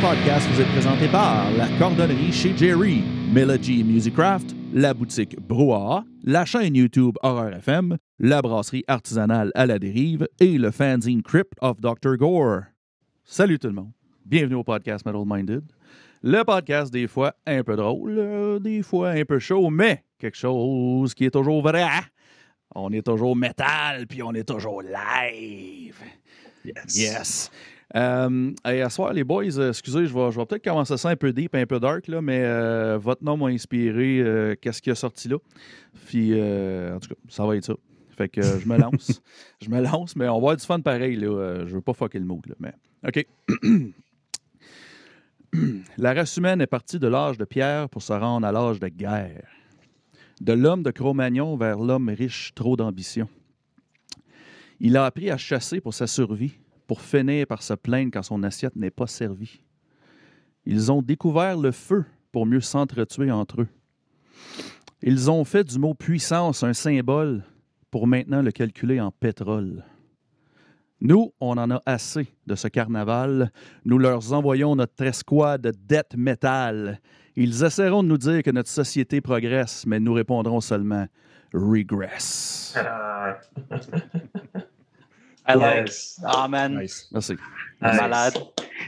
Podcast vous est présenté par la cordonnerie chez Jerry, Melody Musicraft, la boutique Brouhaha, la chaîne YouTube Horror FM, la brasserie artisanale à la dérive et le fanzine Crypt of Dr. Gore. Salut tout le monde. Bienvenue au podcast Metal Minded. Le podcast, des fois un peu drôle, euh, des fois un peu chaud, mais quelque chose qui est toujours vrai. On est toujours métal, puis on est toujours live. Yes. Yes. Euh, à soir, les boys, euh, excusez, je vais, je vais peut-être commencer ça un peu deep, un peu dark, là, mais euh, votre nom m'a inspiré. euh, Qu'est-ce qui a sorti là? Puis, en tout cas, ça va être ça. Fait que je me lance. je me lance, mais on va avoir du fun pareil. Là. Je veux pas fucker le mood, là, mais OK. La race humaine est partie de l'âge de pierre pour se rendre à l'âge de guerre. De l'homme de Cro-Magnon vers l'homme riche, trop d'ambition. Il a appris à chasser pour sa survie, pour finir par se plaindre quand son assiette n'est pas servie. Ils ont découvert le feu pour mieux s'entretuer entre eux. Ils ont fait du mot puissance un symbole pour maintenant le calculer en pétrole. Nous, on en a assez de ce carnaval. Nous leur envoyons notre escouade de death metal. Ils essaieront de nous dire que notre société progresse, mais nous répondrons seulement regress. Ah, I like. yes. Ah, man. Merci. Nice. Malade.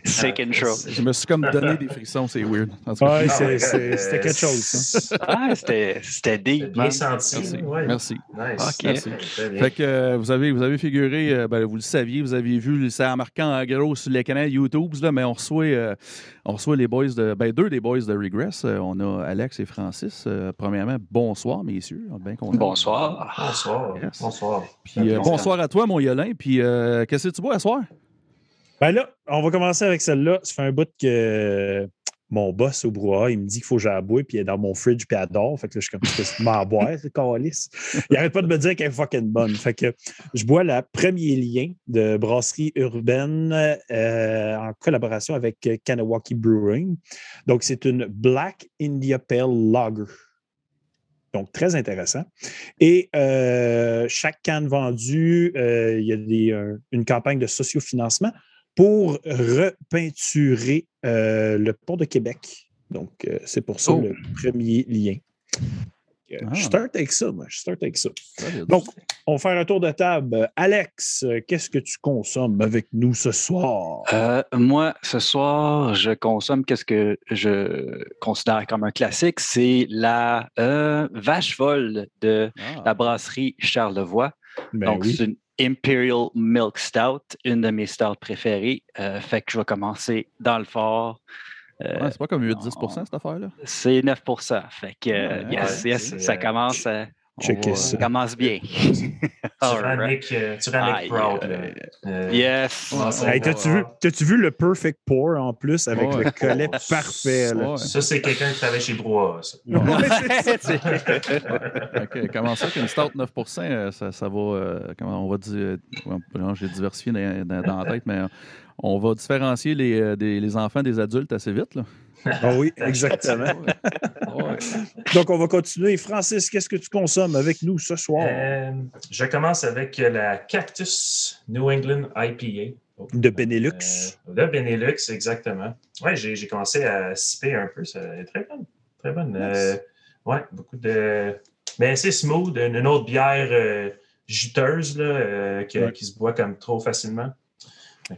Sick intro. Je me suis comme donné des frissons, c'est weird. En tout cas, Ouais, Ah, c'est- ouais, c'est- c'était quelque chose. ça. Ah, c'était c'était deep, Bien senti. Merci. ouais. Merci. Nice. Ok. Merci. Fait que euh, vous, avez, vous avez figuré, euh, ben, vous le saviez, vous aviez vu, c'est marquant en gros sur les canaux YouTube, là, mais on reçoit, euh, on reçoit les boys de. Ben, deux des boys de Regress. Euh, on a Alex et Francis. Euh, premièrement, bonsoir, messieurs. Bien. Bonsoir. Bonsoir. Yes. Bonsoir. Puis, euh, Bonsoir. bonsoir à toi, mon Yolin. Puis, euh, qu'est-ce que tu bois à soir? Ben là, on va commencer avec celle-là. Ça fait un bout que mon boss au brouhaha, il me dit qu'il faut que j'aille boire, puis il est dans mon fridge, puis il adore. Fait que là, je suis comme, tu m'en c'est calice. Il arrête pas de me dire qu'elle est fucking bonne. Fait que je bois la premier lien de brasserie urbaine euh, en collaboration avec Kanawaki Brewing. Donc, c'est une Black India Pale Lager. Donc, très intéressant. Et euh, chaque canne vendue, euh, il y a une campagne de sociofinancement pour repeinturer euh, le pont de Québec. Donc, euh, c'est pour ça Oh. le premier lien. Euh, Ah. Je start avec ça, moi. Je start avec ça. Donc, on va faire un tour de table. Alex, qu'est-ce que tu consommes avec nous ce soir? Euh, moi, ce soir, je consomme qu'est-ce que je considère comme un classique. C'est la euh, vache folle de Ah. la brasserie Charlevoix. Ben Donc, oui. c'est une Imperial Milk Stout, une de mes stouts préférées. Euh, fait que je vais commencer dans le fort. Euh, Ouais, c'est pas comme 8-10 cette affaire-là? c'est 9% Fait que, euh, Ouais, yes, yes, ça commence, on checker ça. ça commence bien. Nick, euh, Aïe, proud. euh, Yes. Hey, t'as-tu vu, t'as-tu vu le perfect pour en plus avec Ouais. le collet Oh, parfait? là? Ça, c'est quelqu'un qui travaille chez Brouhaha. Ouais. Comment ça qu'une stout 9 euh, ça, ça va. euh, comment on va dire. J'ai diversifié dans, dans- dans la tête, mais on va différencier les, des- les enfants des adultes assez vite. Là. Ah oui, exactement. Donc, on va continuer. Francis, qu'est-ce que tu consommes avec nous ce soir? Euh, je commence avec la Cactus New England IPA. De Benelux. Euh, de Benelux, exactement. Oui, j'ai commencé à sipper un peu. C'est très bonne. Très bonne. Euh, ouais, beaucoup de. Mais c'est smooth. Une, autre bière euh, juteuse là, euh, Ouais. qui se boit comme trop facilement.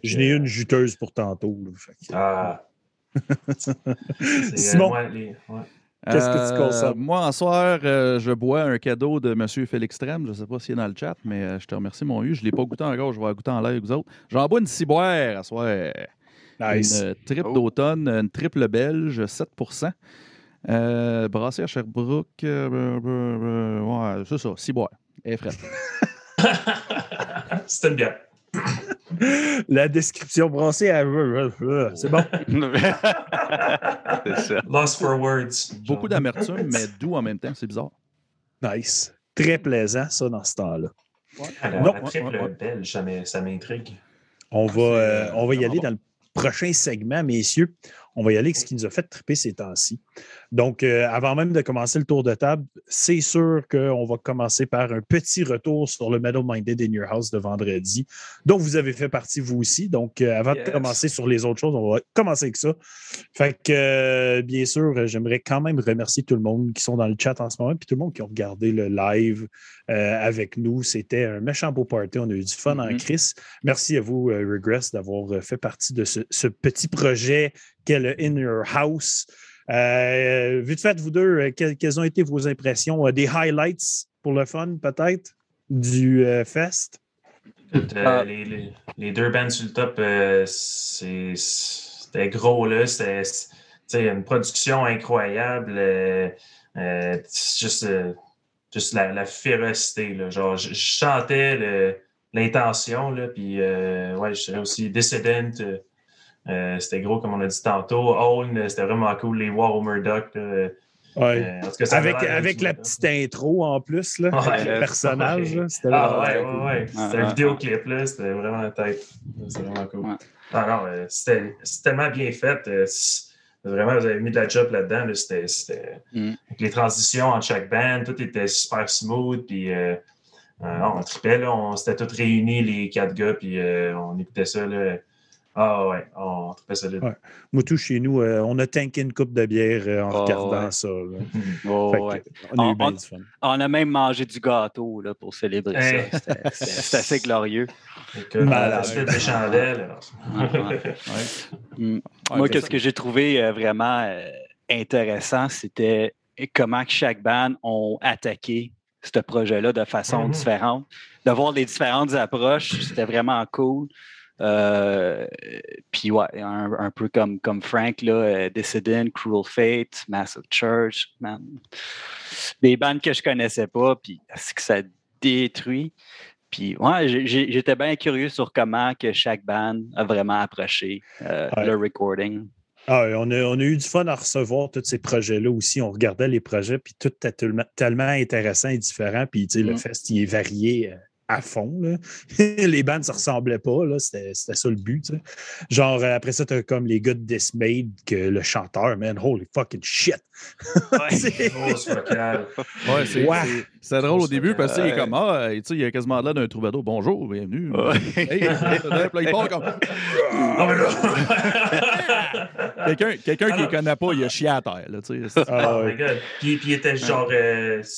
Je n'ai euh, une juteuse pour tantôt. là. Fait que- Ah. C'est, euh, Simon. moi, les- ouais. Qu'est-ce que tu consommes? Moi, en soir, euh, je bois un cadeau de M. Félix Trem. Je ne sais pas s'il est dans le chat, mais euh, je te remercie, mon U. Je ne l'ai pas goûté encore. Je vais la goûter en live avec vous autres. J'en bois une ciboire à soir. Nice. Une euh, triple Oh. d'automne, une triple belge, 7 euh, Brassée à Sherbrooke. euh, euh, euh, ouais, c'est ça, ciboire. Et. C'est une bière. La description brassée à... C'est bon. ça. Lost for words. Beaucoup d'amertume, mais doux en même temps. C'est bizarre. Nice. Très plaisant, ça, dans ce temps-là. Non. triple Ouais, ouais, ouais. belge, ça m'in- ça m'intrigue. On va, c'est, euh, on va y aller bon. dans le prochain segment, messieurs. on va y aller avec ce qui nous a fait triper ces temps-ci. Donc, euh, avant même de commencer le tour de table, c'est sûr qu'on va commencer par un petit retour sur le Metal Minded in Your House de vendredi, dont vous avez fait partie vous aussi. Donc, euh, avant Yes. de commencer sur les autres choses, on va commencer avec ça. Fait que, euh, bien sûr, j'aimerais quand même remercier tout le monde qui sont dans le chat en ce moment, puis tout le monde qui a regardé le live avec nous. C'était un méchant beau party. On a eu du fun en Mhm. crise. Merci à vous, Regress, d'avoir fait partie de ce, ce petit projet qu'est le In Your House. Euh, vite fait, vous deux, euh, que- quelles ont été vos impressions? Euh, des highlights pour le fun, peut-être, du euh, fest? Euh, Ah. les, les- les deux bands sur le top, euh, c'est- c'était gros, là. C'était une production incroyable. euh, euh, c'est juste euh, juste la, la férocité. Là. Genre, je, je chantais l'intention, là, puis euh, ouais, je dirais aussi Dissident. Euh, c'était gros, comme on a dit tantôt. Own, euh, c'était vraiment cool. Les War au Murdoch. là, Ouais. ça avec avec la petite intro en plus, là, Ouais. avec le personnage. c'était Ah vraiment ouais, cool. ouais. C'était Ouais, un vidéoclip, là. C'était vraiment tête. C'était vraiment cool. Non, non, euh, c'était c'était tellement bien fait. euh, Vraiment, vous avez mis de la job là-dedans. là, C'était. c'était- Mm. avec Les transitions entre chaque band, tout était super smooth. Puis, euh, euh, on tripait, là. On s'était tous réunis, les quatre gars, puis euh, on écoutait ça, là. Ah ouais, on tripait ça, là. Ouais. Moi, tout chez nous, euh, on a tanké une coupe de bière euh, en Oh, regardant ouais. ça. là. Oh, que, ouais. On a eu On- bien on- du fun. On a même mangé du gâteau là, pour célébrer Hey. ça. C'était- C'était assez glorieux. Malade. des chandelles. Ouais. Mm. Moi, qu'est-ce ça- que j'ai trouvé euh, vraiment euh, intéressant, c'était comment que chaque band ont attaqué ce projet-là de façon Mhm. différente. De voir les différentes approches, c'était vraiment cool. Euh, puis ouais, un, un peu comme, comme Frank, là, euh, Dissident, Cruel Fate, Massive Church, man. Des bandes que je connaissais pas, puis est-ce que ça détruit? Puis ouais, j'étais bien curieux sur comment que chaque band a vraiment approché euh, Ouais. le recording. Ah, on, a, on a eu du fun à recevoir tous ces projets-là aussi. On regardait les projets, puis tout était tellement, tellement intéressant et différent. Puis, tu sais, le Mm. fest, il est varié à fond. là. les bandes ne se ressemblaient pas. là. C'était c'était ça le but. Genre, euh, après ça, tu as comme les gars de Dismayed, que le chanteur, man, holy fucking shit. C'est-. Ouais, c'est Ouais. c'est- c'est drôle au début parce qu'il est comme Ah, tu sais, il y a quasiment l'air d'un troubadour. Bonjour, bienvenue. Ouais. Hey, puis là, il part comme Ah, mais là! quelqu'un quelqu'un qui ne connaît pas, il a chié à terre. Là, tu sais. Ah, Oh my god. Puis, puis il était genre. euh, tu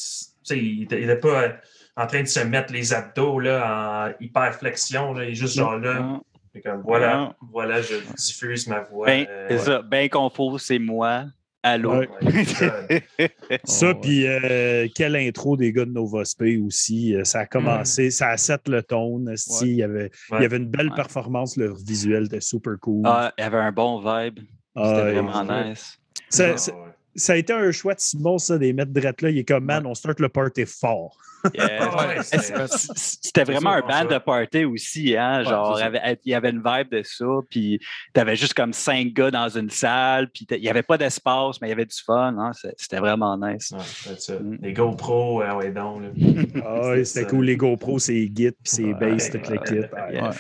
sais, il était, il était pas en train de se mettre les abdos là, en hyper flexion. Là. Il est juste genre là. Comme, voilà, Non. voilà, je diffuse ma voix. Ben, euh, c'est ouais. ça, ben confus, c'est moi. Allô? Ouais. Oh. Ça, ouais. puis euh, quelle intro des gars de Nova Spay aussi. Euh, Ça a commencé, ça a set le ton. esti. Ouais. Il, y avait, il y avait une belle Ouais. performance, leur visuel était super cool. Ah, il y avait un bon vibe. Ah, C'était vraiment ouais. nice. Ça- Ah, ça a été un choix de Simon, ça, des mettre drette là. Il est comme, man, on start le party fort. Yeah. Ah, c'était- vraiment un bon band de party aussi, hein? Genre, il y avait une vibe de ça, puis t'avais juste comme cinq gars dans une salle, puis il n'y avait pas d'espace, mais il y avait du fun, hein? C'était vraiment nice. Ouais, c'est ça. Mm. Les GoPro, ah ouais, donc. Ah, c'était cool. Les GoPros, c'est Git, puis c'est Ouais, bass, kit.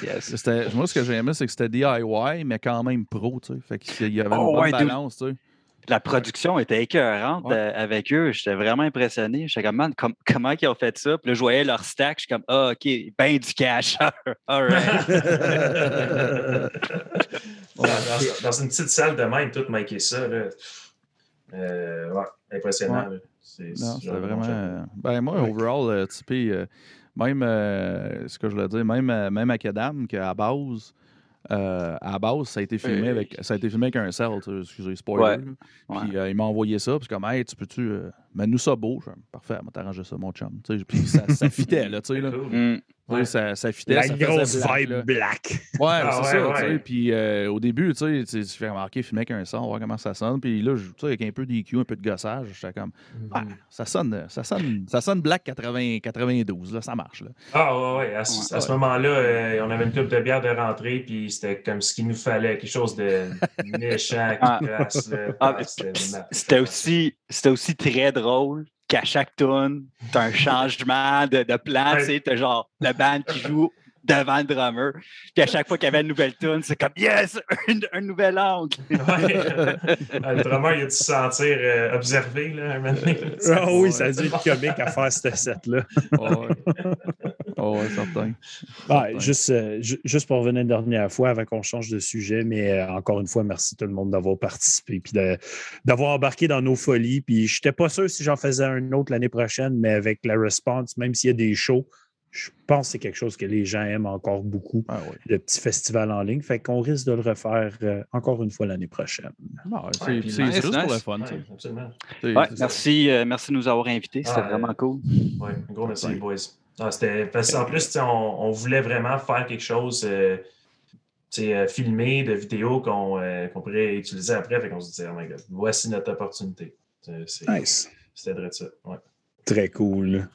Yes. C'était- Moi, ce que j'aimais, c'est que c'était DIY, mais quand même pro. Tu sais. Fait qu'il y avait une Oh, bonne ouais, dude. balance. Tu sais. La production était écœurante Ouais. euh, avec eux. J'étais vraiment impressionné. J'étais comme, man, com- comment ils ont fait ça? Puis là, je voyais leur stack. Je suis comme, ah, OK, ben du cash. All right. dans, dans- dans une petite salle de même, tout maquer ça. Là. Euh, ouais, impressionnant. C'est- vraiment. bon euh, Ben, moi, Ouais. overall, euh, typé, euh, même, euh, ce que je voulais dire, même, euh, même à Kedam, qu'à base, euh, à la base, ça a été filmé avec, ça a été filmé avec un cell, tu sais, excusez, spoiler. Ouais. là. Ouais. Puis euh, il m'a envoyé ça, puis comme, hey, tu peux-tu, euh, mets-nous ça beau. Je Parfait, on va t'arranger ça, mon chum. Tu sais, Puis ça, ça fitait, là, tu sais. là. Cool. Mm. Tu sais, Ça, ça fitait, La ça faisait grosse black, vibe là. black. Ouais, Ah c'est ouais, ça, tu ouais. sais. Puis euh, au début, tu sais, tu fais remarquer, filmer avec un son, on va voir comment ça sonne. Puis là, je- tu sais, avec un peu d'EQ, un peu de gossage, j'étais comme, Mhm. ah, ça sonne, ça sonne, ça sonne Black 80, 92, là, ça marche, là. Ah ouais, ouais. À, ce- Ouais, à ce ouais. moment-là, euh, on avait une coupe de bière de rentrée, puis c'était comme ce qu'il nous fallait, quelque chose de méchant, qui. Ah, Ah, aussi, c'était aussi très drôle qu'à chaque tune, t'as un changement de, de plan. Tu sais, t'as genre le band qui joue devant le drummer. Puis à chaque fois qu'il y avait une nouvelle tune, c'est comme Yes, un, un nouvel angle. Ouais. le drummer, il a dû se sentir euh, observé là, un moment donné. Ah oui, ça a dû être comique à faire cette set-là. Ouais. Oh, ouais, certain. Ouais, Certain. juste, euh, ju- juste pour revenir une dernière fois avant qu'on change de sujet, mais euh, encore une fois, merci tout le monde d'avoir participé puis d'avoir embarqué dans nos folies. Puis je n'étais pas sûr si j'en faisais un autre l'année prochaine, mais avec la response, même s'il y a des shows, je pense que c'est quelque chose que les gens aiment encore beaucoup, Ah, le petit festival en ligne. Fait qu'on risque de le refaire euh, encore une fois l'année prochaine. Ouais, c'est Ouais, nice, juste pour nice. le fun. Ouais, absolument. Ouais, merci, euh, merci de nous avoir invités. C'était Ah, vraiment euh, cool. Oui, un gros merci, les boys. Ah, c'était, parce qu'en plus, on, on voulait vraiment faire quelque chose euh, euh, filmé de vidéos qu'on, euh, pourrait utiliser après. Fait qu'on se disait, oh my god, voici notre opportunité. Nice. C'était vrai de ça. Ouais. Très cool.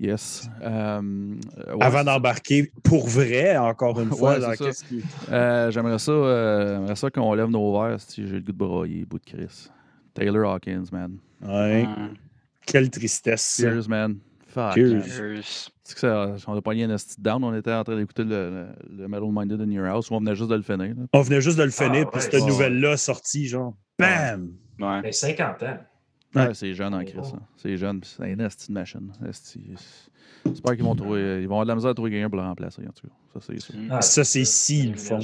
Yes. Euh, ouais, Avant d'embarquer pour vrai, encore une fois, Ouais, ça. qui- Euh, j'aimerais ça, euh, j'aimerais ça qu'on lève nos verres si j'ai le goût de brailler, bout de Chris. Taylor Hawkins, man. Ouais. Hum, Quelle tristesse. Cheers, man. Fuck. Cheers. que ça, on a pogné un esti down, on était en train d'écouter le, le, le Metal Minded in Your House, où on venait juste de le finir. là. On venait juste de le finir, Ah, puis ouais, cette ouais. nouvelle-là sortie, genre, bam! Ouais. Mais 50 ans. Ouais. Ouais, c'est jeune en Chris. Hein. C'est jeune, c'est un esti de machine. Esti. J'espère qu'ils vont trouver. Ils vont avoir de la misère à trouver quelqu'un pour le remplacer, en tout cas. Ça, c'est sûr. Ah, Ça, c'est s'ils le font.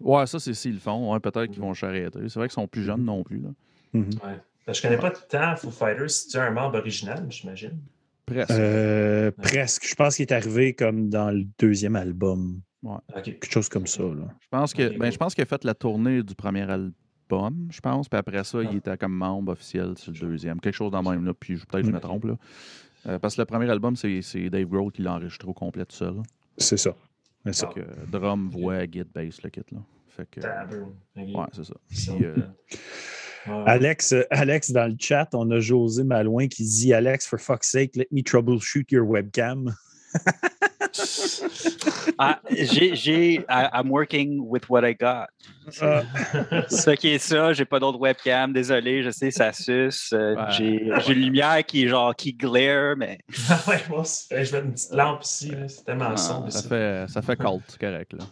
Ouais, ça, c'est s'ils le font. Ouais, peut-être qu'ils vont charreter. C'est vrai qu'ils sont plus jeunes non plus. Là. Mhm. Ouais. Je connais pas tant Foo Fighters. Si tu as un membre original, j'imagine. Presque. Euh, presque. Je pense qu'il est arrivé comme dans le deuxième album. OK. Quelque chose comme ça. Là. Je pense que ben, cool. je pense qu'il a fait la tournée du premier album, je pense, puis après ça, Ah. il était comme membre officiel sur le deuxième, quelque chose dans le même là, puis je- peut-être que je me trompe là. Euh, parce que le premier album, c'est c'est Dave Grohl qui l'a enregistré au complet tout seul. C'est ça. C'est ça. Euh, drum, voix, git, bass, le kit là. Fait que, ouais, c'est ça. Puis, euh. Alex, Alex, dans le chat, on a José Malouin qui dit Alex, for fuck's sake, let me troubleshoot your webcam. Ah, j'ai, j'ai, I- I'm working with what I got. Ah, C'est ça qui est ça. J'ai pas d'autre webcam. Désolé, je sais, ça suce. Euh, Ouais. J'ai, j'ai une lumière qui est genre qui glare, mais ouais, moi. Je vais mettre une petite lampe ici. là. C'est tellement Ah, sombre. ça ça. fait, ça fait c'est correct là.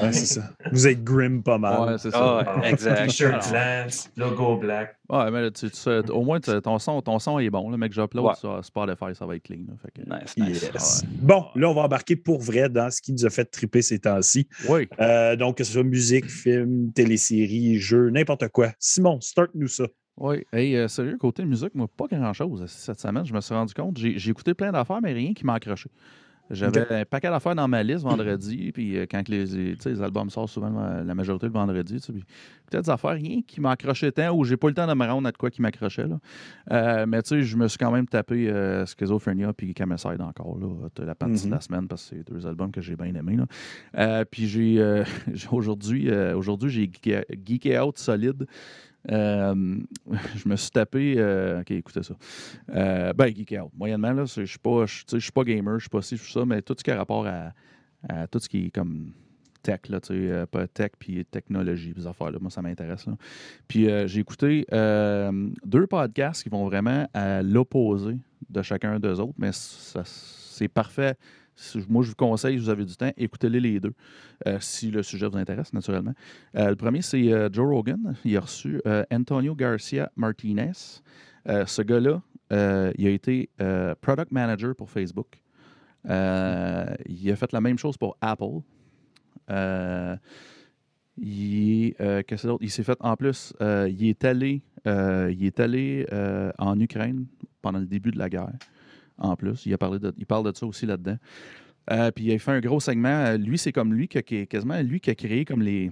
Ouais, c'est ça. Vous êtes grim pas mal. Ouais, c'est ça. Ah, Ah, exact. T-shirt blanc, logo black. Ouais, mais là, tu, tu- au moins, tu- ton son, ton son est bon. Le mec, j'upload Ouais. sur Spotify, ça va être clean. là. Fait que- Nice, nice. Yes. Ouais. Bon, là, on va embarquer pour vrai dans ce qui nous a fait triper ces temps-ci. Oui. Euh, donc, que ce soit musique, film, télésérie, jeu, n'importe quoi. Simon, start-nous ça. Oui. Hey, euh, sérieux, côté musique, moi, pas grand-chose cette semaine. Je me suis rendu compte. J'ai j'ai écouté plein d'affaires, mais rien qui m'a accroché. J'avais un paquet d'affaires dans ma liste vendredi, puis euh, quand les, albums sortent souvent euh, la majorité le vendredi, peut-être des affaires, rien qui m'a accroché tant, ou j'ai pas eu le temps de me rendre à de quoi qui m'accrochait. là. Euh, mais tu sais, je me suis quand même tapé euh, Schizophrenia puis Camicide encore, là, toute la partie Mhm. de la semaine, parce que c'est deux albums que j'ai bien aimés. là. Euh, puis j'ai, euh, aujourd'hui, euh, aujourd'hui, j'ai geeké out solide. Euh, je me suis tapé. euh, ok, écoutez ça. Euh, ben, geek out. Moyennement, là, je je suis pas gamer, je suis pas ci, je suis ça, mais tout ce qui a rapport à, tout ce qui est comme tech, là, tu sais, pas tech puis technologie, ces affaires-là, moi, ça m'intéresse. Puis j'ai écouté deux podcasts qui vont vraiment à l'opposé de chacun d'eux autres, mais c'est parfait. Moi, je vous conseille, si vous avez du temps, écoutez-les les deux, euh, si le sujet vous intéresse, naturellement. Euh, le premier, c'est euh, Joe Rogan. Il a reçu Antonio Garcia Martinez. Ce gars-là, il a été product manager pour Facebook. Il a fait la même chose pour Apple. Il, qu'est-ce d'autre? Il s'est fait, en plus, il est allé, il est allé en Ukraine pendant le début de la guerre. En plus, il, a parlé de, il parle de ça aussi là-dedans. Euh, puis il a fait un gros segment. Euh, Lui, c'est comme lui qui a, quasiment lui qui a créé comme les.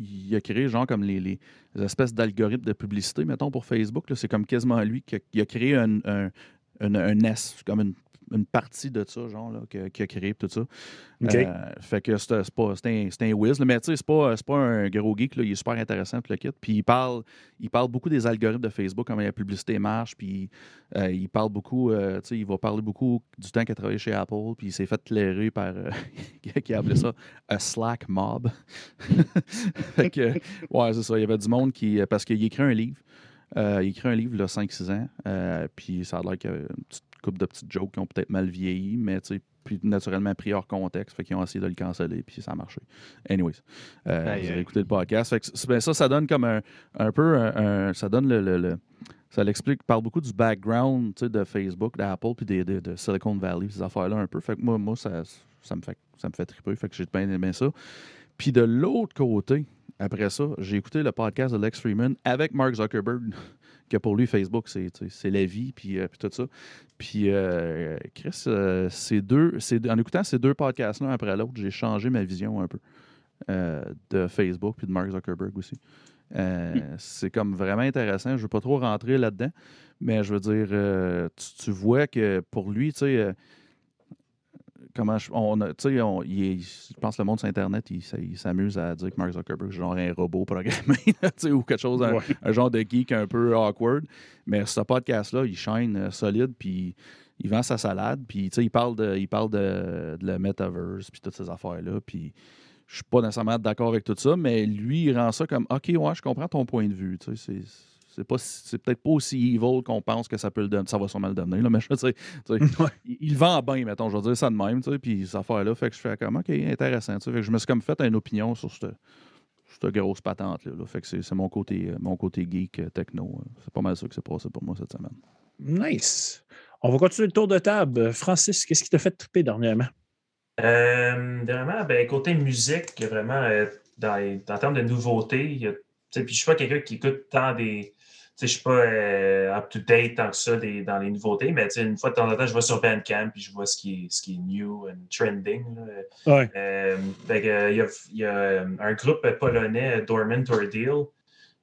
Il a créé genre comme les, les espèces d'algorithmes de publicité, mettons, pour Facebook. C'est comme quasiment lui qui a, qui a créé un, un, un, un S, comme une, une partie de ça, genre, là, qui, a- qui a créé tout ça. OK. Euh, fait que c'est c'est pas c'est un, un whiz, là, mais tu sais, c'est pas, c'est pas un gros geek, là, il est super intéressant, tout le kit. Puis il parle, il parle beaucoup des algorithmes de Facebook, comment la publicité marche, puis euh, il parle beaucoup, euh, tu sais, il va parler beaucoup du temps qu'il a travaillé chez Apple, puis il s'est fait clairer par, qui a appelé ça un Slack mob. fait que, ouais, c'est ça, il y avait du monde qui, parce qu'il écrit un livre, euh, il écrit un livre, là, 5-6 ans, euh, puis ça a l'air qu'il y a une petite couple de petites jokes qui ont peut-être mal vieilli, mais tu sais, puis naturellement pris hors contexte. Fait qu'ils ont essayé de le canceller, puis ça a marché. Anyways, euh, vous avez écouté le podcast. Fait que ben, ça, ça donne comme un, un peu. un- un- ça donne le. le- le- ça l'explique, parle beaucoup du background de Facebook, d'Apple, puis des- de Silicon Valley, ces affaires-là un peu. Fait que moi, moi ça, ça, me fait, ça me fait triper. Fait que j'ai bien aimé ça. Puis de l'autre côté, après ça, j'ai écouté le podcast de Lex Freeman avec Mark Zuckerberg, que pour lui, Facebook, c'est la vie, puis, euh, puis tout ça. Puis, euh, Chris, euh, ces deux, ces en écoutant ces deux podcasts l'un après l'autre, j'ai changé ma vision un peu de Facebook puis de Mark Zuckerberg aussi. Euh, C'est comme vraiment intéressant. Je ne veux pas trop rentrer là-dedans, mais je veux dire, euh, tu, tu vois que pour lui, tu sais, euh, comment je, on a- on- il est- je pense que le monde sur Internet, il, s'amuse à dire que Mark Zuckerberg, c'est genre un robot programmé, là, ou quelque chose, un, Ouais. un genre de geek un peu awkward. Mais ce podcast-là, il shine euh, solide, puis il vend sa salade, puis il parle de, il parle de, de la metaverse, puis toutes ces affaires-là, puis je suis pas nécessairement d'accord avec tout ça, mais lui, il rend ça comme OK, ouais, je comprends ton point de vue. Tu sais, c'est. C'est, pas, si- c'est peut-être pas aussi evil qu'on pense que ça peut le donner. Ça va sûrement le donner, là, mais je tu sais, il, il vend bien, mettons, je vais dire ça de même, tu sais, puis cette affaire-là, fait que je fais comme OK, intéressant. tu sais. Fait que je me suis comme fait une opinion sur cette, cette grosse patente-là. là. Fait que c'est, c'est mon côté, euh, mon côté geek euh, techno. euh. C'est pas mal ça qui s'est passé pour moi cette semaine. Nice. On va continuer le tour de table. Francis, qu'est-ce qui t'a fait triper dernièrement? Euh, dernièrement, ben, côté musique, vraiment, euh, dans, en termes de nouveautés, il y a- puis je suis pas quelqu'un qui écoute tant des. Je suis pas euh, up-to-date tant que ça des- dans les nouveautés, mais une fois de temps en temps, je vais sur Bandcamp puis je vois ce qui est, ce qui est new and trending. Ouais. Euh, fait que, euh, il y a, il y a, un groupe polonais, Dormant Ordeal,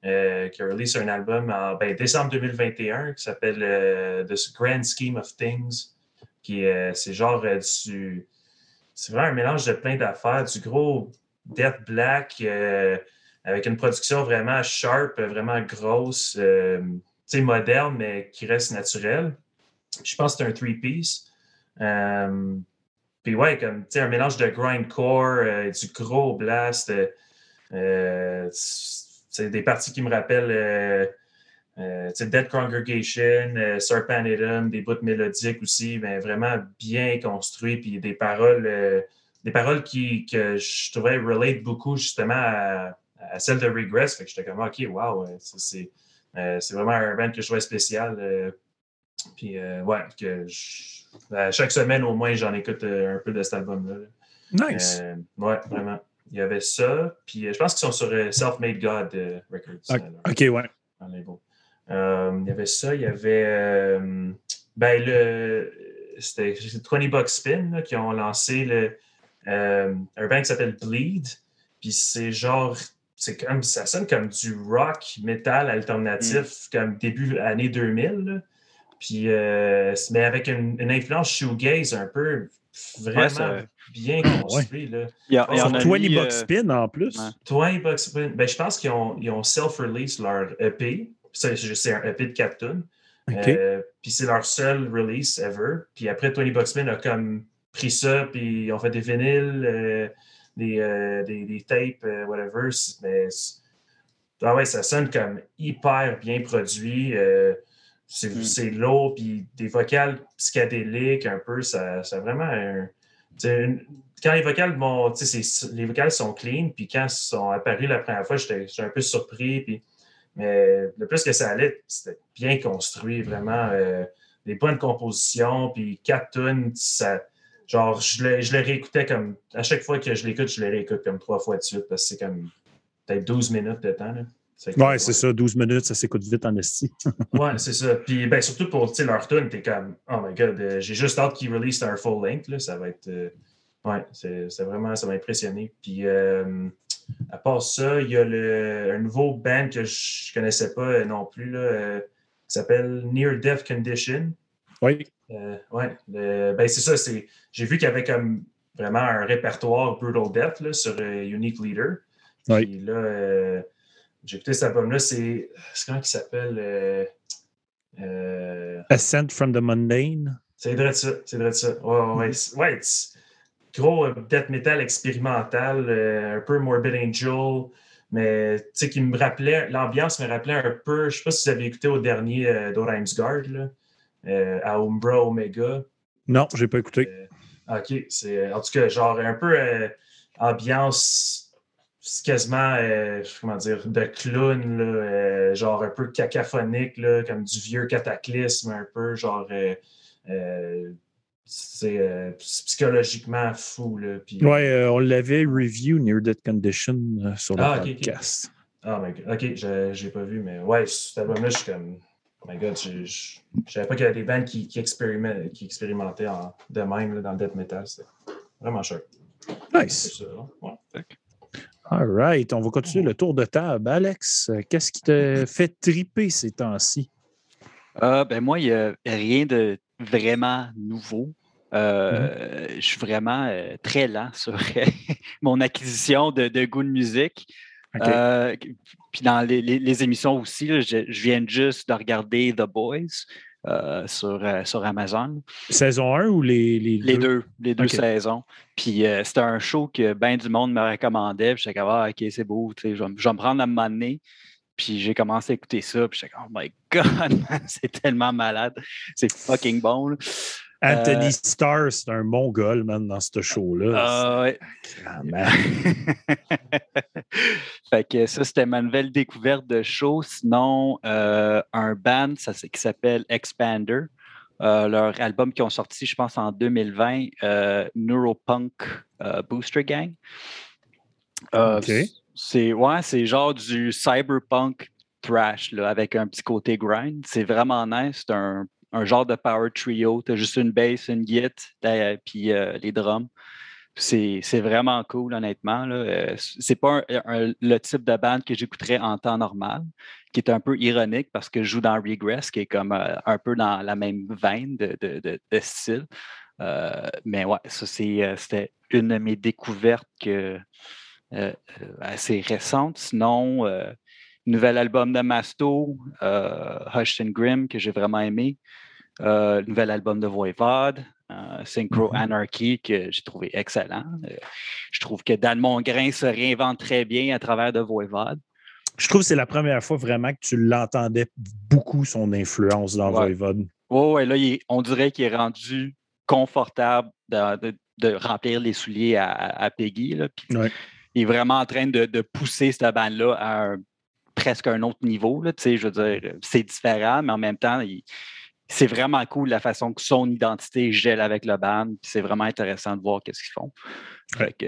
euh, qui a release un album en ben, décembre 2021 qui s'appelle The Grand Scheme of Things. Qui est, c'est genre du. C'est vraiment un mélange de plein d'affaires, du gros Death Black avec une production vraiment sharp, vraiment grosse, euh, moderne, mais qui reste naturelle. Je pense que c'est un three-piece. Euh, puis ouais, comme un mélange de grindcore, euh, du gros blast. euh, c'est des parties qui me rappellent Dead Congregation, Serpent Adam, des bouts mélodiques aussi, mais vraiment bien construits, puis des paroles, des paroles qui, que je trouvais relate beaucoup justement à, à celle de Regress. Fait que j'étais comme, OK, wow, euh, c'est euh, vraiment un band que je trouvais spécial. euh, puis ouais, que je- à chaque semaine au moins, j'en écoute euh, un peu de cet album-là. là. Nice. Euh, ouais, vraiment. Il y avait ça. Puis euh, je pense qu'ils sont sur euh, Self-Made God euh, Records. Ok, euh, ouais. Euh, il y avait ça. Il y avait. euh, ben, le. C'était 20 Bucks Spin là, qui ont lancé le, euh, un band qui s'appelle Bleed. Puis c'est genre. C'est comme, ça sonne comme du rock metal alternatif, comme début année 2000. là. Puis, euh, mais avec une, une influence shoegaze un peu vraiment ça- bien Ah, ouais. construit. là. Il y a- il y Sur en a Sur 20 mis, bucks euh, spin en plus. ouais. 20 Bucks Spin. Ben, je pense qu'ils ont, ils ont self-release leur EP. C'est un EP de 4 tonnes. OK. Euh, puis c'est leur seul release ever. Puis après, 20 Bucks Spin a comme pris ça, puis ils ont fait des vinyles, euh, des, euh, des, des tapes, euh, whatever. Mais ah ouais, ça sonne comme hyper bien produit. euh, c'est Mm. lourd, puis des vocales psychédéliques un peu. Ça, ça a vraiment un. une- quand les vocales vont, les vocales sont clean, puis quand ils sont apparus la première fois, j'étais un peu surpris, puis mais le plus que ça allait, c'était bien construit, vraiment. des bonnes compositions, puis quatre tonnes, ça. Genre, je le, je le réécoutais comme. À chaque fois que je l'écoute, je le réécoute comme trois fois de suite, parce que c'est comme peut-être 12 minutes de temps. Là. Ouais, c'est ça. 12 minutes, ça s'écoute vite en esti. Ouais, c'est ça. Puis ben, surtout pour leur tune, t'es comme Oh my god, euh, j'ai juste hâte qu'ils release un full length. Là, ça va être. euh, ouais, c'est vraiment. Ça m'a impressionné. Puis euh, à part ça, il y a le, un nouveau band que je connaissais pas euh, non plus, là, qui s'appelle Near Death Condition. Oui. Euh, ouais, le- ben c'est ça. c'est J'ai vu qu'il y avait comme vraiment un répertoire Brutal Death là, sur euh, Unique Leader. Oui. Puis là, euh, j'ai écouté cet album-là. C'est c'est comment il s'appelle euh, Ascent from the Mundane. C'est vrai de ça. C'est vrai de ça. Ouais, ouais, c'est- gros death metal expérimental, un peu Morbid Angel, mais tu sais, qui me rappelait, l'ambiance me rappelait un peu, je sais pas si vous avez écouté au dernier euh, d'Orimsgard, là, à Umbra Omega. Non, j'ai pas écouté. Euh, OK. C'est, en tout cas, genre un peu euh, ambiance quasiment, euh, comment dire, de clown, là, euh, genre un peu cacaphonique, là, comme du vieux cataclysme, un peu, genre, euh, c'est psychologiquement fou. Là, ouais, on l'avait review Near Death Condition sur le Ah, podcast. Ah, mais ok, je j'ai pas vu, mais ouais, cet album-là, je suis comme. Oh my god, je je- je savais pas qu'il y avait des bands qui, qui, expérimen- qui expérimentaient en- de même là, dans le death metal. C'est vraiment cher. Nice. Ouais. All right. On va continuer le tour de table. Alex, qu'est-ce qui te fait triper ces temps-ci? Ah, ben moi, il n'y a rien de vraiment nouveau. Euh, Je suis vraiment euh, très lent sur mon acquisition de, de goût de musique. OK. Euh, puis dans les, les- les émissions aussi, là, je, je viens juste de regarder The Boys euh, sur, euh, sur Amazon. Saison 1 ou les, les, Les deux, les deux saisons. Puis c'était un show que bien du monde me recommandait. Puis j'étais comme, ah, OK, c'est beau, je, vais me- je vais me prendre à donné. Puis j'ai commencé à écouter ça. Puis j'étais comme, oh my God, c'est tellement malade. C'est fucking bon. là. Anthony Euh, Starr, c'est un mongol, man, dans ce show-là. Ah, ouais. Ah, fait que ça, c'était ma nouvelle découverte de show. Sinon, euh, un band ça, qui s'appelle Expander. Euh, leur album qui ont sorti, je pense, en 2020, euh, Neuropunk Booster Gang. OK. C'est ouais, genre du cyberpunk thrash là, avec un petit côté grind. C'est vraiment nice. C'est un, un genre de power trio. Tu as juste une bass, une t'as- puis euh, les drums. C'est vraiment cool, honnêtement. Euh, C'est pas le type de band que j'écouterais en temps normal, qui est un peu ironique parce que je joue dans Regress, qui est comme euh, un peu dans la même veine de, de- style. Mais ouais, ça, c'était une de mes découvertes assez récente. Sinon, nouvel album de Masto, euh, Hushed and Grim, que j'ai vraiment aimé. Euh, nouvel album de Voivod, euh, Synchro Mhm. Anarchy, que j'ai trouvé excellent. Euh, je trouve que Dan Mongrain se réinvente très bien à travers de Voivod. Je trouve que c'est la première fois vraiment que tu l'entendais beaucoup, son influence dans Ouais. Voivod. Ouais, ouais, là, il est- on dirait qu'il est rendu confortable de, de- de remplir les souliers à, à Peggy. là, puis Ouais. Il est vraiment en train de, de pousser cette bande-là à un- presque un autre niveau. Là, tu sais, je veux dire, c'est différent, mais en même temps, c'est vraiment cool la façon que son identité gèle avec le band. puis C'est vraiment intéressant de voir qu'est-ce qu'ils font.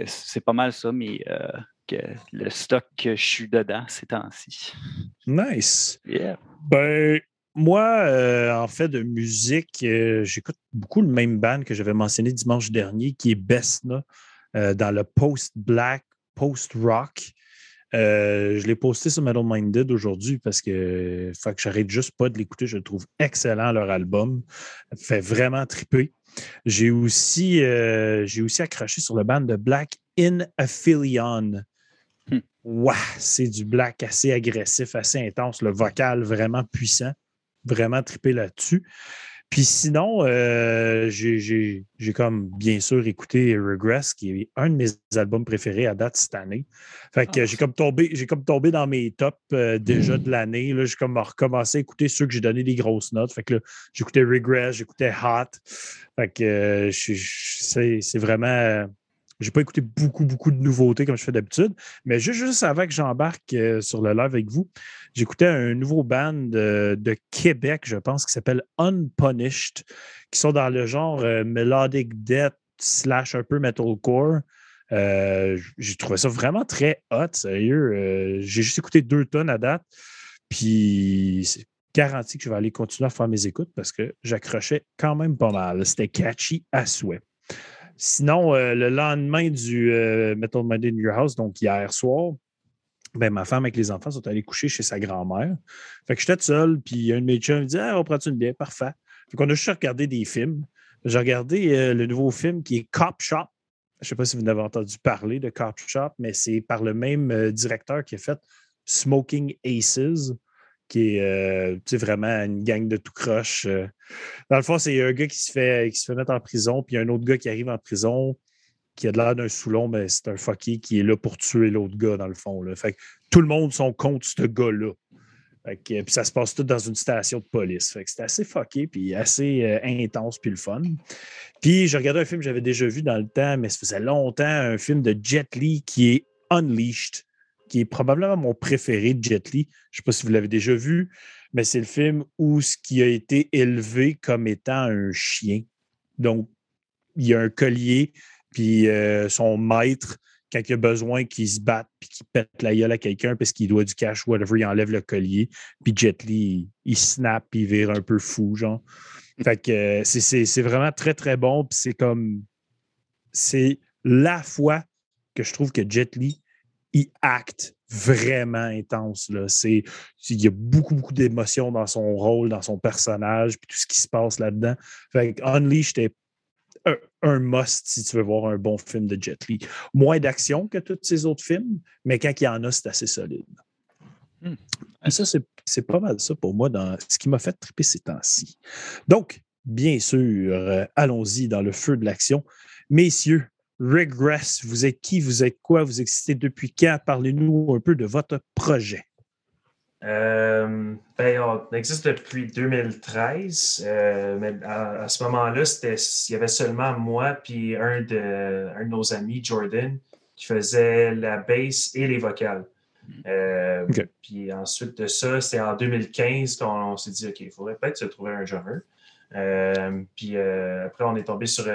C'est pas mal ça, mais euh, que le stock que je suis dedans ces temps-ci. Nice. Yeah. Ben, moi, euh, en fait, de musique, euh, j'écoute beaucoup le même band que j'avais mentionné dimanche dernier, qui est Besna, euh, dans le post-black, post-rock. Euh, je l'ai posté sur Metal Minded aujourd'hui parce que faut que j'arrête juste pas de l'écouter. Je le trouve excellent, leur album. Fait vraiment triper. J'ai aussi, euh, j'ai aussi accroché sur le band de Black In Aphelion. Hmm. Ouah, c'est du black assez agressif, assez intense, le vocal vraiment puissant. Vraiment trippé là-dessus. Puis sinon, euh, j'ai- comme bien sûr écouté Regress, qui est un de mes albums préférés à date cette année. Fait que Ah. j'ai comme tombé, j'ai comme tombé dans mes tops euh, déjà de l'année. Là, j'ai comme recommencé à écouter ceux que j'ai donné des grosses notes. Fait que là, j'écoutais Regress, j'écoutais Hot. Fait que euh, c'est c'est vraiment. J'ai pas écouté beaucoup, beaucoup de nouveautés comme je fais d'habitude. Mais juste, avant que j'embarque euh, sur le live avec vous, j'écoutais un nouveau band de, de Québec, je pense, qui s'appelle Unpunished, qui sont dans le genre euh, melodic death slash un peu metalcore. Euh, j'ai trouvé ça vraiment très hot, sérieux. J'ai juste écouté deux tonnes à date. Puis c'est garanti que je vais aller continuer à faire mes écoutes parce que j'accrochais quand même pas mal. C'était catchy à souhait. Sinon, euh, le lendemain du euh, Metal Monday in Your House, donc hier soir, ben, ma femme avec les enfants sont allés coucher chez sa grand-mère. Fait que j'étais seul, puis un de mes me dit Ah, on prend une bière, parfait. Fait qu'on a juste regardé des films. J'ai regardé euh, le nouveau film qui est Cop Shop. Je ne sais pas si vous en avez entendu parler de Cop Shop, mais c'est par le même euh, directeur qui a fait Smoking Aces, qui est euh, vraiment une gang de tout croche. euh. Dans le fond, c'est un gars qui se, fait, qui se mettre en prison, puis un autre gars qui arrive en prison, qui a de l'air d'un Soulon, mais c'est un fucky qui est là pour tuer l'autre gars, dans le fond. Là. Fait que tout le monde sont contre ce gars-là. puis ça se passe tout dans une station de police. Fait que c'était assez fucké, puis assez euh, intense, puis le fun. Puis j'ai regardé un film que j'avais déjà vu dans le temps, mais ça faisait longtemps, un film de Jet Li qui est Unleashed, qui est probablement mon préféré de Jet Li. Je ne sais pas si vous l'avez déjà vu, mais c'est le film où ce qui a été élevé comme étant un chien. Donc, il y a un collier, puis euh, son maître quand il a besoin qu'il se batte puis qu'il pète la gueule à quelqu'un parce qu'il doit du cash, whatever, il enlève le collier. Puis Jet Li, il, snap puis il vire un peu fou, genre. Fait que euh, c'est vraiment très, très bon. Puis c'est comme. C'est la fois que je trouve que Jet Li, il acte vraiment intense. Là. Il y a beaucoup, beaucoup d'émotions dans son rôle, dans son personnage, puis tout ce qui se passe là-dedans. Fait que Unleashed est un, must si tu veux voir un bon film de Jet Li. Moins d'action que tous ces autres films, mais quand il y en a, c'est assez solide. Hmm. Ça, c'est pas mal ça pour moi dans ce qui m'a fait triper ces temps-ci. Donc, bien sûr, euh, allons-y dans le feu de l'action. Messieurs, Regress, vous êtes qui, vous êtes quoi, vous existez depuis quand? Parlez-nous un peu de votre projet. Euh, ben, on existe depuis 2013, euh, mais à, ce moment-là, il y avait seulement moi puis un de, un de nos amis, Jordan, qui faisait la bass et les vocales. Euh, puis ensuite de ça, c'était en 2015 qu'on s'est dit, OK, il faudrait peut-être se trouver un drummer. puis après, on est tombé sur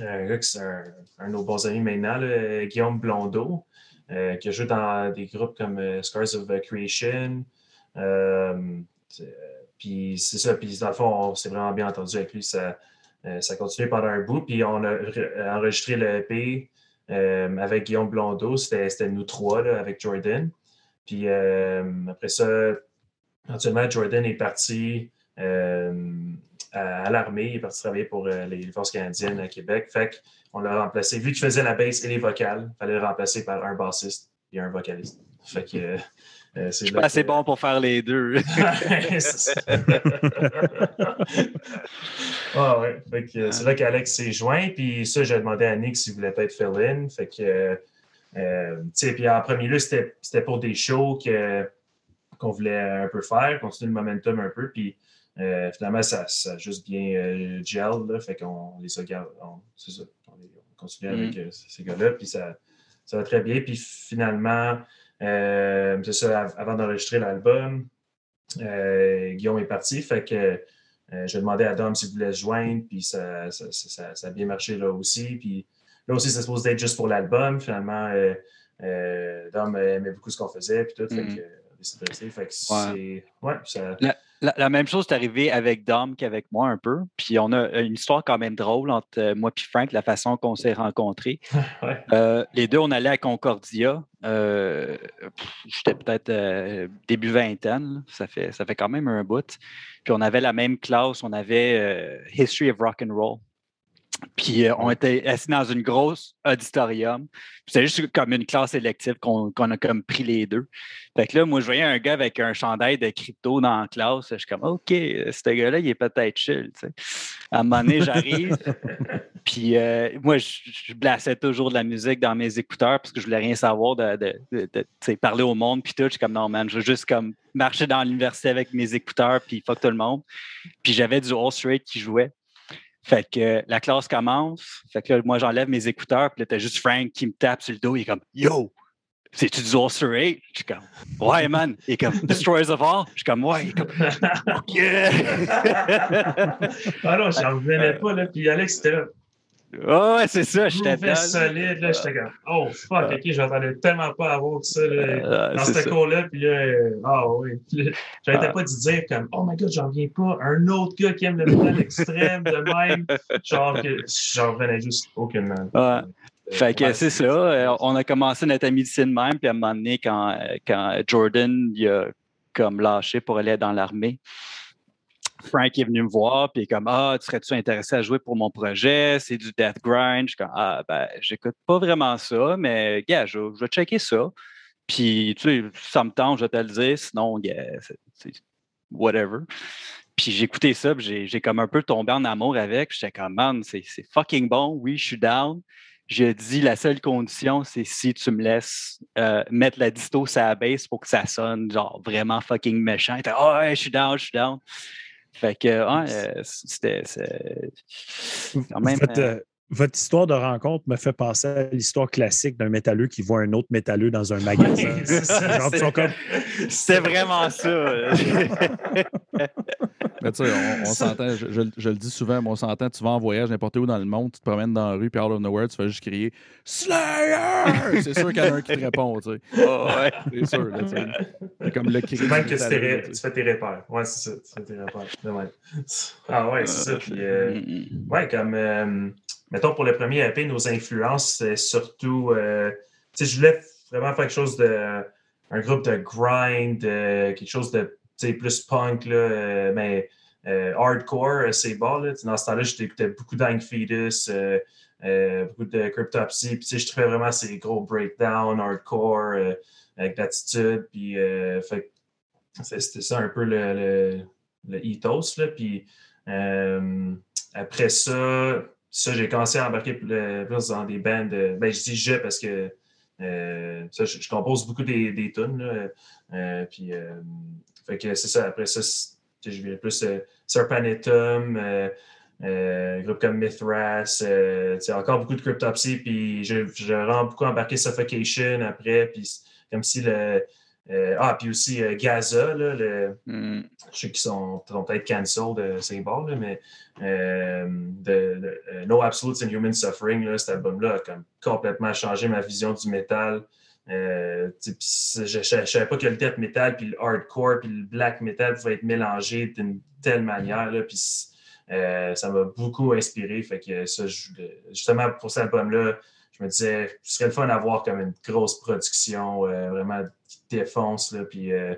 un gars qui est un, de nos bons amis maintenant, Guillaume Blondeau. Euh, qui a joué dans des groupes comme euh, Scars of Creation. Euh, puis c'est ça, puis dans le fond, on s'est vraiment bien entendu avec lui. Ça, ça a continué pendant un bout. Puis on a enregistré le EP avec Guillaume Blondeau. C'était nous trois avec Jordan. Puis après ça, actuellement, Jordan est parti à, l'armée. Il est parti travailler pour les forces canadiennes à Québec. Fait on l'a remplacé. Vu qu'il faisait la bass et les vocales, il fallait le remplacer par un bassiste et un vocaliste. Fait que, euh, euh, c'est Je suis pas assez bon pour faire les deux. ah ouais. Fait que, c'est là qu'Alex s'est joint. Puis ça, j'ai demandé à Nick s'il voulait pas être fill-in. Fait que, euh, puis en premier lieu, c'était pour des shows qu'on voulait un peu faire, continuer le momentum un peu. Puis finalement, ça, a juste bien gel. Là, fait qu'on les a C'est ça continuer avec mm. euh, ces gars-là. Puis ça, ça va très bien. Puis finalement, euh, c'est ça, avant d'enregistrer l'album, euh, Guillaume est parti. Fait que j'ai demandé à Dom s'il voulait se joindre. Puis ça, ça, a bien marché là aussi. Puis là aussi, ça se être juste pour l'album. Finalement, Dom aimait beaucoup ce qu'on faisait. Puis tout. Fait mm. que, fait que c'est. Ouais, ça... La, même chose est arrivée avec Dom qu'avec moi un peu. Puis on a une histoire quand même drôle entre euh, moi et Frank, la façon qu'on s'est rencontrés. Euh, les deux, on allait à Concordia. Euh, j'étais peut-être début vingtaine. Ça fait, ça fait quand même un bout. Puis on avait la même classe. On avait History of Rock and Roll. Puis euh, on était assis dans une grosse auditorium. C'était juste comme une classe élective qu'on a comme pris les deux. Fait que là, moi, je voyais un gars avec un chandail de crypto dans la classe. Je suis comme, OK, ce gars-là, il est peut-être chill. À un moment donné, j'arrive. puis euh, moi, je, blassais toujours de la musique dans mes écouteurs parce que je voulais rien savoir de, parler au monde. Puis tout, je suis comme, non, man, je veux juste comme marcher dans l'université avec mes écouteurs puis fuck tout le monde. Puis j'avais du All Straight qui jouait. Fait que la classe commence. Fait que là, moi, j'enlève mes écouteurs. Puis là, t'as juste Frank qui me tape sur le dos. Il est comme Yo, c'est-tu du Ulster 8? Je suis comme Ouais, man. Il est comme Destroyers of All. Je suis comme Ouais. Il est comme OK. ah non, j'en revenais pas. Là. Puis Alex, c'était là. Oh, ouais, c'est ça, j'étais dedans. solide, là, j'étais comme, oh fuck, ok, j'entendais tellement pas avoir ça là, dans ce cours-là, puis là, ah oh, oui. J'arrêtais ah. pas de dire comme, oh my god, j'en viens pas, un autre gars qui aime le métal extrême de même, genre, que j'en revenais juste aucunement. Euh, fait que c'est ça, euh, on a commencé notre amitié de même, puis à un moment donné, quand, quand Jordan il a comme lâché pour aller dans l'armée, Frank est venu me voir, puis comme Ah, tu serais-tu intéressé à jouer pour mon projet? C'est du death grind. Je suis comme Ah, ben, j'écoute pas vraiment ça, mais gars, je, vais checker ça. Puis, tu sais, ça me tente, je vais te le dire. Sinon, c'est whatever. Puis j'ai écouté ça, j'ai comme un peu tombé en amour avec. J'étais comme, man, c'est fucking bon. Oui, je suis down. j'ai dit la seule condition, c'est si tu me laisses euh, mettre la disto sur la base pour que ça sonne genre vraiment fucking méchant. Il oh, ouais, je suis down, je suis down. Fait que, ouais, euh, c'était. Quand même. Euh, votre histoire de rencontre me fait penser à l'histoire classique d'un métalleux qui voit un autre métalleux dans un magasin. C'est vraiment ça. mais tu sais, on, s'entend, je, le dis souvent, mais on s'entend, tu vas en voyage n'importe où dans le monde, tu te promènes dans la rue, puis out of nowhere, tu fais juste crier Slayer! C'est sûr qu'il y en a un qui te répond, tu sais. Oh, ouais. C'est sûr, là, tu sais. C'est comme le cri. C'est même que tu, fais tes repères. Ouais, c'est ça. Tu fais tes repères. Ah ouais, c'est ça. Puis, euh, mm, mm. ouais, comme. Euh, mettons, pour le premier EP, nos influences, c'est surtout. Euh, sais, je voulais vraiment faire quelque chose de. Un groupe de grind, euh, quelque chose de plus punk, là, euh, mais hardcore, c'est bas. Là. Dans ce temps-là, j'écoutais beaucoup d'Ang Fetus, beaucoup de Cryptopsy. Puis, je trouvais vraiment ces gros breakdowns hardcore avec l'attitude. Puis, c'était ça un peu le, le, ethos. Puis, après ça, ça, j'ai commencé à embarquer plus dans des bands. ben, je dis je parce que euh, ça, je, compose beaucoup des, des tunes. Euh, puis, euh, fait que c'est ça. Après ça, je viens plus Serpanitum, un groupe comme Mithras, encore beaucoup de Cryptopsy. Puis, je, je rends beaucoup embarqué Suffocation après. Puis, comme si le euh, ah, puis aussi euh, Gaza, là, le, mm. je sais qu'ils sont, peut-être cancel de ces bords, mais euh, de, No Absolutes and Human Suffering, cet album-là a comme complètement changé ma vision du métal. je ne savais pas que le death metal, puis le hardcore, puis le black metal pouvaient être mélangés d'une telle manière. Là, puis ça m'a beaucoup inspiré. Fait que justement, pour cet album-là, je me disais, ce serait le fun d'avoir comme une grosse production, vraiment défonce, là, puis euh,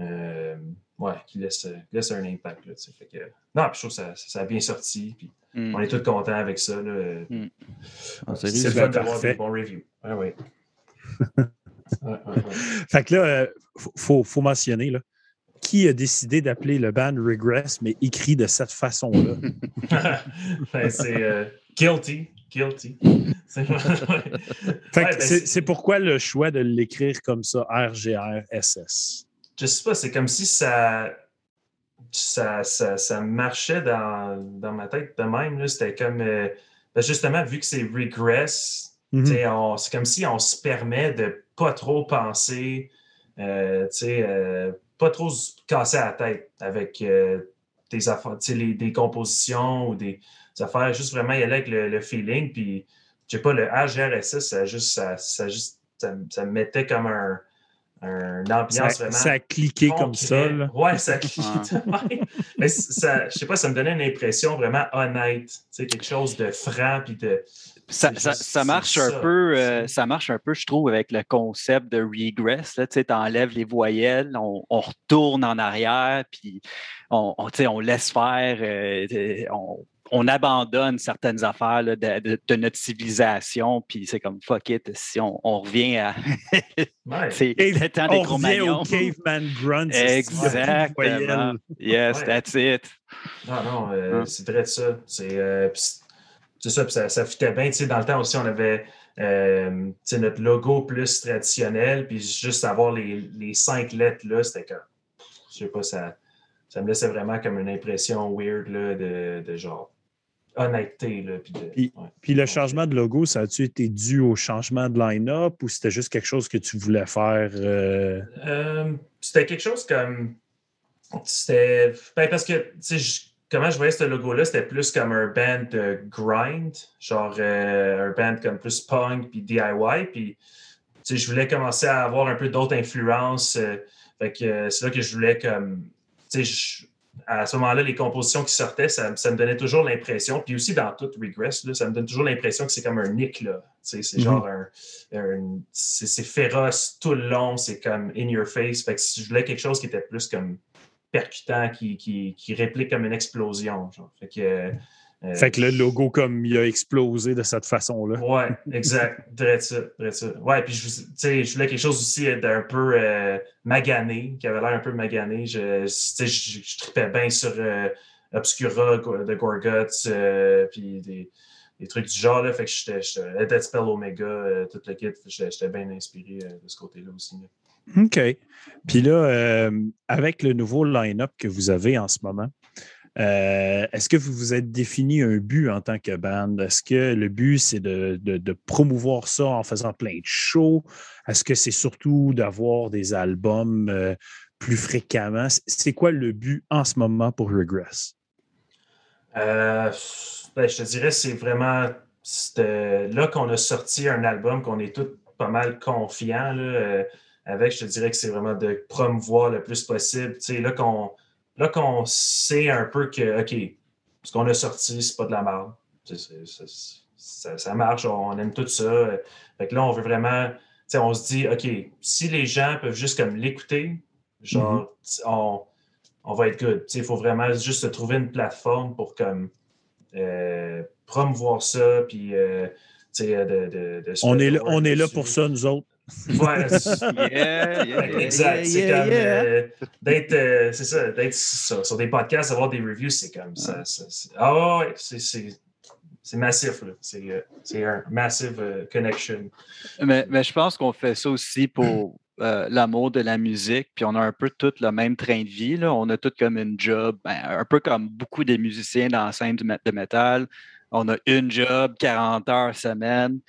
euh, ouais, qui laisse, laisse, un impact. Là, fait que, non, puis je trouve que ça, ça a bien sorti, puis mm. on est tous contents avec ça. Là. Mm. Ah, c'est le fun d'avoir des bons reviews. Ah, ouais. fait que là, il euh, faut, faut, mentionner, là, qui a décidé d'appeler le band Regress, mais écrit de cette façon-là? ben, c'est Guilty. Guilty. Ben, c'est pourquoi le choix de l'écrire comme ça, RGRSS? Je sais pas, c'est comme si ça, ça, ça, marchait dans, dans, ma tête de même. C'était comme, euh, ben, justement, vu que c'est regress, mm-hmm. c'est comme si on se permet de pas trop penser, euh, euh, pas trop se casser la tête avec des, affaires, les, des compositions ou des affaires, juste vraiment y aller avec le, feeling. Puis, je sais pas, le HRSS, ça juste, ça, ça, juste, ça, me mettait comme un, un ambiance ça, vraiment. Ça a cliqué comme ça. Là. Ouais, ça a cliqué. Mais ça, je sais pas, ça me donnait une impression vraiment honnête. quelque chose de franc puis de. Ça, ça, marche un peu, euh, ça marche un peu, je trouve, avec le concept de regress. Tu enlèves les voyelles, on, on, retourne en arrière, puis on, on, on laisse faire, euh, on, on abandonne certaines affaires de, notre civilisation, puis c'est comme fuck it, si on, revient à. c'est le temps des On revient au caveman grunt. Exactement. Yes, that's it. Non, non, euh, c'est vrai de ça. C'est euh, ça, ça, ça fitait bien. dans le temps aussi, on avait euh, notre logo plus traditionnel, puis juste avoir les, les cinq lettres là, c'était comme. Je sais pas, ça, ça me laissait vraiment comme une impression weird là, de, de genre honnêteté. Là, puis, le changement de logo, ça a-tu été dû au changement de line-up ou c'était juste quelque chose que tu voulais faire? Euh? Euh, c'était quelque chose comme. C'était. Ben, parce que, comment je voyais ce logo-là, c'était plus comme un band de grind, genre euh, un band comme plus punk puis DIY. Puis, je voulais commencer à avoir un peu d'autres influences. fait que c'est là que je voulais comme. Tu sais, à ce moment-là, les compositions qui sortaient, ça, me donnait toujours l'impression, puis aussi dans tout Regress, ça me donne toujours l'impression que c'est comme un nick. C'est mm-hmm. genre un. c'est féroce tout le long, c'est comme in your face. Fait que si je voulais quelque chose qui était plus comme percutant, qui, qui, réplique comme une explosion. Genre. Fait que. Euh, fait que le logo, comme il a explosé de cette façon-là. Ouais, exact. Très ça, ça. Ouais, puis je, je voulais quelque chose aussi d'un peu euh, magané, qui avait l'air un peu magané. Je, je, je tripais bien sur euh, Obscura de Gorguts, puis des, des trucs du genre. Là, fait que j'étais Dead Spell Omega, tout le kit. J'étais bien inspiré de ce côté-là aussi. OK. Puis là, avec le nouveau line-up que vous avez en ce moment, euh, est-ce que vous vous êtes défini un but en tant que band? Est-ce que le but, c'est de, promouvoir ça en faisant plein de shows? Est-ce que c'est surtout d'avoir des albums euh, plus fréquemment? C'est quoi le but en ce moment pour Regress? Euh, ben, je te dirais, c'est vraiment là qu'on a sorti un album qu'on est tous pas mal confiants avec. Je te dirais que c'est vraiment de promouvoir le plus possible. Tu sais, là qu'on là qu'on sait un peu que, OK, ce qu'on a sorti, c'est pas de la merde. Ça, marche, on aime tout ça. Fait que là, on veut vraiment, on se dit, OK, si les gens peuvent juste comme l'écouter, genre, mm-hmm. on, va être good. Il faut vraiment juste trouver une plateforme pour comme euh, promouvoir ça, puis euh, de, de, on est là, on est là pour ça, nous autres. Ouais, exact. c'est comme euh, d'être, euh, c'est ça, d'être sur, des podcasts, avoir des reviews, c'est comme ça. ah ouais, c'est massif. Euh, c'est un massive connection. Mais, mais je pense qu'on fait ça aussi pour l'amour de la musique, puis on a un peu tout le même train de vie. Là. On a tout comme une job, ben, un peu comme beaucoup des musiciens dans la scène de métal. On a une job, 40 heures semaine.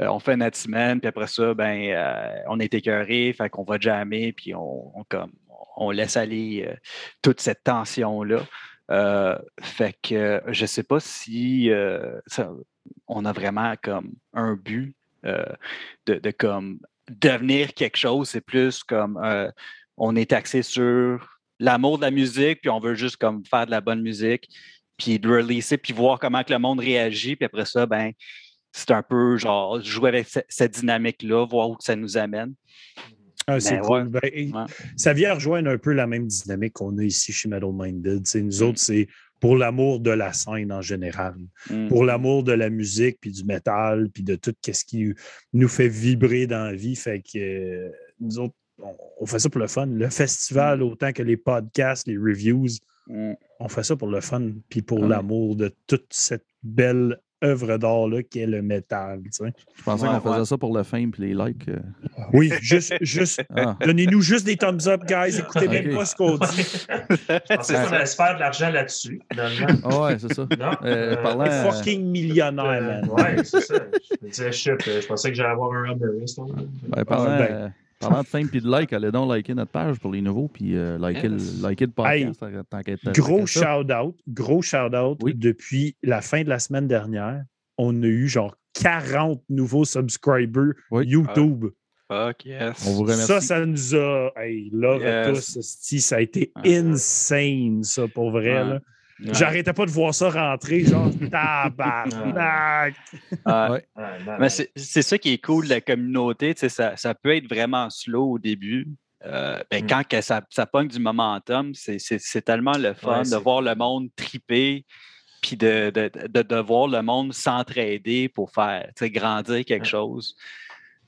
Euh, on fait notre semaine, puis après ça, ben, euh, on est écœuré, fait qu'on va jammer, puis on, comme, on laisse aller euh, toute cette tension-là. fait que je ne sais pas si on a vraiment comme un but de, comme devenir quelque chose. C'est plus comme on est axé sur l'amour de la musique, puis on veut juste comme faire de la bonne musique, puis de releaser, puis voir comment le monde réagit, puis après ça, ben c'est un peu genre jouer avec cette dynamique-là, voir où ça nous amène. Ah, c'est cool. Ben, ça vient rejoindre un peu la même dynamique qu'on a ici chez Metal Minded. nous mm. autres, c'est pour l'amour de la scène en général, mm. pour l'amour de la musique, puis du métal, puis de tout ce qui nous fait vibrer dans la vie. Fait que euh, nous autres, on, fait ça pour le fun. Le festival, mm. autant que les podcasts, les reviews, on fait ça pour le fun, puis pour l'amour de toute cette belle œuvre d'art là, qui est le métal. Tu sais. Je pensais qu'on faisait ça pour le fame et les likes. Euh. Oui, juste, juste ah. donnez-nous juste des thumbs up, guys. Écoutez même pas ce qu'on dit. je pensais qu'on allait se faire de l'argent là-dessus. Ah ouais, c'est ça. Non, euh, euh parlant, fucking millionnaire, man. Ouais, c'est ça. Je me disais, shit, je pensais que j'allais avoir un Humberist. Ouais, parlant, ben, Parlant de fame et de like, allez donc liker notre page pour les nouveaux, puis euh, liker, le, podcast. gros shout-out, gros shout-out. Depuis la fin de la semaine dernière, on a eu genre 40 nouveaux subscribers YouTube. fuck yes. On vous remercie. Ça, ça nous a. Hey, là, tous, ça a été insane, ça, pour vrai. Là. J'arrêtais pas de voir ça rentrer, genre tabarnak! Mais c'est ça qui est cool la communauté. Ça, ça peut être vraiment slow au début. Euh, ben, mm. Quand que ça, ça pogne du momentum, c'est tellement le fun de voir le monde triper puis de, de, de, de, voir le monde s'entraider pour faire grandir quelque chose.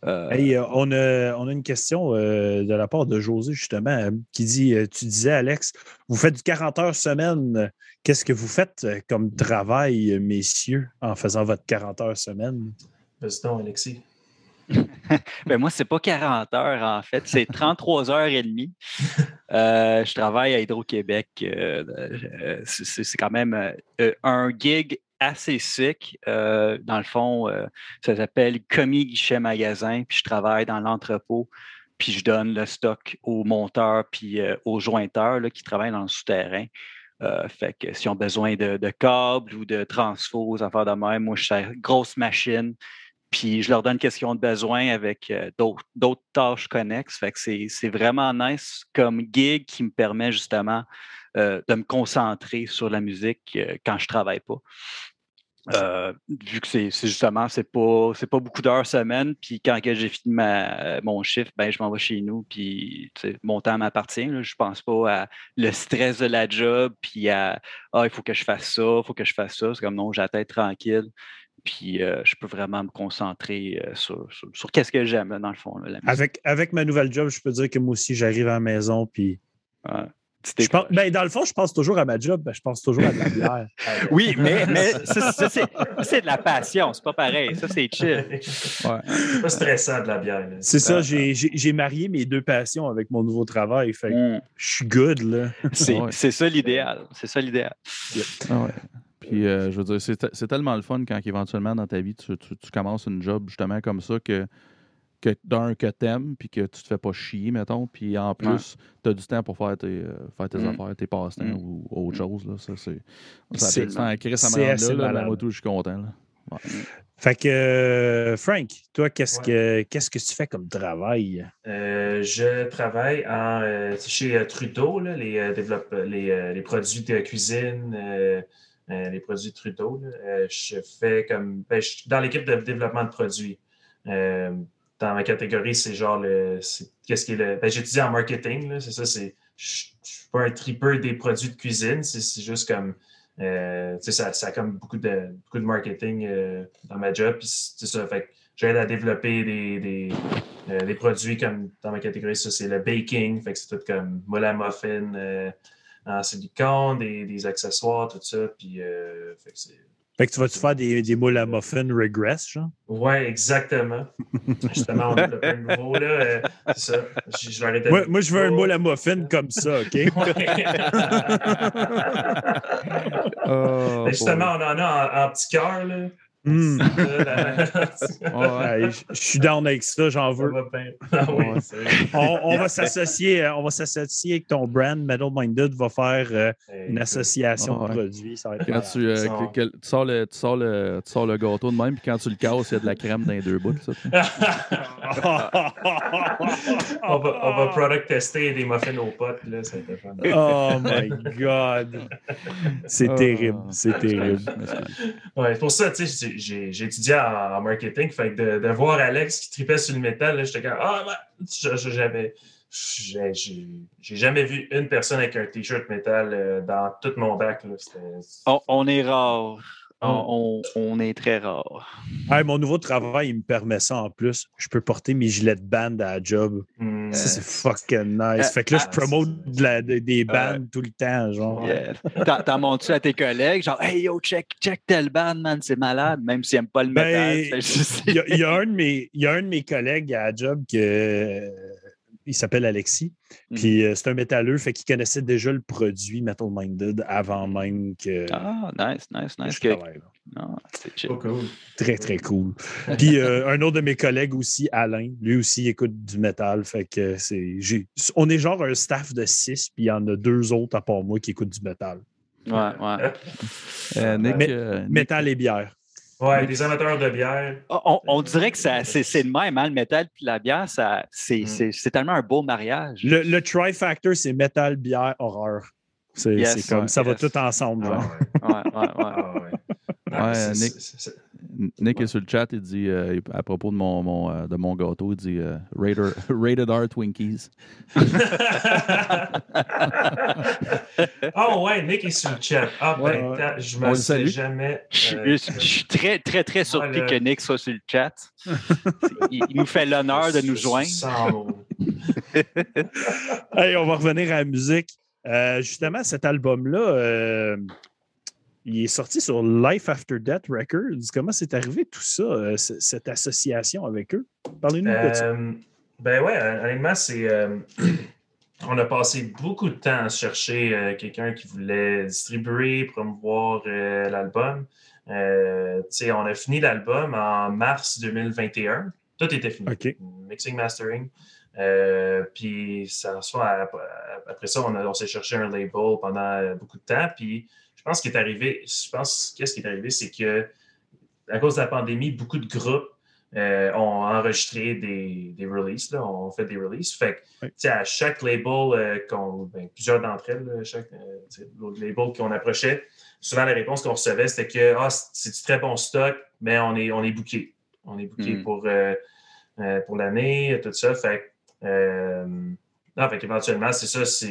Euh, euh, on, a, on, a, une question euh, de la part de José, justement, qui dit Tu disais, Alex, vous faites du 40 heures semaine. Qu'est-ce que vous faites comme travail, messieurs, en faisant votre 40 heures semaine? Vas-y Alexis. ben moi, c'est pas 40 heures, en fait. C'est 33 heures et demie. je travaille à Hydro-Québec. c'est quand même un gig assez sick. Euh, dans le fond, euh, ça s'appelle commis guichet magasin, puis je travaille dans l'entrepôt, puis je donne le stock aux monteurs puis euh, aux jointeurs qui travaillent dans le souterrain. fait que s'ils ont besoin de, câbles ou de transfos, affaires de même, moi je suis grosse machine. Puis je leur donne question de besoin avec d'autres tâches connexes. Fait que c'est vraiment nice comme gig qui me permet justement de me concentrer sur la musique quand je travaille pas. Euh, vu que c'est justement, c'est pas, pas beaucoup d'heures semaine, puis quand j'ai fini mon chiffre, ben, je m'en vais chez nous, puis mon temps m'appartient. Je pense pas à le stress de la job, puis à Ah, il faut que je fasse ça, il faut que je fasse ça. C'est comme non, j'ai la tête tranquille, puis euh, je peux vraiment me concentrer euh, sur, sur, qu'est-ce que j'aime, dans le fond. avec, avec ma nouvelle job, je peux dire que moi aussi, j'arrive à la maison, puis Tu Je pense, ben, dans le fond, je pense toujours à ma job, ben, je pense toujours à de la bière. Oui, mais, mais c'est de la passion, c'est pas pareil. Ça, c'est chill. Ouais. C'est pas stressant de la bière. C'est ça, j'ai marié mes deux passions avec mon nouveau travail. Fait que Mm. je suis good, là. C'est Ouais. ça l'idéal. C'est ça l'idéal. Ah ouais. Puis, euh, je veux dire, c'est tellement le fun quand éventuellement dans ta vie, tu, tu- tu commences une job justement comme ça que, que d'un, que t'aimes, puis que tu te fais pas chier, mettons. Puis en plus, tu as du temps pour faire tes, euh, faire tes Mm. affaires, tes passe-temps Mm. ou autre chose. Là. Ça, c'est. Ça C'est- fait du temps à Chris à là, là, moi, tout, je suis content. Là. Fait que, euh, Frank, toi, qu'est-ce Ouais. que qu'est-ce que tu fais comme travail? Euh, je travaille en, euh, chez Trudeau, là, les, euh, développe- les, euh, les produits de cuisine, euh, euh, les produits Trudeau. là. Euh, je fais comme. ben, je suis dans l'équipe de développement de produits. Dans ma catégorie, c'est genre le. Qu'est-ce qui est le. Ben, J'étudie en marketing, c'est ça. c'est Je je suis pas un tripeur des produits de cuisine, c'est juste comme. euh, ça, ça a comme beaucoup de, beaucoup de marketing euh, dans ma job. Puis ça. Fait j'aide à développer des, des, euh, des produits comme dans ma catégorie, ça c'est le baking, fait que c'est tout comme moule à muffin euh, en silicone, des, des accessoires, tout ça. Puis, fait que c'est. Fait que tu vas-tu faire des, des moules à muffin regress, genre? Ouais, exactement. Justement, on développe un nouveau, là. euh, c'est ça. Je, je leur ai Moi, moi, je veux un moule à muffin comme ça, OK? Oh, justement, on en a en, en petit cœur, là. Ouais. Hey, je je suis down avec ça, j'en veux. va. Ah oui, On, on va s'associer, on va s'associer avec ton brand. Metal Minded va faire euh, une association Ah ouais. de produits. Ça va être Quand tu, euh, Ça. que- que- tu, sors le, tu, sors le, tu sors le gâteau de même, puis quand tu le casses, il y a de la crème dans les deux bouts. Ça, on, va, on va product tester des muffins aux potes, là, ça oh my God! C'est Ah. terrible, c'est terrible. Ouais, c'est pour ça, tu sais, j'ai- étudié en, marketing. Fait que de, voir Alex qui tripait sur le métal, j'étais comme Ah, ben, j'avais. J'ai jamais vu une personne avec un t-shirt métal euh, dans tout mon bac. là. On est rare. On, on- est très rare. Hey, mon nouveau travail, il me permet ça en plus. Je peux porter mes gilets de band à la job. Hmm. Ça, c'est fucking nice. euh, Fait que là, je ah, promote de la- de- des bandes tout le temps, genre. Yeah. T'en- montres-tu à tes collègues? Genre, hey yo, check, check tel band, man, c'est malade, même s'ils n'aiment pas le Ben, métal. Il y, y a un de mes, il y a un de mes collègues à la job que, il s'appelle Alexis. Mm. Puis euh, c'est un métalleux, fait qu'il connaissait déjà le produit Metal Minded avant même que, Ah, nice, nice, nice. Que-. Ah, cool. Très, très cool. Puis euh, un autre de mes collègues aussi, Alain, lui aussi écoute du métal. Fait que c'est. j'ai- On est genre un staff de six, puis il y en a deux autres à part moi qui écoutent du métal. Ouais, ouais. Euh, Nick, Mais- euh, Nick- Métal et bière. Ouais, des amateurs de bière. On, on dirait que ça- c'est c'est le même, hein, le métal puis la bière, ça- c'est Mm. c'est- c'est tellement un beau mariage. Le, le trifactor, c'est métal, bière, horreur. C'est Yes, comme ouais, ça va tout ensemble. Ah, genre. ouais. Ouais, ouais, ouais. Ah, ouais. Nick. est sur le chat, il dit, euh, à propos de mon, mon, euh, de mon gâteau, il dit euh, Rated, Rated R Twinkies. Ah ouais, Nick est sur le chat. Ah ben, Ouais, ta- je me sais jamais. Je, euh, je- je suis très, très, très surpris que Nick soit sur le chat. Il, il nous fait l'honneur de nous joindre. Hey, on va revenir à la musique. Euh, justement, cet album-là, euh, il est sorti sur Life After Death Records. Comment c'est arrivé tout ça, euh, cette association avec eux? Parlez-nous de ça. Euh, ben ouais, honnêtement, c'est. euh, on a passé beaucoup de temps à chercher euh, quelqu'un qui voulait distribuer, promouvoir euh, l'album. Euh, on a fini l'album en mars 2021. Tout était fini. Mixing, mastering. Puis ça, soit ap- après ça, on, a- on s'est cherché un label pendant beaucoup de temps. Puis je pense qu'il est arrivé, je pense qu'est-ce qui est arrivé, c'est que à cause de la pandémie, beaucoup de groupes euh, ont enregistré des, des releases, là, ont fait des releases. Fait que, Oui. tu sais, à chaque label, euh, qu'on- ben, plusieurs d'entre elles, là, chaque euh, label qu'on approchait, souvent la réponse qu'on recevait, c'était que ah, c'est du très bon stock, mais on est, on est booké. On est booké Mm. pour, pour l'année, tout ça. Fait non, fait qu'éventuellement, c'est ça, c'est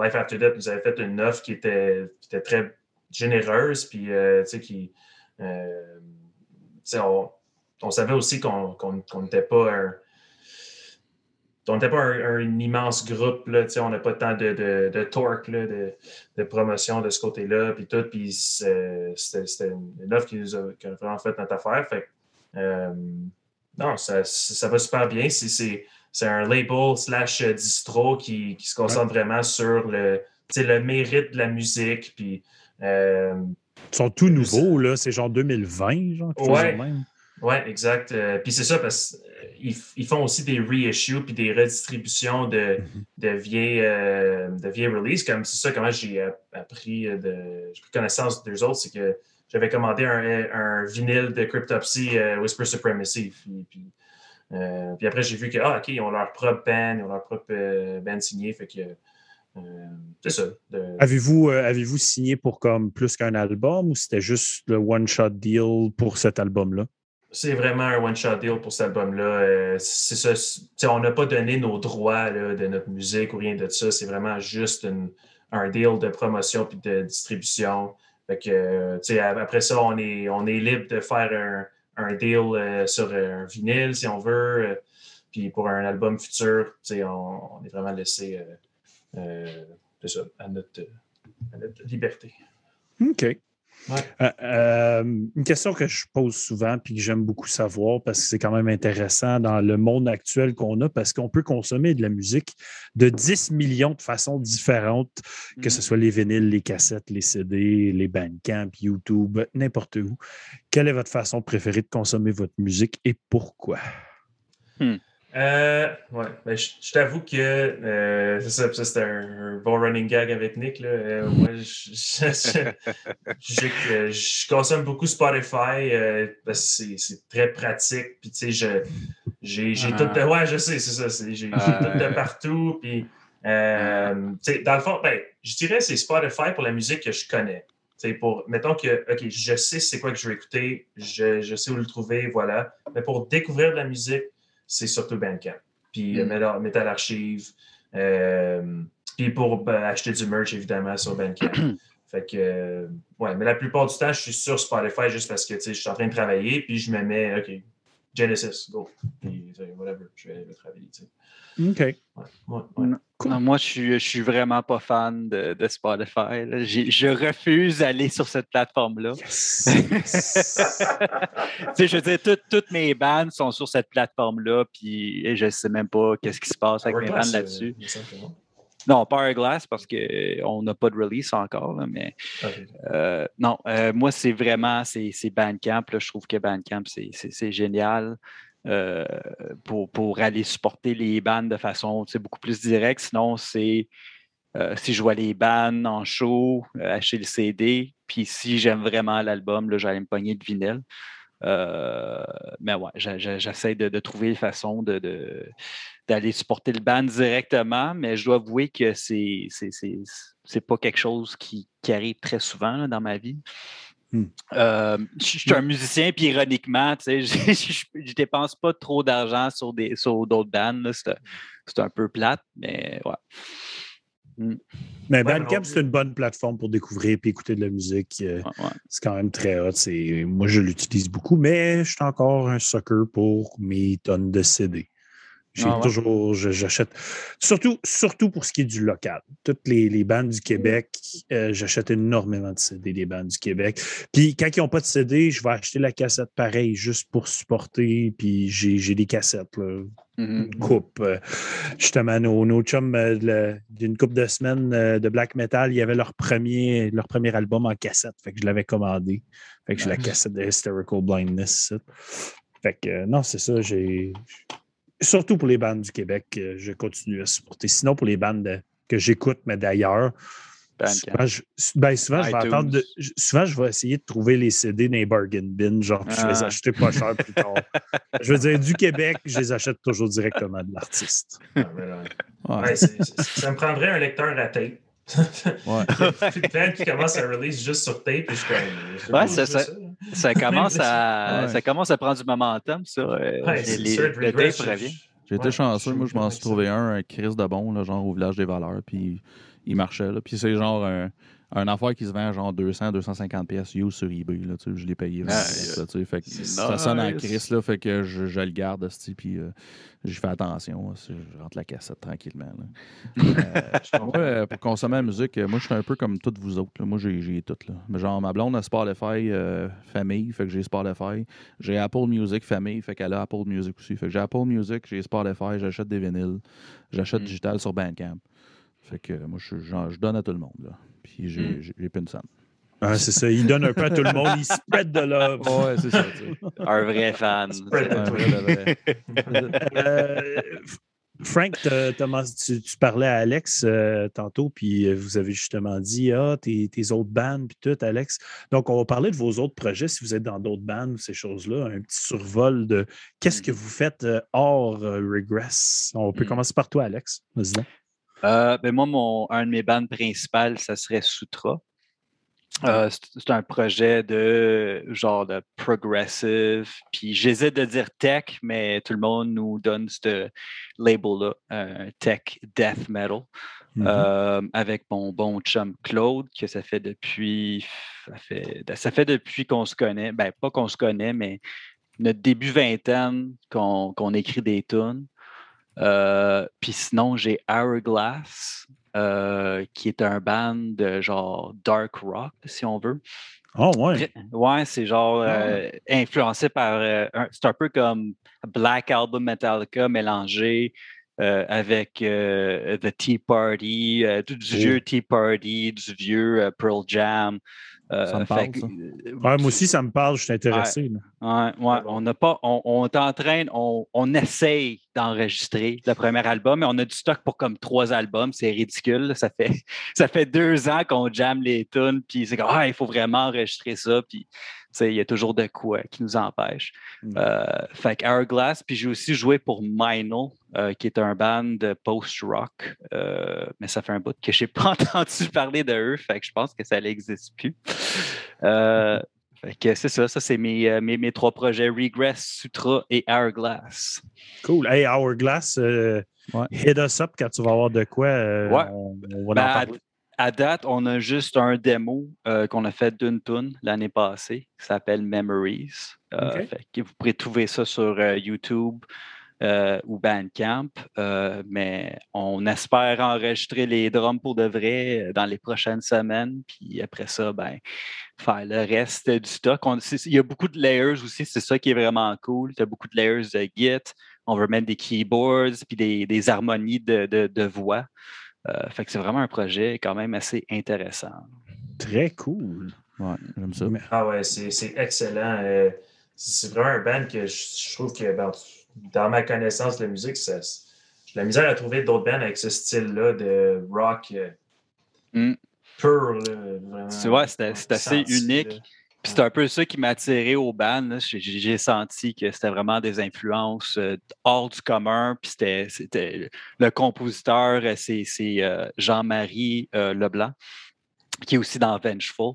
Life After Death nous avait fait une offre qui était, qui était très généreuse, puis euh, tu sais, qui. euh, tu sais, on, on savait aussi qu'on n'était pas un. on n'était pas un, immense groupe, là, on n'a pas tant de, de, de torque, là, de, de, promotion de ce côté-là, puis tout, puis c'était une offre qui nous a, vraiment fait notre affaire. Fait, euh, non, ça, ça, va super bien. C'est un label slash distro qui, qui se concentre vraiment sur le, le mérite de la musique, puis... Euh, Ils sont tout nouveaux, là, c'est genre 2020, genre, ouais. Oui, exact. Euh, puis c'est ça parce qu'ils font aussi des reissues puis des redistributions de, mhm. de, vieilles, euh, de vieilles releases. Comme c'est ça, comment j'ai appris de. J'ai pris connaissance d'eux autres, c'est que j'avais commandé un, un, vinyle de Cryptopsy Whisper Supremacy. Puis, puis, après, j'ai vu que, ah, OK, ils ont leur propre band, ils ont leur propre band signé. Fait que. C'est ça. Avez-vous avez signé pour comme plus qu'un album ou c'était juste le one-shot deal pour cet album-là? c'est vraiment un one-shot deal pour cet album-là. Euh, c'est ça. on n'a pas donné nos droits de notre musique ou rien de ça. C'est vraiment juste un deal de promotion puis de distribution. Fait que, après ça, on est, on est libre de faire un, deal euh, sur un vinyle si on veut. Euh, puis pour un album futur, on, on est vraiment laissé à, notre, à notre liberté. OK. Euh, euh, une question que je pose souvent puis que j'aime beaucoup savoir parce que c'est quand même intéressant dans le monde actuel qu'on a parce qu'on peut consommer de la musique de 10 millions de façons différentes, que ce mm. soit les vinyles, les cassettes, les CD, les bandcamps, YouTube, n'importe où. Quelle est votre façon préférée de consommer votre musique et pourquoi? Hmm. Euh, ouais, ben, je, t'avoue que euh, ça, c'était un, bon running gag avec Nick. Là. Euh, moi, je, je, consomme beaucoup Spotify euh, parce que c'est très pratique. Puis, tu sais, j'ai tout de. Ouais, je sais, c'est ça. J'ai tout de partout. Puis, dans le fond, ben, je dirais que c'est Spotify pour la musique que je connais. pour, mettons que, OK, je sais c'est quoi que je vais écouter, je, je sais où le trouver, voilà. Mais pour découvrir de la musique, c'est surtout Bandcamp. Puis mm. Metal, Metal, Archive. Euh, puis pour ben, acheter du merch, évidemment, sur Bandcamp. fait que, euh, ouais, mais la plupart du temps, je suis sur Spotify juste parce que, tu sais, je suis en train de travailler, puis je me mets, OK, Genesis, go. Puis, whatever, je vais, travailler, tu sais. OK. moi, je suis, je suis vraiment pas fan de, de Spotify. Je refuse d'aller sur cette plateforme-là. je veux dire, toutes mes bandes sont sur cette plateforme-là, puis je ne sais même pas qu'est-ce qui se passe avec mes bandes là-dessus. Euh, non, pas Glass parce qu'on n'a pas de release encore, mais euh, non, euh, moi, c'est vraiment c'est Bandcamp. je trouve que Bandcamp, c'est génial. Euh, pour, pour, aller supporter les bandes de façon beaucoup plus directe. Sinon, c'est euh, si je vois les bandes en show, euh, acheter le CD, puis si j'aime vraiment l'album, j'allais me pogner de vinyle. mais ouais, j'essaie de, trouver une façon de, d'aller supporter le band directement, mais je dois avouer que c'est, c'est, pas quelque chose qui, arrive très souvent dans ma vie. Hmm. Euh, je suis un musicien, puis ironiquement, je ne dépense pas trop d'argent sur des sur d'autres bandes. C'est un peu plate, mais ouais. Hmm. Mais Bandcamp, c'est une bonne plateforme pour découvrir et écouter de la musique. Euh, c'est quand même très hot. Moi, je l'utilise beaucoup, mais je suis encore un sucker pour mes tonnes de CD. J'ai ah toujours, j'achète, surtout, surtout pour ce qui est du local. Toutes les, les bandes du Québec, euh, j'achète énormément de CD des bandes du Québec. Puis quand ils n'ont pas de CD, je vais acheter la cassette pareil, juste pour supporter. Puis j'ai des cassettes, là. Une mm-hmm. coupe. Euh, justement, nos, nos chums euh, d'une coupe de semaines de black metal, il y avait leur premier, leur premier album en cassette. Fait que je l'avais commandé. Fait que j'ai la cassette de Hysterical Blindness. Fait que non, c'est ça, j'ai surtout pour les bandes du Québec, je continue à supporter. Sinon, pour les bandes que j'écoute, mais d'ailleurs, souvent, je, ben, souvent, je vais attendre souvent, je vais essayer de trouver les CD dans les bargain bin, genre, je vais les ah. acheter pas cher plus tard. je veux dire, du Québec, je les achète toujours directement de l'artiste. Ah, ça me prendrait un lecteur à tape. Ouais. Qui commence à release juste sur tape et je suis Ouais, ça, ça, ça, commence à, ça commence à prendre du momentum, ça. Euh, les, le tape revient. J'ai été chanceux. Moi, je m'en suis trouvé un, un Chris de bon, là, genre au village des valeurs, puis il marchait. Là. Puis c'est genre un, un affaire qui se vend genre 200, 250 pièces used sur eBay. Là, tu sais, je l'ai payé. Nice. ça, tu sais, fait que ça sonne en crise, là, fait que je, je le garde, esti, puis euh, j'y fais attention. là, je rentre la cassette tranquillement. là. Euh, moi, euh, pour consommer la musique, euh, moi, je suis un peu comme toutes vous autres. là. Moi, j'ai j'ai tout. Là. Mais genre, ma blonde a Spotify euh, famille, fait que j'ai Spotify. J'ai Apple Music famille, fait qu'elle a Apple Music aussi. Fait que j'ai Apple Music, j'ai Spotify, j'achète des vinyles, j'achète Mm. digital sur Bandcamp. Fait que moi, je, genre, je donne à tout le monde. Là. Puis j'ai Mm. plus une scène. Ah, c'est ça. Il donne un peu à tout le monde. Il spread de love. Ouais, c'est ça. tu sais. Un vrai fan. Spread Un vrai vrai. Euh, Frank, tu, tu parlais à Alex euh, tantôt, puis euh, vous avez justement dit Ah, tes, tes autres bands, puis tout, Alex. Donc, on va parler de vos autres projets si vous êtes dans d'autres bands ou ces choses-là. Un petit survol de qu'est-ce que Mhm. vous faites euh, hors euh, Regress? On peut Mhm. commencer par toi, Alex. Vas-y donc. Euh, ben moi, mon, un de mes bandes principales, ça serait Sutra. Euh, c'est un projet de genre de progressive. Puis j'hésite de dire tech, mais tout le monde nous donne ce label-là, euh, tech death metal. Mhm. Euh, avec mon bon chum Claude, que ça fait depuis ça fait, ça fait depuis qu'on se connaît. Ben, pas qu'on se connaît, mais notre début vingtaine qu'on qu'on écrit des tunes. Euh, Puis sinon, j'ai Hourglass, euh, qui est un band de genre dark rock, si on veut. Oh, ouais. Ouais, c'est genre euh, influencé par. un- c'est un peu comme Black Album Metallica mélangé avec The Tea Party, du, du Oh. vieux Tea Party, du vieux Pearl Jam. Ça me parle, ça. Ouais, moi aussi, ça me parle. Je suis intéressé. Ouais, ouais, on n'a pas, on, on est en train, on, on essaye d'enregistrer le premier album, mais on a du stock pour comme trois albums, c'est ridicule. Ça fait, ça fait deux ans qu'on jamme les tunes, puis c'est comme ah, il faut vraiment enregistrer ça, puis il y a toujours de quoi qui nous empêche. Mm. Euh, fait que Hourglass, puis j'ai aussi joué pour Minal, euh, qui est un band de post-rock, euh, mais ça fait un bout que je n'ai pas entendu parler de eux, fait que je pense que ça n'existe plus. Fait que c'est ça, ça c'est mes, euh, mes, mes trois projets, Regress, Sutra et Hourglass. Cool. Hey, Hourglass, euh, Ouais. hit us up quand tu vas avoir de quoi. euh, Ouais. on, on va Ben, en à, parler. à date, on a juste un démo euh, qu'on a fait d'une tune l'année passée qui s'appelle Memories. Euh, fait que vous pourrez trouver ça sur euh, YouTube euh, ou Bandcamp. euh, mais on espère enregistrer les drums pour de vrai euh, dans les prochaines semaines. Puis après ça, ben, faire le reste du stock. On- il y a beaucoup de layers aussi, c'est ça qui est vraiment cool. Tu as beaucoup de layers de Git. On veut mettre des keyboards puis des, des harmonies de, de- de voix. Euh, fait que c'est vraiment un projet quand même assez intéressant. Très cool. Ouais, j'aime ça. Ah ouais, c'est c'est excellent. Euh, c'est vraiment un band que je, je trouve que ben, dans ma connaissance de la musique, j'ai la misère à trouver d'autres bands avec ce style-là de rock euh, Mm. pur. Tu vois, c'est assez unique. là. Puis c'est un peu ça qui m'a attiré au band. J'ai- senti que c'était vraiment des influences euh, hors du commun. Puis c'était- le compositeur, euh, c'est Jean-Marie Leblanc, qui est aussi dans Vengeful.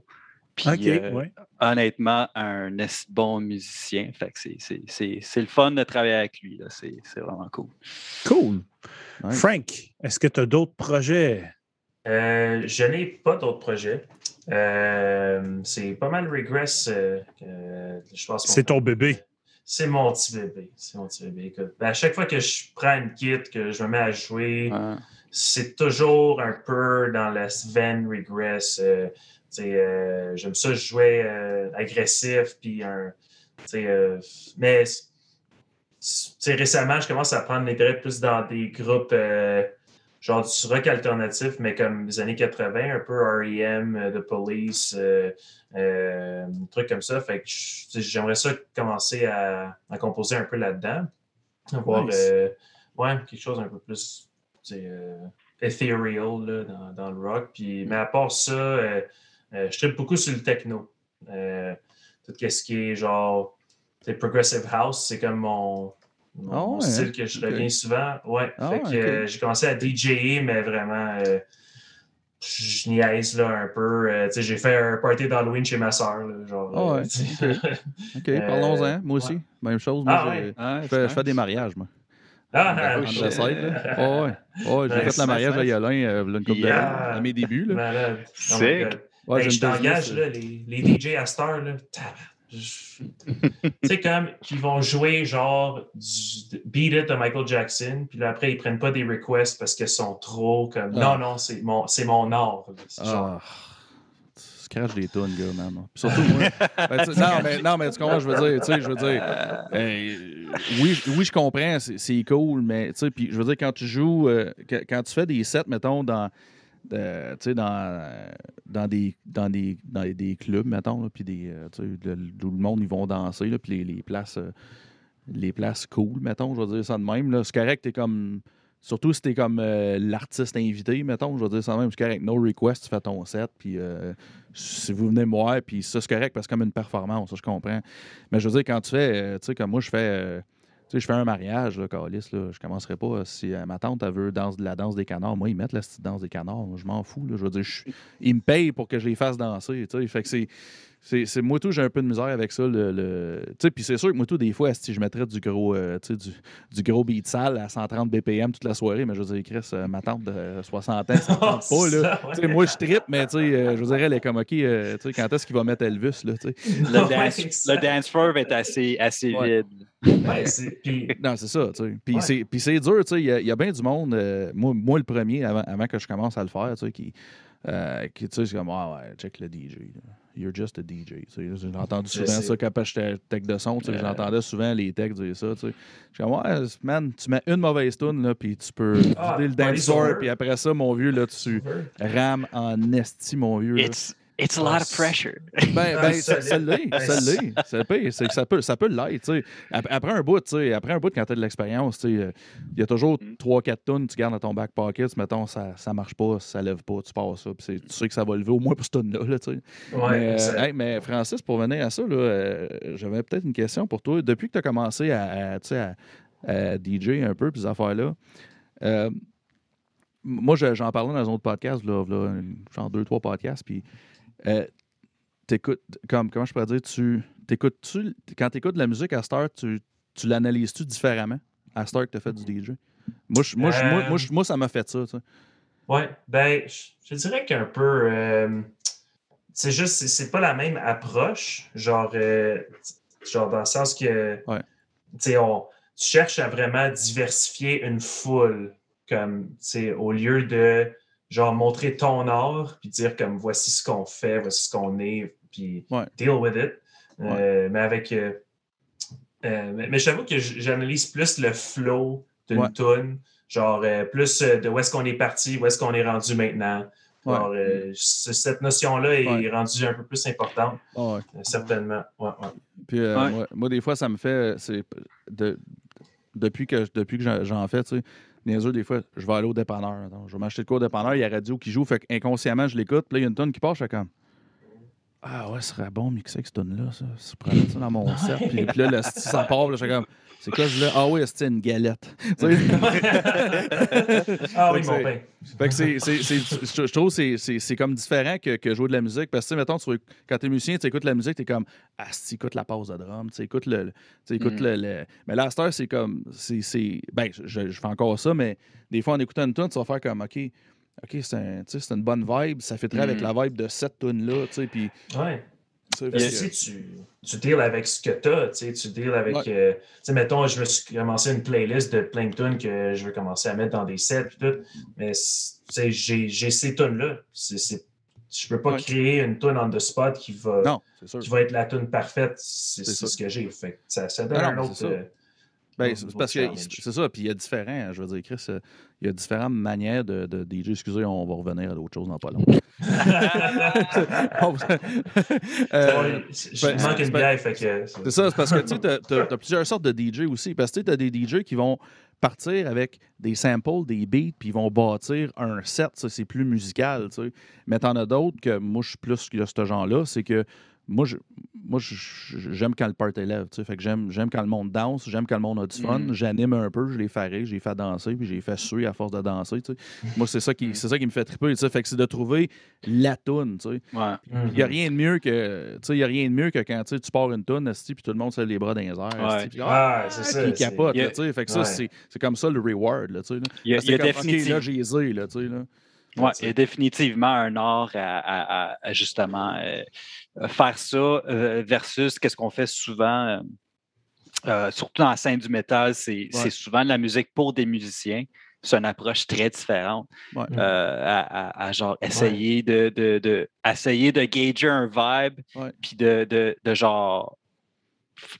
Puis euh, ouais. honnêtement, un bon musicien. Fait que c'est- c'est- c'est c'est le fun de travailler avec lui. là. C'est c'est vraiment cool. Cool. Frank, est-ce que tu as d'autres projets? Euh, je n'ai pas d'autres projets. Euh, c'est pas mal Regress. euh, que je pense C'est ton bébé. C'est mon petit bébé. C'est mon petit bébé. Écoute, ben, à chaque fois que je prends une kit, que je me mets à jouer, Ouais. c'est toujours un peu dans la veine Regress. Euh, J'aime ça jouer euh, agressif, puis un. euh, mais récemment, je commence à prendre l'intérêt plus dans des groupes euh, genre du rock alternatif, mais comme les années 80, un peu R.E.M., euh, The Police, un truc comme ça. Fait que j'aimerais ça commencer à, à composer un peu là-dedans. Voir Nice. ouais, quelque chose un peu plus ethereal là, dans, dans le rock. Puis, mais à part ça, euh, je tripe beaucoup sur le techno. Euh, tout ce qui est genre tu sais, progressive house, c'est comme mon, mon, Ah mon ouais, style que je reviens souvent. Ouais, Ah fait que euh, j'ai commencé à DJer, mais vraiment, euh, je niaise là un peu. Euh, tu sais, j'ai fait un party d'Halloween chez ma soeur. Là, genre, Ah ouais, euh. OK, Euh, parlons-en. Moi aussi. ouais. Même chose. Moi, Ah je, fais, je fais des mariages, moi. Ah, Ben, là. Oh, ouais. Oh, j'ai fait le mariage à Yolin euh, une couple Yeah. d'années, à mes débuts. Là. Malade. Ouais, j'ai je t'engage, les, les DJ à Star, là. je- Tu sais, comme, qui vont jouer genre du Beat It de Michael Jackson, puis là, après, ils prennent pas des requests parce qu'ils sont trop comme. Ah. Non, non, c'est mon, c'est mon art. C'est genre- Ah, tu scratches des tonnes, gars, man. Puis surtout, moi. ben, tu non, mais, non, mais tu comprends, je veux dire, tu sais, je veux dire. euh, oui, je- oui, je comprends, c'est cool, mais tu sais, puis je veux dire, quand tu joues, euh, quand tu fais des sets, mettons, dans. Dans, dans, des, dans, des, dans des clubs, mettons, puis des, euh, le- où le monde, ils vont danser, puis les, places, euh, les places cool, mettons, je veux dire ça de même, c'est correct, t'es comme, surtout si t'es comme euh, l'artiste invité, mettons, je veux dire ça de même, c'est correct, no request, tu fais ton set, puis si vous venez me voir, puis ça, c'est correct, parce que c'est comme une performance, ça, je comprends, mais je veux dire, quand tu fais, tu sais, comme moi, je fais... tu sais, je fais un mariage, là, Calis, là, je commencerai pas. euh, Si euh, ma tante, elle veut danse, la danse des canards, moi, ils mettent la petite danse des canards. je m'en fous. Là, je veux dire, je ils me payent pour que je les fasse danser. tu sais. Fait que c'est. C'est, c'est- moi tout, j'ai un peu de misère avec ça. Le, le- tu sais, puis c'est sûr que moi tout, des fois, si je mettrais du gros, euh, tu sais, du, du gros beat sale à 130 BPM toute la soirée, mais je veux dire, Chris, euh, ma tante de 60 ans, ça me tente pas. Là. ça, ouais. Tu sais, moi, je trippe, mais tu sais, euh, je veux dire, elle est comme, OK, euh, tu sais, quand est-ce qu'il va mettre Elvis? Là, tu sais? Le Ouais, le dance floor va être assez, assez Ouais. vide. Non, c'est ça, tu sais. Puis Ouais. c'est- puis c'est dur, tu sais. Il y a- il y, a bien du monde, euh, moi, moi le premier, avant, avant que je commence à le faire, tu sais, qui, euh, qui tu sais, c'est comme, ah ouais, check le DJ. là. You're just a DJ. J'ai entendu souvent ça quand j'étais tech de son. Euh. J'entendais souvent les techs dire ça. Je suis comme, ouais, man, tu mets une mauvaise tune, là, puis tu peux Ah, vider le dance puis après ça, mon vieux, là, tu rames en esti, mon vieux. It's, it's a lot of pressure. Ben, Ah, ben solide. ça ça l'est, ça l'est. C'est le pire, c'est que ça peut, ça peut l'être, tu sais. Ap- Après un bout, tu sais, après un bout, quand tu as de l'expérience, tu sais, euh, il y a toujours Mm. 3-4 tonnes, tu gardes dans ton back pocket, mettons, ça, ça marche pas, ça lève pas, tu passes ça, puis tu sais que ça va lever au moins pour ce tonne-là, là, tu sais. Ouais, mais, euh, hey, mais Francis, pour venir à ça, là, euh, j'avais peut-être une question pour toi. Depuis que tu as commencé à, à, tu sais, à- à DJ un peu, puis ces affaires-là, euh, moi, je- j'en parlais dans un autre podcast, là, là, genre deux, trois podcasts, puis euh, t'écoutes, comme, comment je pourrais dire, tu t'écoutes-tu, quand tu écoutes de la musique à Start, tu, tu l'analyses-tu différemment à Start que tu fait du DJ? Moi, je- moi, je- moi, moi, je- moi, ça m'a fait ça, tu sais. Ouais, ben, je, je dirais qu'un peu. euh, c'est juste, c'est- c'est pas la même approche. Genre, euh, genre dans le sens que. Ouais. Tu cherches à vraiment diversifier une foule. Comme, tu sais, au lieu de, genre, montrer ton art, puis dire, comme, voici ce qu'on fait, voici ce qu'on est, puis Ouais. deal with it. Euh, Mais avec. euh, euh, mais j'avoue que j'analyse plus le flow d'une Ouais. tune, genre euh, plus euh, de où est-ce qu'on est parti, où est-ce qu'on est rendu maintenant. Euh, c- cette notion-là est Ouais. rendue un peu plus importante, Ah ouais. euh, certainement. Ouais, ouais. Puis euh, Ouais. moi, moi, des fois, ça me fait. De, depuis que, depuis que j'en- j'en fais, tu sais, des fois, je vais aller au dépanneur. je vais m'acheter de quoi au dépanneur, il y a radio qui joue, fait inconsciemment, je l'écoute, puis là, il y a une tonne qui passe, je fais. Ah ouais, ce serait bon mixer avec cette tonne-là, ça. Je pourrais mettre ça dans mon set. Puis, puis là, le, ça part, là, je fais comme. C'est quoi, je là? Ah oui, c'est une galette. Ah oui, que mon pain. Fait que c'est, c'est, c'est- je je trouve que c'est, c'est, c'est comme différent que, que jouer de la musique. Parce que, tu sais, mettons, tu, vas- quand t'es musicien, tu écoutes la musique, t'es comme, ah, si, écoute la pause de drum, tu écoutes le. tu écoutes Mm. le, le- Mais là, à cette heure, c'est comme. C'est, c'est... Ben, je, je fais encore ça, mais des fois, en écoutant une tune, tu vas faire comme, OK, OK, c'est, un- une bonne vibe, ça fait très avec Mm. la vibe de cette tune-là, tu sais, puis. Ouais. Parce que que- tu, tu, deals avec ce que tu as, tu sais, tu deals avec. Ouais. euh, tu sais, mettons, je me suis commencé une playlist de plein de tunes que je veux commencer à mettre dans des sets puis tout. Mais c'est- tu sais, j'ai ces tunes-là. Je peux pas Ouais. créer une tune on the spot qui va, Non, c'est sûr. qui va être la tune parfaite. C'est ce que j'ai. Ça, ça donne non, un autre. C'est ça. Ben, c'est parce de que c'est ça, puis il y a différents, je veux dire, Chris, euh, il y a différentes manières de, de DJ. Excusez, on va revenir à d'autres choses dans pas long. Euh, je ben, manque c'est- une bière, fait que. C'est ça, c'est parce que tu as, plusieurs sortes de DJ aussi. Parce que tu as des DJ qui vont partir avec des samples, des beats, puis ils vont bâtir un set. Ça, c'est plus musical. tu sais. Mais t'en as d'autres que moi, je suis plus que ce genre-là. C'est que moi, je, moi je- je- j'aime quand le party lève. tu sais. Fait que j'aime, j'aime quand le monde danse, j'aime quand le monde a du fun. Mm. J'anime un peu, je les fais rire, je les fais danser, puis je les fais suer à force de danser. tu sais. Moi, c'est ça, qui, c'est ça qui me fait triper. tu sais. Fait que c'est de trouver la toune. tu sais. Ouais. Il n'y a rien de mieux que. Tu sais, il y a rien de mieux que quand tu sais, tu pars une tonne, esti, puis tout le monde se lève les bras dans les airs. Ouais. puis, ah, Ah, c'est qui capote, il y a- là, tu sais. Fait que ça, Ouais. c'est c'est comme ça le reward, là, tu sais. là. Il y a, Parce il y a comme, là, j'ai là, tu sais, là. Définitivement un art à, justement euh, faire ça euh, versus qu'est-ce qu'on fait souvent, euh, surtout dans la scène du métal, c'est souvent de la musique pour des musiciens. C'est une approche très différente à, genre essayer de, de, essayer de gager un vibe, puis de, de, genre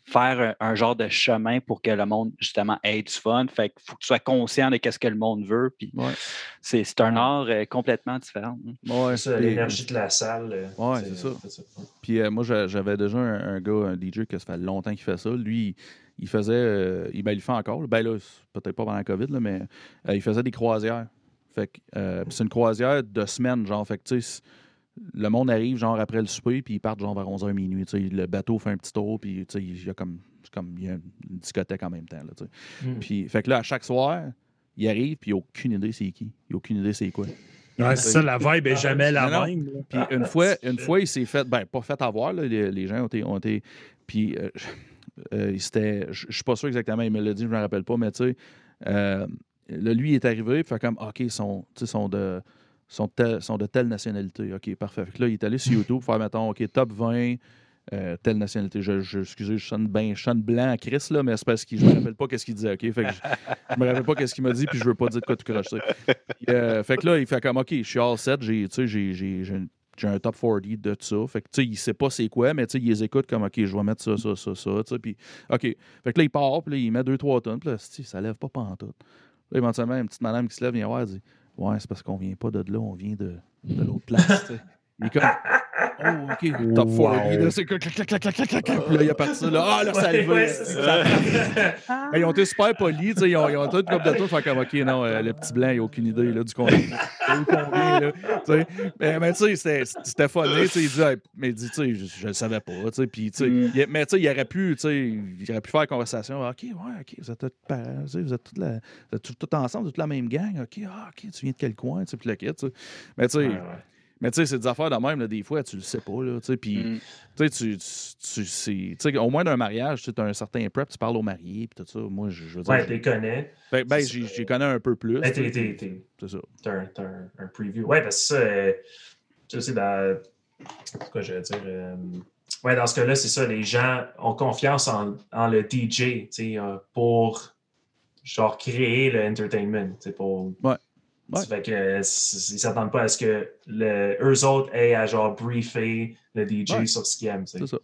faire un, genre de chemin pour que le monde, justement, ait du fun. Fait qu'il faut que tu sois conscient de ce que le monde veut. Puis c'est un art euh, complètement différent. Hein. Ouais, l'énergie de la salle. Euh, ouais, c'est ça. Puis euh, moi, j'avais déjà un, gars, un DJ, que ça fait longtemps qu'il fait ça. Lui, il faisait, il, ben, il le fait encore. Ben là, peut-être pas pendant la COVID, là, mais il faisait des croisières. Fait que c'est une croisière de semaine, genre. Fait que tu sais, le monde arrive genre après le souper, puis ils partent genre vers 11h minuit. Le bateau fait un petit tour, puis il y a comme, comme il y a une discothèque en même temps. Là, hmm. Puis, fait que là, à chaque soir, il arrive, puis il n'a aucune idée c'est qui. Il n'a aucune idée c'est quoi. Ouais, c'est ça, la vibe n'est jamais la même. Puis une fois, une fois, il s'est fait, ben, pas fait avoir, là, les, gens ont été. Ont été puis euh, euh, c'était, je suis pas sûr exactement, il me l'a dit, je ne me rappelle pas, mais tu sais, euh, lui, il est arrivé, puis fait comme, OK, ils sont, sont de sont, de telle nationalité. OK, parfait. là, il est allé sur YouTube faire, mettons, OK, top 20, euh, telle nationalité. Je, je, excusez, je sonne, je blanc à Chris, là, mais c'est parce que je me rappelle pas qu'est-ce qu'il disait. OK, fait que je, me rappelle pas qu'est-ce qu'il m'a dit, puis je veux pas dire de quoi tout croche. Euh, fait que là, il fait comme, OK, je suis all set, j'ai, j'ai un top 40 de ça. Fait que, tu sais, il sait pas c'est quoi, mais tu sais, il les écoute comme, OK, je vais mettre ça, ça, ça, ça, tu sais, puis, OK. Fait que là, il part, puis là, il met 2-3 tonnes, puis là, ça lève pas pantoute. Là, éventuellement, une petite madame qui se lève, vient voir, elle dit, Ouais, c'est parce qu'on vient pas de là, on vient de, de l'autre place. Comme. Oh, OK, top 40. Là, c'est clac, clac, clac, clac, clac, clac. Puis là, il a parti là. Ah, là, ça le veut. Ils ont été super polis. Ils ont, ils ont tout comme de tout. Fait comme, OK, non, euh, le petit blanc, il n'a aucune idée là, du contenu. là. Mais, mais tu sais, c'était funné. Il dit, mais dit, tu sais, je ne le savais pas. Puis, tu sais, mm. mais tu sais, il aurait pu, tu sais, il aurait pu faire la conversation. OK, ouais, OK, vous êtes tous, vous êtes tous, la, vous êtes tout, ensemble, toute la même gang. OK, ah, OK, tu viens de quel coin? Puis le kit, Mais tu sais. Mais tu sais, c'est des affaires de même, là, des fois, tu le sais pas. Là, puis, mm. tu sais, tu, au moins d'un mariage, tu as un certain prep, tu parles aux mariés, puis tout ça. Moi, je, veux dire. Ouais, tu les connais. Ben, ben j'y connais un peu plus. Ben, c'est ça. Tu as, un, un, preview. Ouais, parce que ça, euh, tu sais, dans. Quoi, je veux dire. Euh, ouais, dans ce cas-là, c'est ça. Les gens ont confiance en, en le DJ, tu sais, euh, pour genre créer le entertainment, pour. Ouais. Ouais. Fait que, euh, ils s'attendent pas à ce que le, eux autres aient à genre briefer le DJ sur ce qu'ils aiment. C'est ça.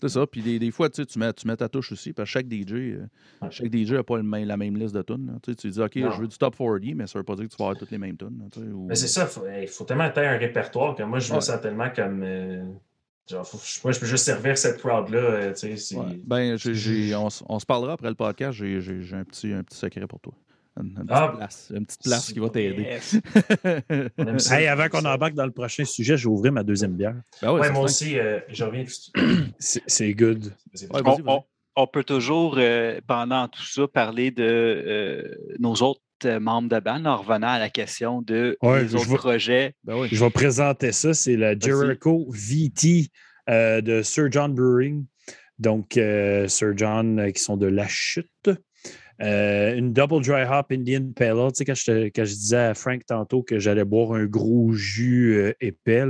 C'est ça. Puis des, des fois, tu, mets, tu mets ta touche aussi. Parce que chaque DJ euh, chaque DJ n'a pas le même, la même liste de tunes. Tu, dis, OK, je veux du top 40, mais ça ne veut pas dire que tu vas avoir toutes les mêmes tunes. Ou... Mais c'est ça. Il faut, tellement être un répertoire que moi, je vois ça tellement comme. Euh, genre, moi, je peux juste servir cette crowd-là. Ben, on, on, se parlera après le podcast. J'ai un petit, un petit secret pour toi. Une, petite, ah, place, une petite place qui va t'aider. hey, avant qu'on embarque dans le prochain sujet, j'ai ouvert ma deuxième bière. Ben ouais, moi aussi, euh, je reviens. C'est good. on, peut toujours, euh, pendant tout ça, parler de euh, nos autres membres de band en revenant à la question de nos autres projets. Ben je vais présenter ça. C'est la Jericho VT de Sir John Brewing. Donc, Sir John qui sont de La Chute. Euh, une double dry hop Indian Pale Ale. Tu sais, quand je, disais à Frank tantôt que j'allais boire un gros jus euh, épais,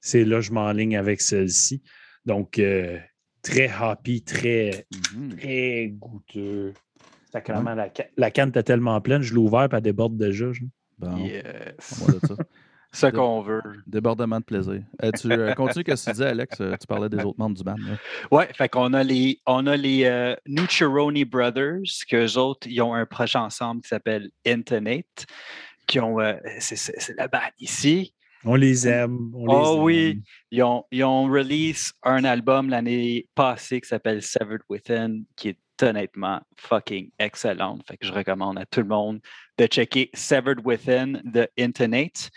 c'est là que je m'enligne avec celle-ci. Donc, euh, très hoppy, très, mm-hmm. très goûteux. la, la, canne était tellement pleine, je l'ai ouverte et elle déborde déjà. Bon. Yes. Ce qu'on veut. Débordement de plaisir. Euh, tu euh, continues ce que tu disais, Alex. Euh, tu parlais des autres membres du band. Oui, fait qu'on a les, on a les Brothers, qu'eux autres, ils ont un projet ensemble qui s'appelle Intonate, qui ont. c'est la bande ici. On les aime. oh oui, ils ont, ils ont release un album l'année passée qui s'appelle Severed Within, qui est honnêtement fucking excellent. Fait que je recommande à tout le monde de checker Severed Within de Intonate.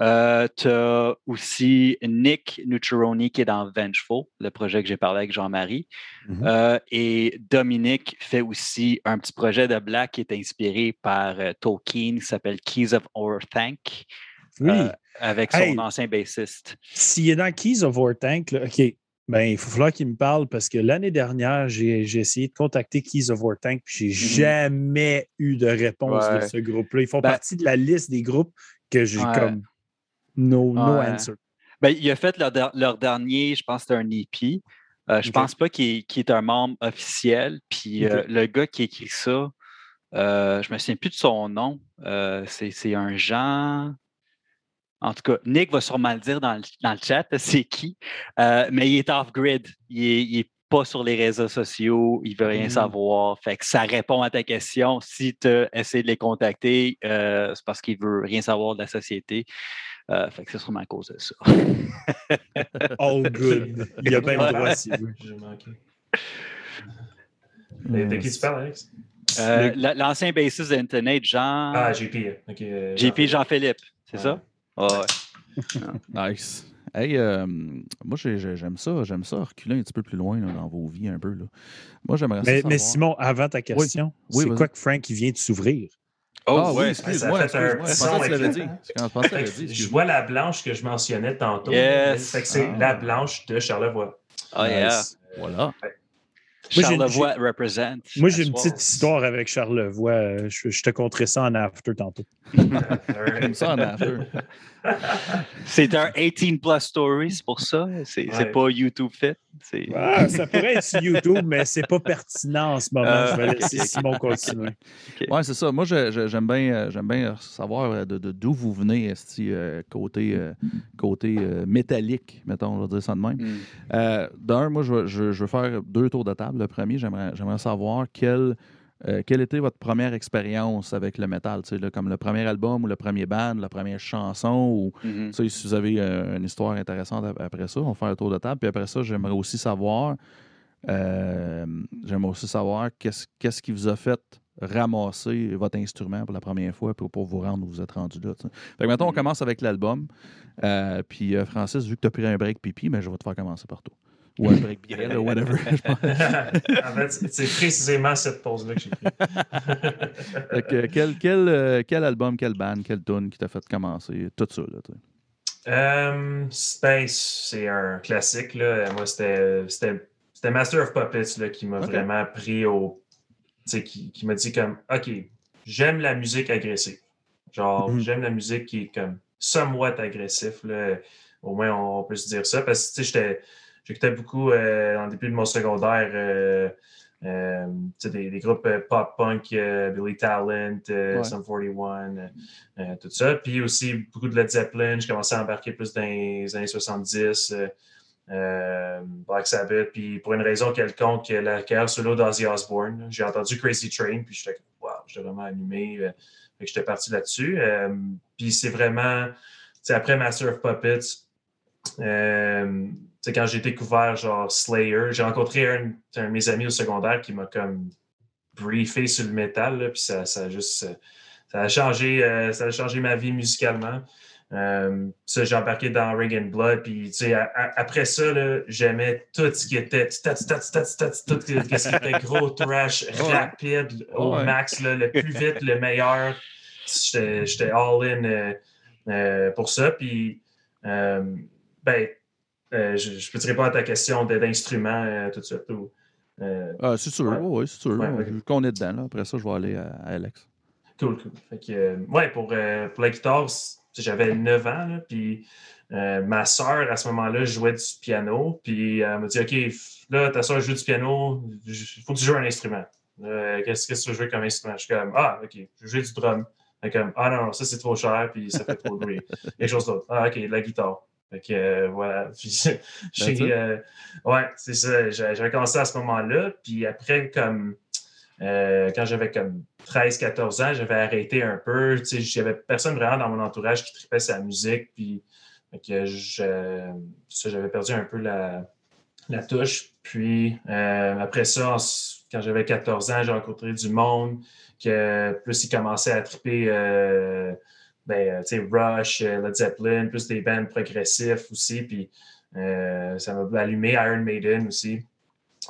Euh, tu as aussi Nick Nucciaroni qui est dans Vengeful, le projet que j'ai parlé avec Jean-Marie. Mm-hmm. Euh, et Dominique fait aussi un petit projet de black qui est inspiré par euh, Tolkien qui s'appelle Keys of Orthanc. Oui. avec son ancien bassiste. S'il est dans Keys of Orthanc, OK, ben, il faut falloir qu'il me parle parce que l'année dernière, j'ai essayé de contacter Keys of Tank puis j'ai mm-hmm. jamais eu de réponse de ce groupe-là. Ils font ben partie de la liste des groupes que j'ai Ouais. comme no, no Ouais. answer. Ben, il a fait leur, leur dernier, je pense que c'était un EP. Euh, je Ok. pense pas qu'il est, qu'il est un membre officiel. Puis euh, le gars qui écrit ça, euh, je me souviens plus de son nom. Euh, c'est un Jean. En tout cas, Nick va sûrement le dire dans le, dans le chat, c'est qui. Mais il est off-grid. Il est, il est pas sur les réseaux sociaux. Il veut rien Mm. savoir. Fait que ça répond à ta question. Si tu essayé de les contacter, euh, c'est parce qu'il veut rien savoir de la société. Euh, fait que c'est sûrement à cause de ça. All good. Il a bien le droit s'il veut. J'ai manqué. Euh, De qui tu parles, Alex? Euh, la- L'ancien bassiste d'Internet, Jean. Ah, JP. ok, euh, JP Jean-Philippe, c'est Ouais. ça? Ah ouais. Nice. Hey, euh, moi, j'ai- j'ai- j'aime ça. J'aime ça reculer un petit peu plus loin là, dans vos vies, un peu. Là. Moi, j'aimerais ça Mais, savoir- mais Simon, avant ta question, Oui, c'est vas-y. quoi que Frank il vient de s'ouvrir? Oh, ah oui, ouais. excuse-moi. Ça fait un que tu son l'avais dit. éclatant. Je dit. vois la blanche que je mentionnais tantôt. Yes. C'est Ah. la blanche de Charlevoix. Yeah. Nice. Voilà. Charlevoix represent. Moi, j'ai une soir. petite histoire avec Charlevoix. Euh, Je, je te conterai ça en after tantôt. Comme ça en after. C'est un 18 plus story, c'est pour ça. C'est Ouais. pas YouTube Fit. Ah, ça pourrait être sur YouTube, mais c'est pas pertinent en ce moment. Ah, je vais laisser. Simon continuer. Ouais, c'est ça. Moi, j'aime bien, euh, j'aime bien savoir euh, de de- d'où vous venez, esti, euh, côté, euh, côté euh, métallique, mettons, on va dire ça de même. Euh, D'un, moi, je, veux- je- je veux faire deux tours de table. Le premier, j'aimerais savoir quel, euh, quelle était votre première expérience avec le métal, là, comme le premier album ou le premier band, la première chanson, ou Mhm. sais, si vous avez euh, une histoire intéressante ap- après ça, on va faire un tour de table. Puis après ça, j'aimerais aussi savoir, euh, j'aimerais aussi savoir qu'est-ce qu'est-ce qui vous a fait ramasser votre instrument pour la première fois pour, pour vous rendre où vous êtes rendu là. Fait que maintenant, on Mhm. commence avec l'album. Puis Francis, vu que tu as pris un break pipi, mais je vais te faire commencer partout. Ou un break bière, là, whatever. En fait, c'est précisément cette pause-là que j'ai. Fait que, quel, quel, euh, quel album, quel band, quel tune qui t'a fait commencer, tout ça. Là, sais. Euh, Space, c'est un classique. Là. Moi, c'était c'était- c'était Master of Puppets là, qui m'a vraiment pris au. tu sais, Qui, qui m'a dit comme OK, j'aime la musique agressive. Genre, Mhm. j'aime la musique qui est comme somewhat agressif. Là. Au moins, on peut se dire ça. Parce que tu sais, j'étais- j'écoutais beaucoup euh, dans le début de mon secondaire. euh, euh, des, des groupes euh, pop-punk, euh, Billy Talent, euh, Ouais. Sum 41, euh, euh, tout ça. Puis aussi beaucoup de Led Zeppelin. Je commençais à embarquer plus dans les années 70, euh, euh, Black Sabbath. Puis pour une raison quelconque, la carrière solo d'Ozzy Osbourne. J'ai entendu Crazy Train, puis j'étais wow, j'étais vraiment animé. euh, fait que j'étais parti là-dessus. Euh, puis c'est vraiment, après Master of Puppets, sais, quand j'ai découvert genre Slayer, j'ai rencontré un, un de mes amis au secondaire qui m'a comme briefé sur le métal, puis ça, ça a juste ça a changé, euh, ça a changé ma vie musicalement. Euh, ça, j'ai embarqué dans Ring and Blood, puis après ça, j'aimais tout ce qui était tout ce qui était gros trash, rapide, au max, là, le plus vite, le meilleur. J'étais j'étais all-in euh, pour ça. Puis, ben, euh, je, peux te répondre à ta question d'instruments euh, tout de suite. ou, Ah, c'est sûr, Ouais. oui, c'est sûr. Ouais, qu'on est dedans, là. après ça, je vais aller à, à Alex. Cool, cool. Fait que, euh, ouais, pour, euh, pour la guitare, j'avais 9 ans, là, puis ma soeur, à ce moment-là, jouait du piano, puis elle m'a dit, OK, là, ta soeur joue du piano, il faut que tu joues un instrument. Qu'est-ce que tu veux jouer comme instrument? Je suis comme, ah, OK, je vais jouer du drum. Comme, ah non, non, ça c'est trop cher, puis ça fait trop de bruit. Quelque chose d'autre. Ah, OK, la guitare. Fait que, euh, voilà. Puis, j'ai, it. euh, ouais, c'est ça. J'ai- J'avais commencé à ce moment-là, puis après, comme, euh, quand j'avais comme 13-14 ans, j'avais arrêté un peu. Tu sais, j'avais personne vraiment dans mon entourage qui tripait sa musique. Puis que j'avais perdu un peu la, la touche. Puis euh, après ça, quand j'avais 14 ans, j'ai rencontré du monde que plus ils commençaient à triper ben, tu sais, Rush, euh, Led Zeppelin, plus des bands progressifs aussi. Puis euh, ça m'a allumé Iron Maiden aussi.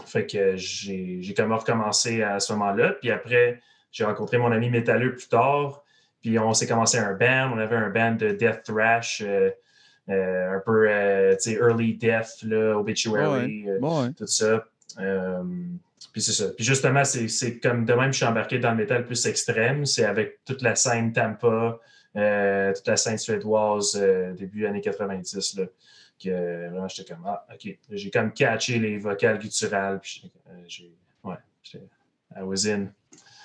Fait que j'ai comme recommencé à ce moment-là. Puis après, j'ai rencontré mon ami métalleux plus tard. Puis on s'est commencé un band. On avait un band de death thrash, euh, euh, un peu euh, tu sais, early death, là, obituary, euh, ouais. tout ça. Euh, puis c'est ça. Puis justement, c'est comme de même, je suis embarqué dans le métal plus extrême. C'est avec toute la scène Tampa, euh, toute la scène suédoise euh, début années 90. Là, que vraiment, j'étais comme, ah, OK. J'ai comme catché les vocales gutturales. Puis, euh, j'ai, ouais, j'étais, I was in.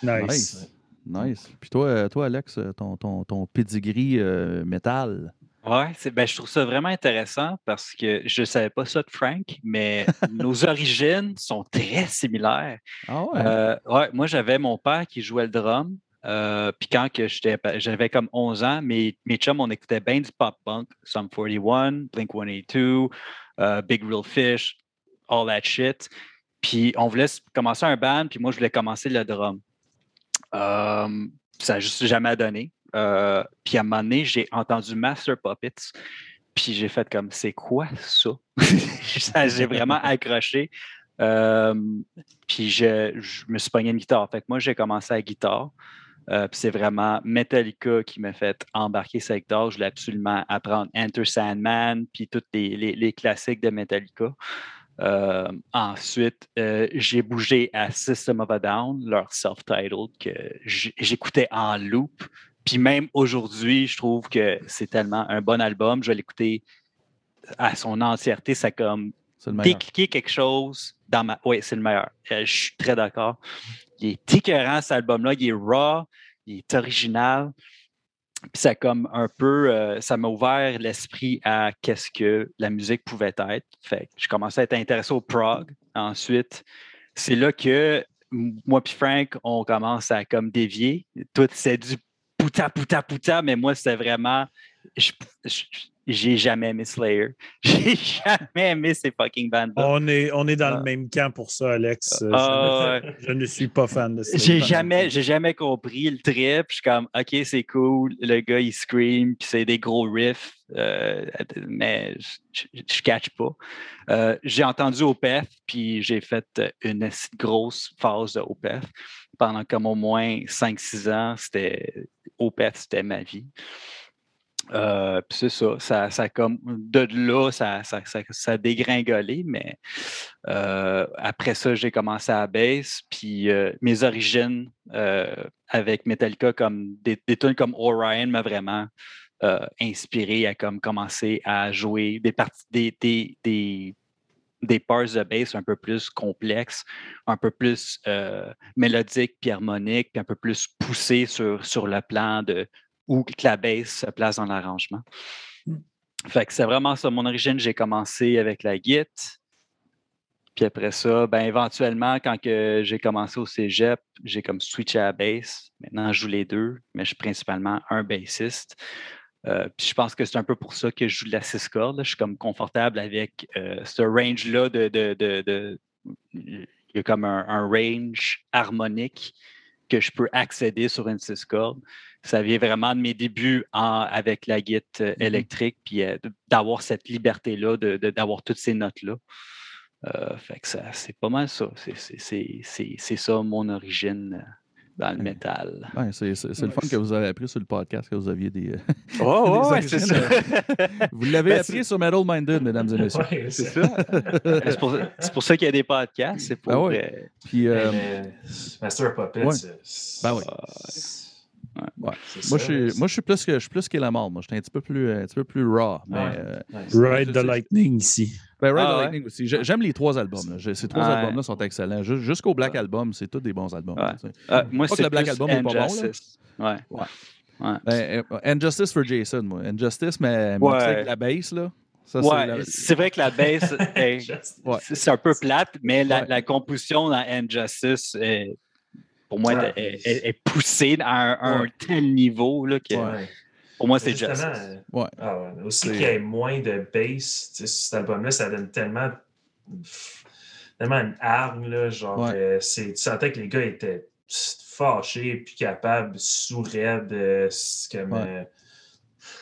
Nice. Nice. Nice. Puis toi, euh, toi Alex, euh, ton, ton, ton pedigree euh, métal. Ouais, c'est, ben, je trouve ça vraiment intéressant parce que je ne savais pas ça de Frank, mais nos origines sont très similaires. Ah ouais? Euh, ouais, moi, j'avais mon père qui jouait le drum. Euh, Puis quand j'avais comme 11 ans, mes, mes chums, on écoutait bien du pop-punk, Sum 41, Blink 182, euh, Big Real Fish, all that shit. Puis on voulait commencer un band, puis moi, je voulais commencer le drum. Euh, ça n'a juste jamais donné. Euh, puis à un moment donné, j'ai entendu Master Puppets, puis j'ai fait comme, c'est quoi ça? Ça, j'ai vraiment accroché. Puis je, je me suis pogné une guitare. Fait que moi, j'ai commencé à la guitare. Euh, c'est vraiment Metallica qui m'a fait embarquer sa guitare. Je voulais absolument apprendre Enter Sandman, puis tous les, les- les classiques de Metallica. Euh, ensuite, euh, j'ai bougé à System of a Down, leur self-titled, que j'écoutais en loop. Puis même aujourd'hui, je trouve que c'est tellement un bon album. Je vais l'écouter à son entièreté. Ça a comme décliquer quelque chose dans ma. Oui, c'est le meilleur. Je suis très d'accord. Il est écœurant, cet album-là. Il est raw, il est original. Puis ça comme un peu, euh, ça m'a ouvert l'esprit à qu'est-ce que la musique pouvait être. Fait que je commençais à être intéressé au prog. Ensuite, c'est là que moi puis Frank, on commence à comme dévier. Tout c'est du puta puta puta, mais moi c'était vraiment, j'ai jamais aimé Slayer. J'ai jamais aimé ces fucking bandes-là. On est, on est dans Ah. le même camp pour ça, Alex. Ah, ouais. je, ne suis pas fan de ça. J'ai jamais, j'ai jamais compris le trip. Je suis comme, OK, c'est cool. Le gars, il scream, puis c'est des gros riffs, euh, mais je, je, je catch pas. Euh, j'ai entendu Opeth, puis j'ai fait une grosse phase de Opeth. Pendant comme au moins 5-6 ans, c'était Opeth, c'était ma vie. Euh, puis c'est ça, ça, comme de là, ça, ça, ça, ça a dégringolé, mais euh, après ça, j'ai commencé à la puis euh, mes origines avec Metallica, comme des, des tunes comme Orion m'a vraiment inspiré à comme commencer à jouer des parties, des, des, des, des parts de bass un peu plus complexes, un peu plus mélodiques puis harmoniques, puis un peu plus poussées sur, sur le plan de où que la bass se place dans l'arrangement. Fait que c'est vraiment ça. Mon origine, j'ai commencé avec la guitare. Puis après ça, ben éventuellement, quand que j'ai commencé au cégep, j'ai comme switché à la bass. Maintenant, je joue les deux, mais je suis principalement un bassiste. Euh, puis je pense que c'est un peu pour ça que je joue de la six cordes. Je suis comme confortable avec euh, ce range-là de, de, de- de- Il y a comme un, un range harmonique que je peux accéder sur une six cordes. Ça vient vraiment de mes débuts en- avec la guitare euh, électrique, puis euh, d'avoir cette liberté-là, de- de- d'avoir toutes ces notes-là. Euh, fait que ça, c'est pas mal ça. C'est- c'est- C'est c'est- c'est ça mon origine dans le Ouais. métal. Ouais, c'est le fun que vous avez appris sur le podcast, que vous aviez des. euh, Oh, c'est ça. vous l'avez Ben, appris sur Metal Minded, mesdames et messieurs. Ouais, C'est ça. c'est pour, pour ça qu'il y a des podcasts. C'est pour. Ah ouais. euh, Puis, euh, Mais Master Puppet, ouais. c'est. Ben oui. Ouais. moi, ça, je suis, moi, je suis plus que je suis plus qu'est la mort. Moi, j'étais un petit peu plus, un petit peu plus raw. Mais, Ouais. euh, Ride the Lightning ici. ben, Ride Ah the ouais? Lightning aussi. J'ai- J'aime les trois albums. là. Ces trois Ouais. albums-là sont excellents. Jus- Jusqu'au Black Album, c'est tous des bons albums. Ah, moi, que c'est le Black plus Album est pas bon, là. Injustice. Ouais. Ouais. Ouais. Ben, euh, Injustice for Jason, moi. Injustice, mais mais Ouais. tu sais, avec la bass, là. Ça, c'est Ouais, la- c'est vrai que la Ouais. c'est c'est un peu plate, mais la, Ouais. la composition dans Injustice, est, pour moi, Ouais. est, est- est poussée à un, à un Ouais. tel niveau là, que Ouais. pour moi, c'est Justement, Justice. euh, Ouais. Ah ouais. Aussi qu'il y ait moins de bass, tu sais, sur cet album-là, ça donne tellement, tellement une arme, là, genre, Ouais. euh, c'est, tu sentais que les gars étaient fâchés, plus capables, sous-raides, euh, c'est comme, Ouais. euh,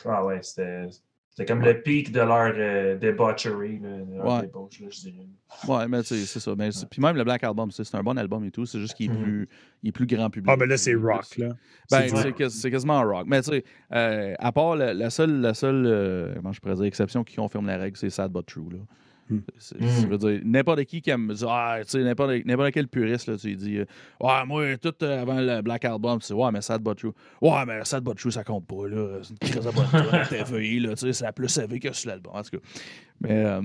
ah ouais, c'était, c'était comme Ouais. le pic de leur euh, débaucherie, là, de leur Ouais. débauche, là, je dirais. Ouais, mais tu sais, c'est ça. Mais c'est- Puis même le Black Album, c'est c'est un bon album et tout. C'est juste qu'il est, Mhm. plus, il est plus grand public. Ah, ben là, c'est rock, là. Ben, C'est- c'est quas- c'est quasiment un rock. Mais tu sais, euh, à part la, la seule, la seule euh, comment je pourrais dire, exception qui confirme la règle, c'est Sad But True. Là. Veux dire, n'importe qui qui aime dire, ah, tu sais, n'importe, n'importe quel puriste, là, tu lui dis, euh, ouais, moi, tout euh, avant le Black Album, tu sais, ouais, mais Sad But True. Ouais, mais Sad But True, ça compte pas, là. C'est une crise de TVI, là, tu sais, c'est la plus savée que sur l'album, en tout cas. Mais euh,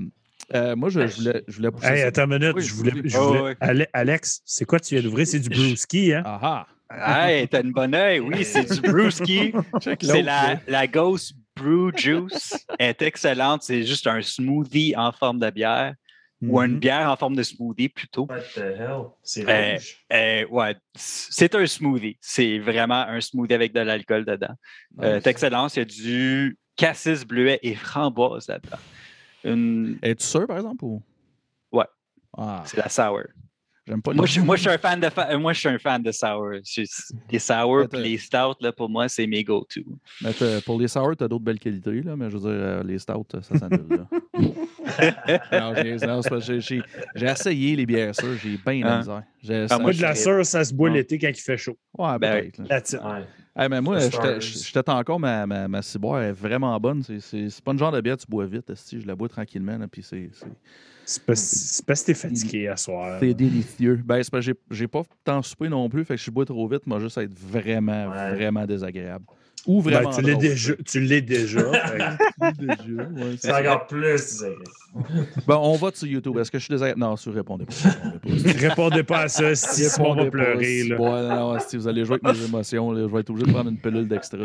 euh, moi, je, je voulais, je voulais pousser Hey, attends une minute, Oui, je voulais. je Oh, voulais- ouais. Ale- Alex, c'est quoi tu viens d'ouvrir? C'est du brewski, hein? Ah Hey, t'as une bonne oeil. Oui, c'est du brewski. ah! C'est la, la Ghost Brew Juice. Est excellente. C'est juste un smoothie en forme de bière ou une Mhm. bière en forme de smoothie plutôt. What the hell? C'est Euh. Euh, ouais, c'est un smoothie. C'est vraiment un smoothie avec de l'alcool dedans. Euh, c'est excellent. Il y a du cassis bleuet et framboise là-dedans. Une- Es-tu sûr, par exemple? Ou... Ouais. Ah, C'est la sour. J'aime pas Moi je, moi, je suis un fan de fa- euh, moi, je suis un fan de sour. Les sour et les stouts, là, pour moi, c'est mes go-to. Pour les sour, t'as d'autres belles qualités, là, mais je veux dire, euh, les stouts, ça s'annule. là. non, j'ai, essayé les bières sûres, j'ai bien la Hein? misère. Ah, ça- Moi, de la sûre, ça se boit l'été quand il fait chaud. Ouais, Ben peut-être. Hey, mais moi, j'étais- encore ma, ma, ma ciboire est vraiment bonne. C'est, pas une genre de bière que tu bois vite. esti. Je la bois tranquillement. là, puis c'est, c'est, parce que t'es fatigué à soir. c'est délicieux. Ben, c'est parce que j'ai, pas tant soupé non plus. Fait que je bois trop vite, moi, juste être vraiment, Ouais. vraiment désagréable. Ou Ben, tu l'es déjà. Tu l'es déjà. ouais, c'est encore plus. Bon, on va sur YouTube. Est-ce que je suis désagréable? Non, si vous répondez pas. répondez pas. Répondez pas à ça, si Simon va pleurer. si- Là. Ouais, non, non, si vous allez jouer avec mes émotions, là, je vais être obligé de prendre une pilule d'extra.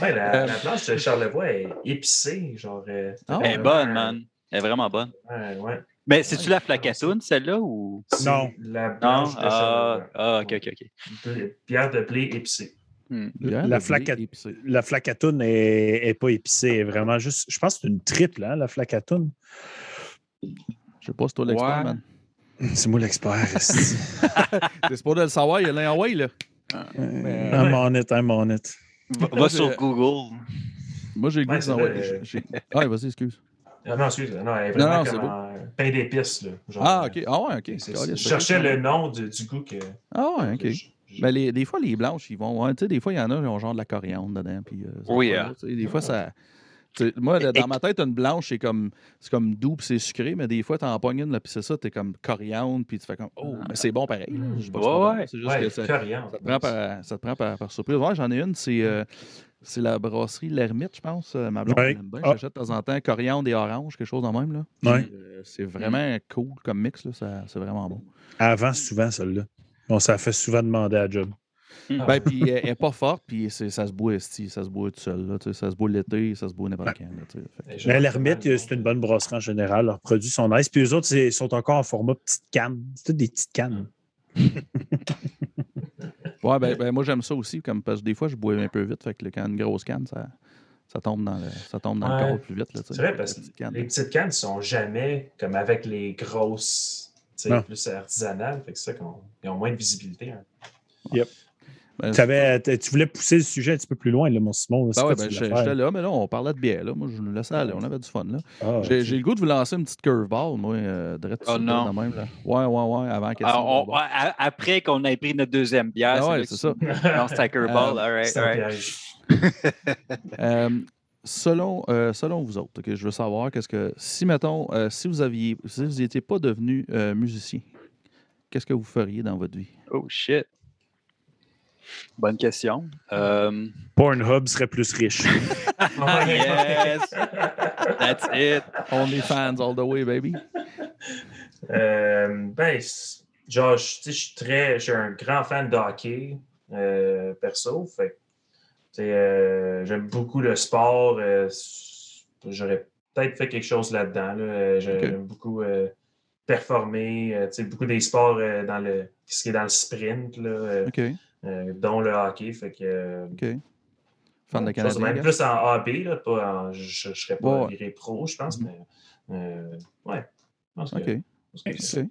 Ouais, la, Euh, la planche de Charlevoix est épicée. Genre, euh, Ah Elle est bonne, un- man. Elle est vraiment bonne. Ouais, ouais. Mais c'est-tu Ouais, la flacatoune, celle-là, ou? Non. La Non? blanche de Ah, ah, ok, ok, ok. Blé- Bière de blé épicée. Hmm. La de à- épicée. La flacatoune est, est pas épicée. est vraiment juste. Je pense que c'est une triple, hein, la flacatoune. Je sais pas si toi l'expert, Ouais. man. C'est moi l'expert. C'est pas de le savoir, il y a l'un en way, là. Euh, I'm on it, I'm on it. Va, va sur Google. Moi, j'ai le goût Ouais, de Ah, vas-y, excuse. Ah non, excuse. Non, elle est Non, vraiment non, c'est comme pain d'épices. là. Genre, Ah, ok. Ah, ouais, ok. c'est- Je cherchais le nom du, du goût que. Ah, ouais, ok. je- je- Mais les, des fois, les blanches, ils vont. tu sais, des fois, il y en a qui ont genre de la coriandre dedans. Puis, euh, Oui, va, hein. sais, Des fois, ça. sais, moi, là, dans ma tête, une blanche, c'est comme, c'est comme doux puis c'est sucré, mais des fois, t'en pognes une, là, puis c'est ça, t'es comme coriandre, puis tu fais comme, oh, mais c'est bon pareil. là. Je dis pas que c'est pas Ouais, bon, ouais. C'est juste Ouais, que ça, coriandre. ça te prend par, ça te prend par, par surprise. Ouais, j'en ai une, c'est, euh, c'est la brasserie L'Ermite, je pense. euh, Ma blonde, Ouais. elle aime bien. Ah. J'achète de temps en temps coriandre et orange, quelque chose de même. Là. Ouais. Euh, c'est vraiment cool comme mix, là, ça- c'est vraiment bon. Avant, souvent, celle-là. On s'en fait souvent demander à job. Ah. Ben, puis elle elle est pas forte, puis c'est- ça se boit ça se boit tout seul. Là, ça se boit l'été, ça se boit n'importe quand. là, Mais l'Hermite, c'est une bonne brasserie en général. Leurs produits sont nice. Puis eux autres, c'est- ils sont encore en format petite canne. C'est toutes des petites cannes. Ouais, ben, ben, moi j'aime ça aussi, comme, parce que des fois je bois un peu vite, fait que là, quand une grosse canne, ça, ça tombe dans le, ça tombe dans Ouais. le corps plus vite. C'est vrai parce que les petites cannes sont jamais comme avec les grosses, plus artisanales. Fait que c'est ça qu'on ils ont moins de visibilité. hein. Ben, T'avais- t- tu voulais pousser le sujet un petit peu plus loin, là, mon Simon. Ben ouais, ben, j'étais là, mais là, on parlait de bière. Là. Moi, je nous laissais aller. On avait du fun. Là. Ah, J'ai le goût de vous lancer une petite curveball, moi, euh, direct Oh non. même, là. Ouais, ouais, ouais, avant on- après qu'on ait pris notre deuxième bière, Ah ouais, c'est ça. Non, c'est un curveball. Euh, all right, all right. Euh, selon, euh, selon vous autres, ok, je veux savoir qu'est-ce que. Si, mettons, euh, si vous aviez. Si vous n'étiez pas devenu euh, musicien, qu'est-ce que vous feriez dans votre vie? Oh shit. Bonne question. Euh, Pornhub serait plus riche. yes! That's it. Only fans all the way, baby. Euh, ben, genre, je tu sais, je suis très. Je suis un grand fan de hockey, euh, perso. Fait que, tu sais, euh, j'aime beaucoup le sport. euh, J'aurais peut-être fait quelque chose là-dedans. Là. J'aime beaucoup euh, performer. euh, tu sais, beaucoup des sports euh, dans le. Ce qui est dans le sprint, là, OK, dont le hockey. Fait que. euh, OK. Fan de Canadien. Même plus en AB, là, pas en- je ne serais pas Ouais. viré pro, je pense, mais. euh, ouais. Je pense que- OK, que.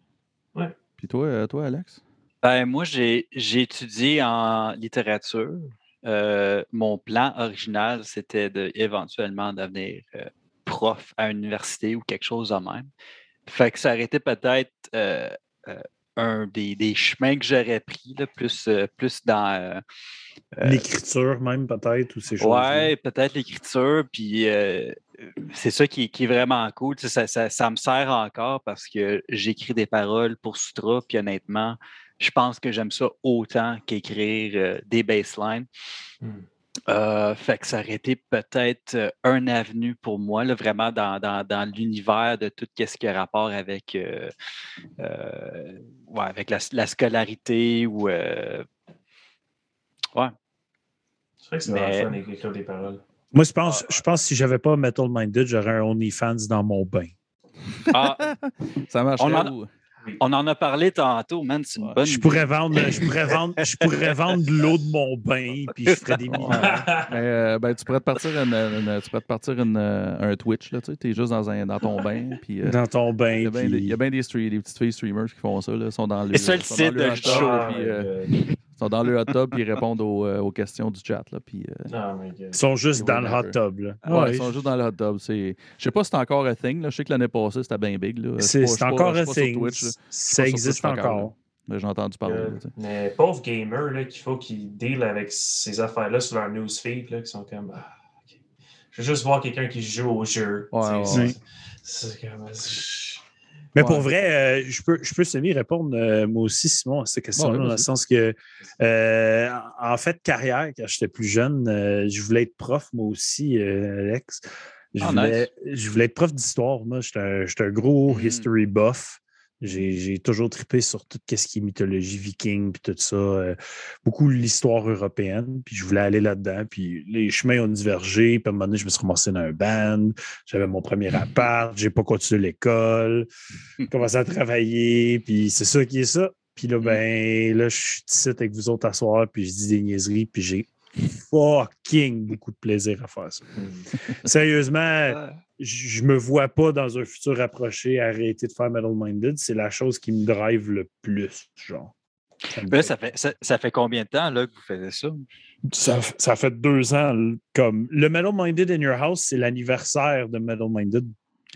Ouais. Puis toi, euh, toi, Alex? Ben, moi, j'ai j'ai étudié en littérature. Euh, mon plan original, c'était de, éventuellement devenir euh, prof à une université ou quelque chose de même. Fait que ça aurait été peut-être euh, euh, un des, des chemins que j'aurais pris, là, plus, euh, plus dans. euh, euh, L'écriture, même, peut-être, ou ces choses. Ouais, peut-être l'écriture, puis euh, c'est ça qui, est- qui est vraiment cool. Tu sais, Ça, ça- ça me sert encore parce que j'écris des paroles pour Sutra, puis honnêtement, je pense que j'aime ça autant qu'écrire euh, des baselines. Hmm. Euh, fait que ça aurait été peut-être euh, un avenue pour moi, là, vraiment dans, dans- dans l'univers de tout ce qui a rapport avec, euh, euh, ouais, avec la, la scolarité ou. euh, ouais. C'est vrai que c'est Mais- vraiment fun d'écrire des paroles. Moi, je pense, je pense que si j'avais pas Metal Minded, j'aurais un OnlyFans dans mon bain. Ah, Ça marche. On en- on en a parlé tantôt, man. C'est une Ouais. bonne Je idée. pourrais vendre, je pourrais vendre, je pourrais vendre de l'eau de mon bain, puis je ferais des millions. Euh, ben, tu pourrais te partir, une, une- tu pourrais te partir une, euh, un Twitch. Là, tu es juste dans, un, dans ton bain. Puis, euh, dans ton bain. il y a bien puis- des, il y a bien des, stre- des petites filles streamers qui font ça. Là. Ils sont dans le, Et ça, le site de show, puis, euh, God. Ils sont dans le hot tub puis ils répondent aux, euh, aux questions du chat. Là, puis, euh, Oh God. Ils sont juste dans le hot tub. Là. ouais, Ouais, ils sont juste dans le hot tub. C'est- Je sais pas si c'est encore un thing. Là. Je sais que l'année passée, c'était bien big. C'est encore un thing. Ça existe Twitch encore, J'ai entendu parler. Euh, là, mais pauvres gamers là, qu'il faut qu'ils deal avec ces affaires-là sur leur newsfeed, là, qui sont comme. Ah. Je veux juste voir quelqu'un qui joue au jeu. Ouais, ouais, ouais. c'est comme- Mais Ouais. pour vrai, euh, je peux, je peux semi-répondre, euh, moi aussi, Simon, à cette question-là, Ouais, dans le sens que, euh, en fait, carrière, quand j'étais plus jeune, je voulais être prof, moi aussi, Alex. Je, Ah, voulais, je voulais être prof d'histoire. Moi, j'étais un, gros Mhm. history buff. J'ai toujours trippé sur tout ce qui est mythologie viking, puis tout ça. euh, beaucoup l'histoire européenne, puis je voulais aller là-dedans. Puis les chemins ont divergé. Puis à un moment donné, je me suis ramassé dans un band. J'avais mon premier appart. J'ai pas continué l'école. J'ai commencé à travailler. Puis c'est ça qui est ça. Puis là, ben, là, je suis ici avec vous autres à soir, puis je dis des niaiseries, puis j'ai fucking beaucoup de plaisir à faire ça. Sérieusement, Ouais. Je me vois pas dans un futur approché arrêter de faire Metal Minded. C'est la chose qui me drive le plus, genre. Ça me Là, fait- ça fait, ça, ça fait combien de temps là, que vous faites ça? ça, ça fait deux ans. Comme le Metal Minded in Your House, c'est l'anniversaire de Metal Minded.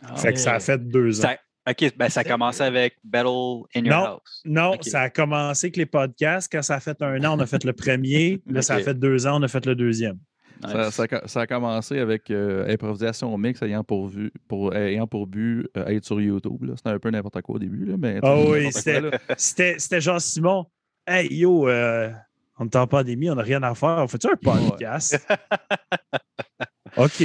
Ah, fait que ça a fait deux ans. Ça- OK, ben, ça a commencé avec Battle in Your Non. House. Non, ça a commencé avec les podcasts. Quand ça a fait un an, on a fait le premier. Là, ça a fait deux ans, on a fait le deuxième. Ça, Nice. ça a- ça a commencé avec euh, improvisation mix ayant pour, vue- pour, ayant pour but euh, être sur YouTube. C'était un peu n'importe quoi au début. Là, mais, Ah oui, c'était- genre Simon. Hey yo, euh, on est en pandémie, on n'a rien à faire. On fait-tu un podcast? OK.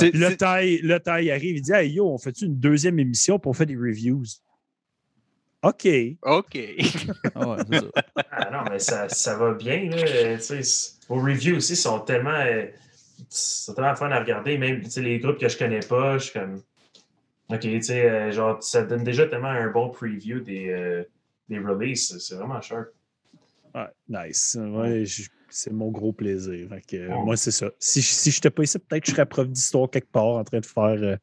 Le taille, le taille arrive, il dit Hey yo, on fait-tu une deuxième émission pour faire des reviews? OK. OK. Ah ouais, c'est ça. Ah non, mais ça, ça va bien. Là. Vos reviews aussi sont tellement, euh, sont tellement fun à regarder. Même tu sais, les groupes que je connais pas, je suis comme. OK, tu sais, euh, genre, ça donne déjà tellement un bon preview des, euh, des releases. C'est vraiment sharp. Ouais, nice. Ouais, c'est mon gros plaisir. Fait que, euh, Oh. Moi, c'est ça. Si, je- si je n'étais pas ici, peut-être que je serais prof d'histoire quelque part en train de faire euh,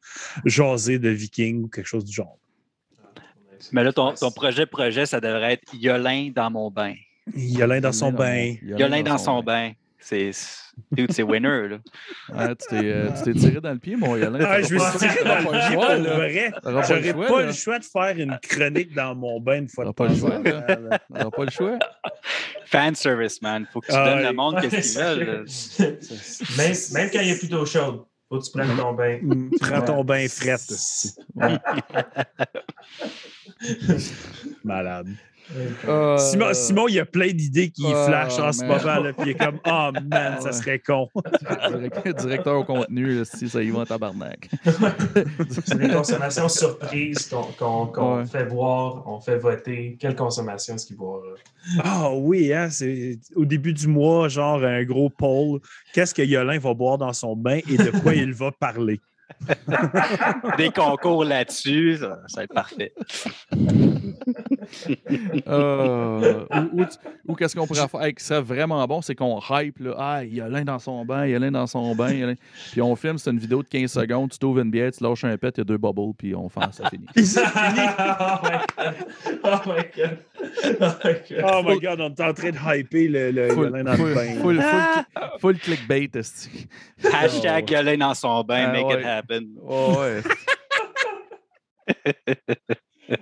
jaser de vikings ou quelque chose du genre. Mais là, ton, ton projet projet, ça devrait être Yolin dans mon bain. Il y a l'un dans son bain. Yolin dans son bain. C'est. Dude, c'est winner, là. Ouais, tu t'es euh, tu t'es tiré dans le pied, mon Yolin. Ah, je me suis tiré dans le pied pour vrai. T'auras pas le J'aurais choix, pas le choix de faire une chronique dans mon bain une fois de pas le choix, là. T'auras pas le choix. Fan service, man. Faut que tu Ah, donnes ouais. le monde qu'est-ce qu'ils veulent. même, même quand il plus d'eau chaude, faut que tu prennes ton bain. Mm, Prends ton bain fret. Malade. Euh, Simon, Simon, il y a plein d'idées qui Oh, flashent en ce moment. Là, puis il est comme Oh man, ça serait con. direct- directeur au contenu, là, si ça y va en tabarnak. C'est des consommations surprises qu'on Ouais. fait voir, on fait voter. Quelle consommation est-ce qu'il boira? Ah oui, hein, c'est au début du mois, genre un gros poll. Qu'est-ce que Yolin va boire dans son bain et de quoi il va parler? Des concours là-dessus, ça, va être parfait. Euh, ou ou, tu- ou qu'est-ce qu'on pourrait faire? Qui serait vraiment bon, c'est qu'on hype, là. Ah, il y a l'un dans son bain, il y a l'un dans son bain. il y a l'un- Puis on filme, c'est une vidéo de 15 secondes, tu t'ouvres une bière, tu lâches un pet, il y a deux bubbles, puis on fait ça finit. Puis c'est fini. oh my god! Oh my god! Oh my god! Oh on est en train de hyper le, le Full, Yolin dans full, bain. full, full, full clickbait. Hashtag Yolin dans son bain, Ah, make ouais. it happen. Oh, ouais.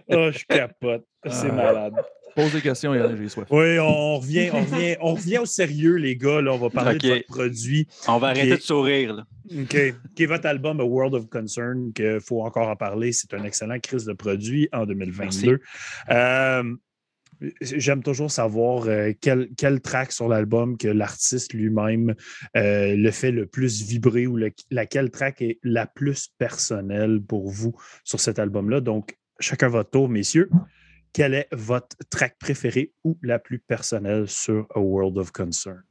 Oh, je capote. C'est Ah. malade. Pose des questions, Yann, j'ai soif. Oui, on revient, on revient, on revient au sérieux, les gars. Là, on va parler de votre produit. On va arrêter de sourire. Là. OK. Qui est votre album A World of Concern, qu'il faut encore en parler. C'est un excellent crise de produit en 2022. Euh, J'aime toujours savoir euh, quel, quel track sur l'album que l'artiste lui-même euh, le fait le plus vibrer ou le- laquelle track est la plus personnelle pour vous sur cet album-là. Donc, chacun votre tour, messieurs. Quelle est votre track préférée ou la plus personnelle sur A World of Concern?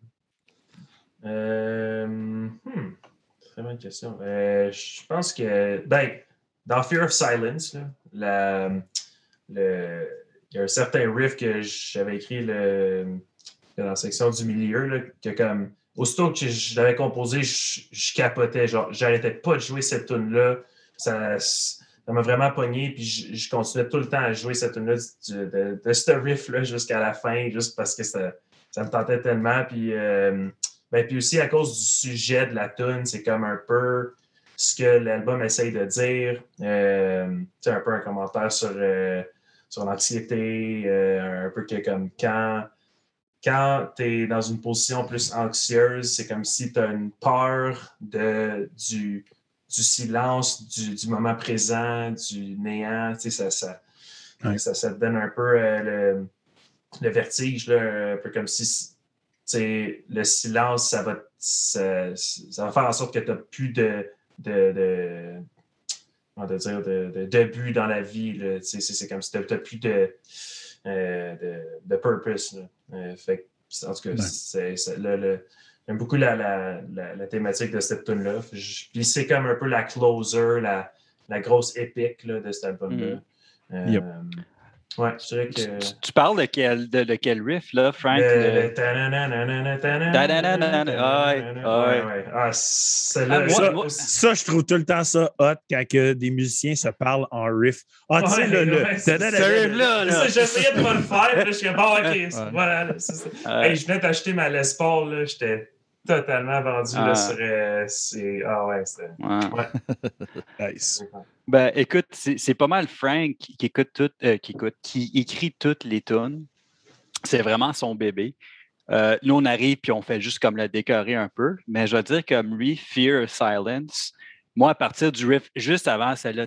Euh, hmm, Très bonne question. Euh, je pense que, ben, dans Fear of Silence, là, il y a un certain riff que j'avais écrit dans la section du milieu, là, que comme, aussitôt que je l'avais composé, je, je capotais. Genre, j'arrêtais pas de jouer cette tune-là. Ça ça m'a vraiment pogné, puis je, continuais tout le temps à jouer cette tune-là, de, ce riff-là jusqu'à la fin, juste parce que ça, ça me tentait tellement. Puis, euh, ben, puis aussi à cause du sujet de la tune, c'est comme un peu ce que l'album essaye de dire. Euh, un peu un commentaire sur, euh, sur l'anxiété, euh, un peu que comme quand, quand tu es dans une position plus anxieuse, c'est comme si tu as une peur de, du, du silence, du, du moment présent, du néant. Tu sais, ça, ça, Ouais. ça, ça te donne un peu euh, le, le vertige, là, un peu comme si tu sais, le silence, ça va, ça, ça va faire en sorte que tu n'as plus de, de, de, comment te dire, de, de, de but dans la vie. Tu sais, C'est comme si tu n'as plus de, euh, de, de purpose. là. Euh, fait en tout cas, Ouais. c'est- le- le- j'aime beaucoup la, la, la, la thématique de cette tune-là. Je- Puis c'est comme un peu la closer, la, la grosse épique là, de cet album-là. Euh, Yep. Ouais, je dirais Tu, que. tu- tu parles de quel, de, de quel riff, là, Frank? Le- le- ah ça je trouve tout le temps ça hot quand que des musiciens se parlent en riff. Ah, tu sais, le. le- Ce riff-là, là. J'essayais de pas le faire, je suis ah, ok, voilà. Euh, je venais d'acheter ma Les Paul, là, j'étais totalement vendu là, Ah. euh, c'est- ah ouais, c'était. ouais. Nice. Ben, écoute, c'est c'est pas mal Frank qui, qui écoute tout, euh, qui écoute, qui écrit toutes les tunes. C'est vraiment son bébé. Euh, nous, on arrive puis on fait juste comme le décorer un peu. Mais je vais dire comme lui, Fear of Silence. Moi, à partir du riff, juste avant celle-là,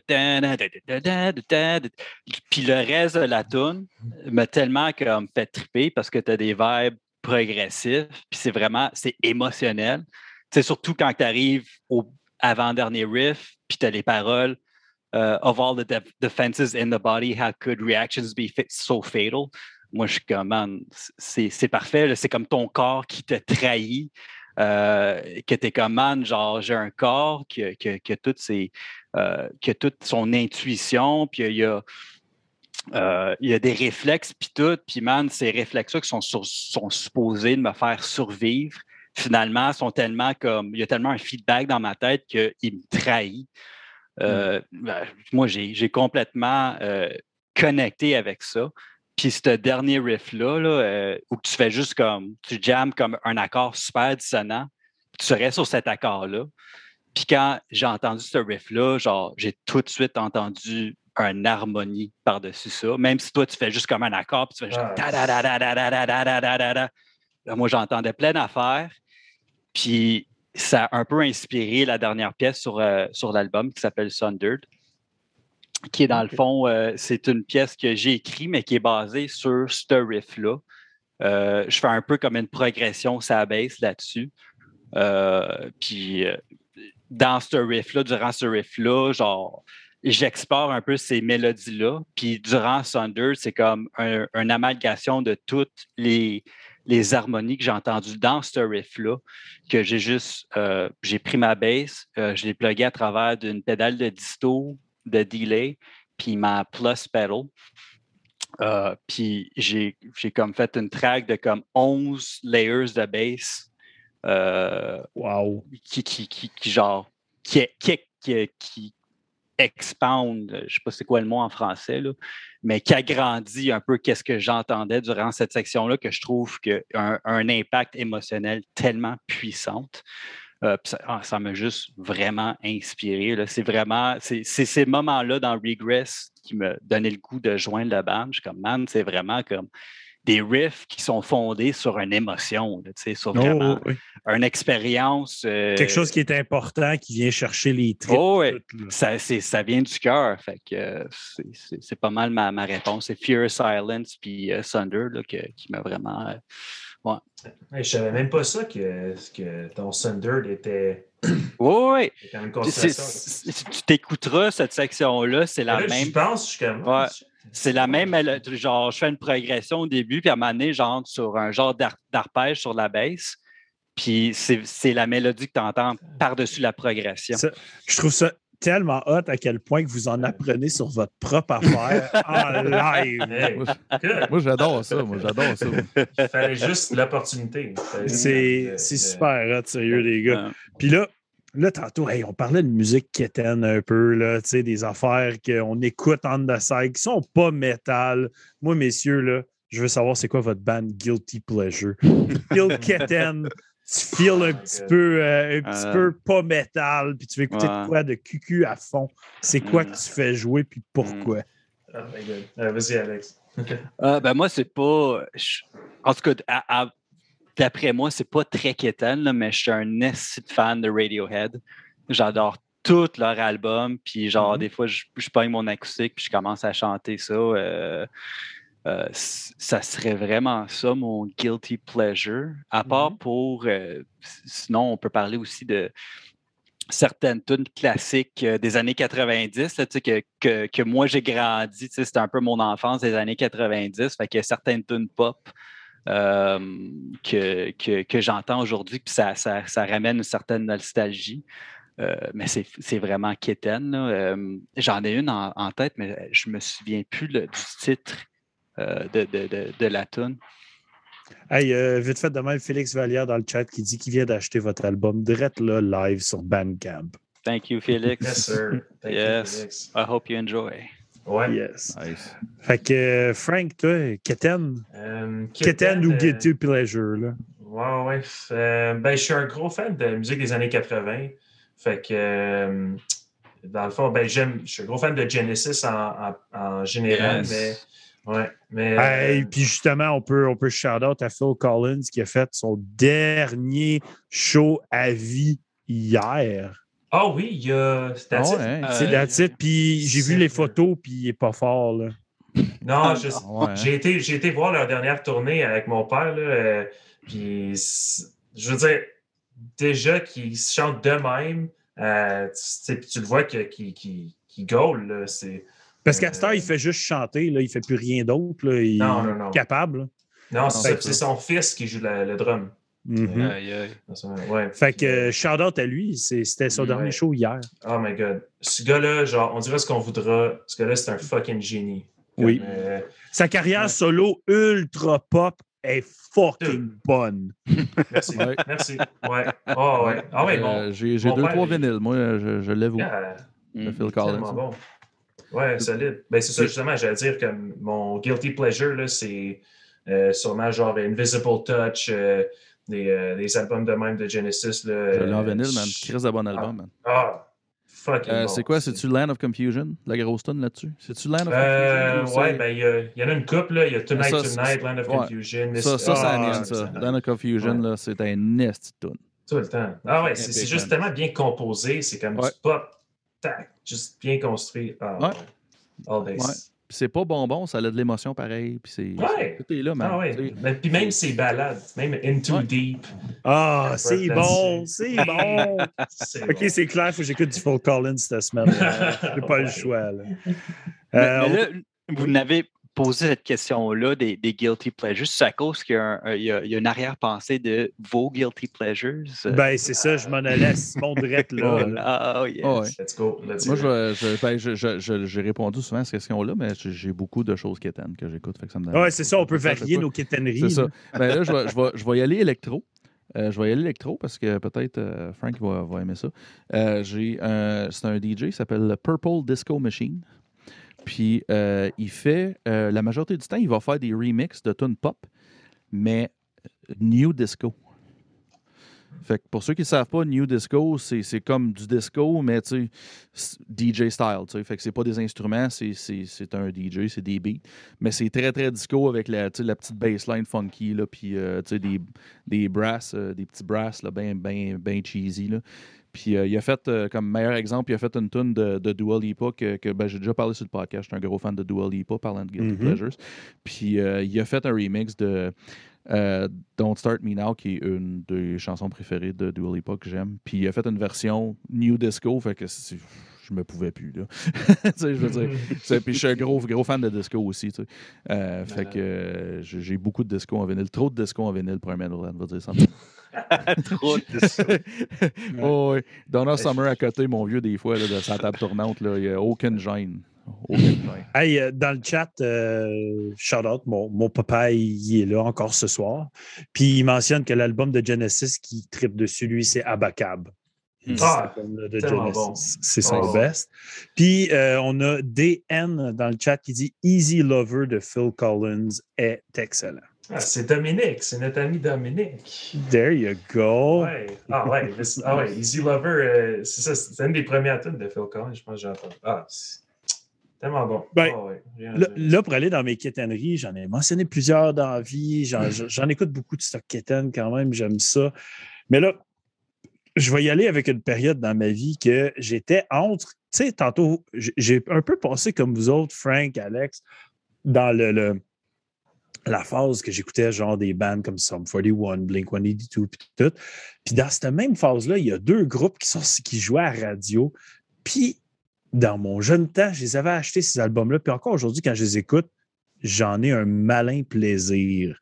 puis le reste de la tune m'a tellement comme fait triper parce que tu as des vibes progressifs, puis c'est vraiment, c'est émotionnel. C'est surtout quand tu arrives au avant-dernier riff, puis tu as les paroles euh, of all the def- defenses in the body, how could reactions be so fatal? Moi, je suis comme, man, c'est parfait. C'est comme ton corps qui te trahit. euh, que tu es comme, man, genre, j'ai un corps qui qui qui a ses, euh, qui a toute son intuition, puis il y a, euh, il y a des réflexes, puis tout. Puis, man, ces réflexes-là qui sont, sur- sont supposés de me faire survivre, finalement, sont tellement comme, il y a tellement un feedback dans ma tête qu'il me trahit. Euh, ben, moi, j'ai complètement euh, connecté avec ça. Puis ce dernier riff-là, là, où tu fais juste comme, tu jammes comme un accord super dissonant, puis tu restes sur cet accord-là. Puis quand j'ai entendu ce riff-là, genre, j'ai tout de suite entendu un harmonie par-dessus ça. Même si toi, tu fais juste comme un accord, puis tu fais juste ah, da, da, da, Là, moi, j'entendais plein d'affaires. Puis ça a un peu inspiré la dernière pièce sur, sur l'album qui s'appelle Sundered, qui est dans le fond, c'est une pièce que j'ai écrite, mais qui est basée sur ce riff-là. Je fais un peu comme une progression, ça baisse là-dessus. puis dans ce riff-là, durant ce riff-là, genre, j'explore un peu ces mélodies-là. Puis durant Thunder, c'est comme un, une amalgation de toutes les, les harmonies que j'ai entendues dans ce riff-là, que j'ai juste, euh, j'ai pris ma bass, euh, je l'ai plugué à travers d'une pédale de disto, de delay, puis ma plus pedal. Euh, puis j'ai comme fait une track de comme 11 layers de bass euh, Wow. qui, qui, qui, qui genre, qui, qui, qui, qui expand, je sais pas c'est quoi le mot en français, là, mais qui agrandit un peu qu'est-ce que j'entendais durant cette section-là, que je trouve que un, un impact émotionnel tellement puissante. Euh, ça ah, m'a juste vraiment inspiré. C'est vraiment, c'est ces moments-là dans Regress qui me donnaient le goût de joindre la bande. Je suis comme, man, c'est vraiment comme des riffs qui sont fondés sur une émotion, sur oh, vraiment une expérience. Euh, Quelque chose qui est important, qui vient chercher les traits. Oh, ça, ça, vient du cœur. Fait que c'est pas mal ma, ma réponse. C'est Fear Silence puis euh, Thunder là, qui m'a vraiment. Euh, ouais. je savais même pas ça que, que ton Thunder était. Oui, Tu t'écouteras cette section-là, c'est la même. Je pense, je suis comme. C'est la même, genre, je fais une progression au début, puis à un moment donné, genre, sur un genre d'arpège sur la baisse. Puis c'est la mélodie que tu entends par-dessus la progression. je trouve ça tellement hot à quel point que vous en apprenez sur votre propre affaire en live. moi, j'adore ça. Moi, j'adore ça. Il fallait juste l'opportunité. C'est super hot, sérieux, les gars. Puis là, Là, tantôt, on parlait de musique quétaine un peu, là, des affaires qu'on écoute en the side qui sont pas métal. Moi, messieurs, là, je veux savoir c'est quoi votre band Guilty Pleasure? Feel quétaine, tu feels un petit peu euh, un petit peu pas métal, puis tu veux écouter de quoi de cucu à fond? C'est quoi que tu fais jouer, puis pourquoi? Oh Vas-y, Alex. Euh, ben moi, c'est pas. En tout cas, à d'après moi, c'est pas très quétaine, mais je suis un fan de Radiohead. J'adore tous leurs albums, puis genre, mm-hmm. des fois, je, je pogne mon acoustique, puis je commence à chanter ça. Euh, euh, ça serait vraiment ça, mon guilty pleasure. À part mm-hmm. pour. Euh, sinon, on peut parler aussi de certaines tunes classiques des années 90, là, que, que, que, moi j'ai grandi. C'était un peu mon enfance des années 90. Fait que certaines tunes pop euh, que, que, j'entends aujourd'hui, puis ça, ça, ramène une certaine nostalgie. Euh, mais c'est vraiment quétaine. Euh, j'en ai une en, tête, mais je ne me souviens plus du titre de, de, de, la tune. Hey, vite fait de même, Félix Vallière dans le chat qui dit qu'il vient d'acheter votre album direct là, live sur Bandcamp. Thank you, Félix. yes, sir. Thank yes. You, Felix. I hope you enjoy. Ouais. Yes. Fait que, Frank, toi, Keten? Euh, Keten ou euh, Guilty Pleasure, là? Ouais, ouais. Euh, ben, je suis un gros fan de musique des années 80. Fait que, euh, dans le fond, ben, j'aime, je suis un gros fan de Genesis en, en, général, mais. Ouais, mais. Et puis justement, on peut, on peut shout-out à Phil Collins qui a fait son dernier show à vie hier. Ah oui, il y a. C'est la ah titre. Puis j'ai vu les photos, puis il n'est pas fort. Là. Non, ah, j'ai été, été, voir leur dernière tournée avec mon père. Là, euh, puis je veux dire, déjà qu'ils chantent d'eux-mêmes, euh, tu le vois qu'ils qui, qui, qui C'est. Parce qu'à ce temps, il fait juste chanter, là, il ne fait plus rien d'autre. Il non, non, non. est capable. Non, c'est son fils qui joue le drum. Mm-hmm. Fait que shout out à lui, c'était son dernier show hier. Oh my god. Ce gars-là, genre, on dirait ce qu'on voudra. Ce gars-là, c'est un fucking génie. oui. Euh, Sa carrière solo ultra pop est fucking bonne. Merci. Merci. Ouais. Oh, ouais. Ah ouais, bon. Euh, j'ai deux, trois vinyles. Moi, je, je l'avoue. Yeah. Le Phil Collins. Bon. Ouais, solide. Ben, c'est ça, justement, j'allais dire que mon guilty pleasure, c'est euh, sûrement genre Invisible Touch des, euh, des, albums de même de Genesis. Là, je l'ai en vinyle, man. Chris de bon album, man. Ah, fucking euh, C'est quoi? C'est-tu Land of Confusion? La grosse tonne là-dessus? C'est-tu Land of euh, Confusion? ouais, ben il y, en a une couple, là. Il y a Tonight Tonight, Land of Confusion. Ça, ça, ah, ça, ça. Land of Confusion, là, c'est un nest tune. Tout le temps. Ah ouais, c'est juste tellement bien composé. C'est comme du pop, tac, juste bien construit. Ah, ouais. All days c'est pas bonbon, ça a de l'émotion pareil. Puis c'est. Ouais. Tout est là, man. Ah ouais. Ben, puis même ses balades, même Into Deep. Ah, c'est bon, c'est bon. ok, c'est clair, il faut que j'écoute du Phil Collins cette semaine. J'ai pas le choix. Là. Mais, euh, là, vous n'avez poser cette question-là des, guilty pleasures, c'est à cause qu'il y, y, a une arrière-pensée de vos guilty pleasures? Ben, c'est ça, je m'en allais Simon direct là. Ah, oh, yes. Let's go. Let's Moi, ben, j'ai répondu souvent à cette question-là, mais j'ai beaucoup de choses quétaines que j'écoute. Oui, c'est ça, on peut varier nos quétaineries. C'est ça. Ben, là, je vais, je, vais, je vais y aller électro. Euh, je vais y aller électro parce que peut-être euh, Frank va, va, aimer ça. Euh, c'est un DJ qui s'appelle Purple Disco Machine. Puis euh, il fait, euh, la majorité du temps, il va faire des remixes de tunes pop, mais new disco. Fait que pour ceux qui ne savent pas, New Disco, c'est comme du disco, mais DJ style. tu sais. Fait que c'est pas des instruments, c'est- un DJ, c'est des beats. Mais c'est très, très disco avec la, la petite bassline funky, là, puis euh, des, des brasses, euh, des petits brasses là, bien ben, ben cheesy. Là. Puis euh, il a fait, euh, comme meilleur exemple, il a fait une tune de, de Dua Lipa que, que, ben, j'ai déjà parlé sur le podcast. Je suis un gros fan de Dua Lipa, parlant de Guilty Mhm. Pleasures. Puis euh, il a fait un remix de euh, Don't Start Me Now, qui est une des chansons préférées de Dua Lipa que j'aime. Puis il a fait une version New Disco, fait que c'est- je me pouvais plus. Là. Tu sais, je veux dire, Puis je suis un gros, gros fan de disco aussi. tu sais. Euh, fait que euh, j'ai beaucoup de disco en vinyle. Trop de disco en vinyle pour un Meadowland, on va dire ça. Trop de ça. oh, oui. Donna Summer à côté, mon vieux, des fois, là, de sa table tournante, il n'y a aucune gêne. Hey, euh, dans le chat, euh, shout out, mon, mon papa, il est là encore ce soir. Puis il mentionne que l'album de Genesis qui tripe dessus, lui, c'est Abacab. C'est Ah, de. C'est son Oh. best. Puis euh, on a DN dans le chat qui dit Easy Lover de Phil Collins est excellent. Ah, c'est Dominique, c'est notre ami Dominique. There you go. Ouais. Ah ouais, ah ouais, Easy Lover, euh, c'est ça, c'est une des premières tunes de Phil Collins, je pense que j'ai entendu. Ah, c'est tellement bon. Ben, Ah ouais, Là, pour aller dans mes quétaineries, j'en ai mentionné plusieurs dans la vie. J'en, j'en écoute beaucoup de stock quétaine quand même, j'aime ça. Mais là, je vais y aller avec une période dans ma vie que j'étais entre. Tu sais, tantôt, j'ai- un peu passé comme vous autres, Frank, Alex, dans la phase que j'écoutais genre des bands comme Sum 41, Blink 182, puis tout. Puis dans cette même phase-là, il y a deux groupes qui, qui jouaient à radio. Puis dans mon jeune temps, je les avais achetés, ces albums-là. Puis encore aujourd'hui, quand je les écoute, j'en ai un malin plaisir.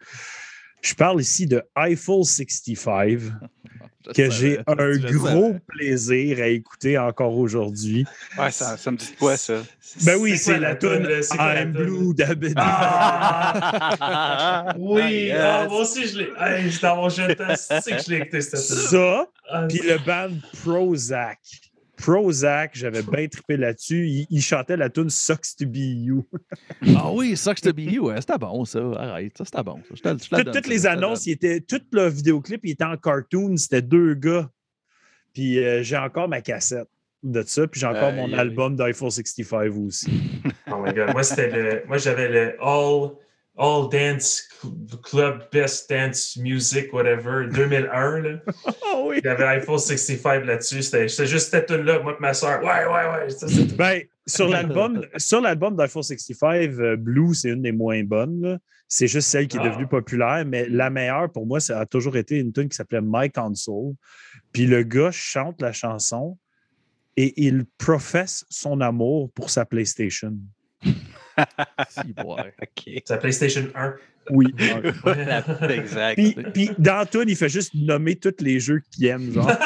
Je parle ici de Eiffel 65, Je que j'ai un je gros savais. plaisir à écouter encore aujourd'hui. Ouais, ça, ça me dit quoi, ça? Ben oui, c'est la tune la I'm toune? Blue d'Abed. Ah! Oui, Yes. ah, moi aussi je l'ai. Hey, j'étais dans mon jeune temps, c'est que je l'ai écouté cette tune. Ça, puis le band Prozac. Prozac, j'avais bien trippé là-dessus. Il, il chantait la tune Sucks to be you. Ah oui, Sucks to be you, ouais, c'était bon, ça. Arrête, ça, c'était bon. ça. Je te le- je te la Toutes, donne, toutes ça, les annonces, il était, tout le vidéoclip, il était en cartoon. C'était deux gars. Puis euh, j'ai encore ma cassette de ça. Puis j'ai encore mon album d'Eiffel 65 aussi. Oh my god. Moi, c'était le. Moi, j'avais le All, All Dance Cl- Club Best Dance Music, whatever, 2001. Là. Ah oui! Il y avait iPhone 65 là-dessus. C'était juste cette tune-là. Moi et ma soeur. Ouais, ouais, ouais. ça. Ben, sur l'album, sur l'album d'Eiffel 65, euh, Blue, c'est une des moins bonnes. C'est juste celle qui est Ah. devenue populaire, mais la meilleure pour moi, ça a toujours été une tune qui s'appelait My Console. Puis le gars chante la chanson et il professe son amour pour sa PlayStation. Si, ouais. OK. C'est la PlayStation 1. Oui. exact. puis, puis dans tune, il fait juste nommer tous les jeux qu'il aime. Genre.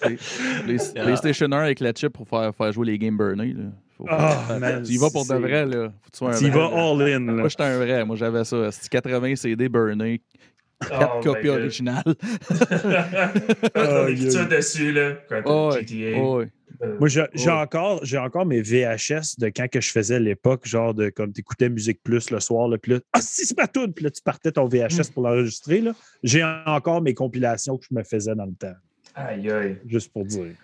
Play- Play- PlayStation 1 avec la chip pour faire, faire jouer les games burnés. Là. Faut- Ah, man, tu y vas pour de vrai, là. Faut tu sois un Tu y vrai, vas là. all in. là. Moi, j'étais un vrai. Moi, j'avais ça. C'était 80 CD burnés, 4 Oh copies originales. L'écriture aïe. dessus, là. Quand Oh, t'as ouais. GTA. Oh, euh, Moi, j'ai Ouais. encore, j'ai encore mes VHS de quand que je faisais l'époque, genre de comme tu écoutais Musique Plus le soir, là, puis là, ah, si, c'est ma toune! Puis là, tu partais ton VHS pour l'enregistrer. là. J'ai encore mes compilations que je me faisais dans le temps, Aïe, aïe. juste pour dire.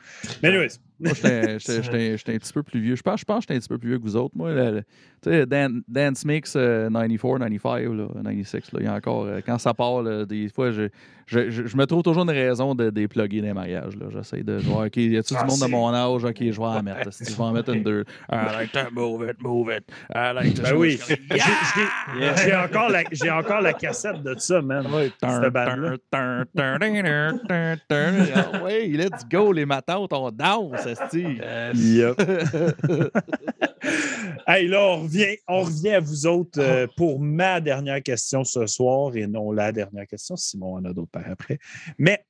Mais anyways, Moi, j'étais- un petit peu plus vieux. Je pense, je pense que j'étais un petit peu plus vieux que vous autres. Moi, tu sais, Dan- Dance Mix euh, 94, 95, là, 96, là, il y a encore. euh, quand ça part, là, des fois, je, je, je- je me trouve toujours une raison de dépluguer dans les mariages. J'essaie de voir, OK, y a-tu Ah, du monde de mon âge? OK, je vais en mettre. Si je vais en mettre une deux. I like to move it, move it. I like to ben oui, switch. j'ai- encore, la- encore la cassette de ça, man. Ouais, Cette turn, turn, turn, turn, turn, turn, turn. Ah let's go, les matantes, on danse, esti. Yep. hey, là, on revient, on revient à vous autres euh, pour ma dernière question ce soir et non la dernière question. Simon en a d'autres par après. Mais,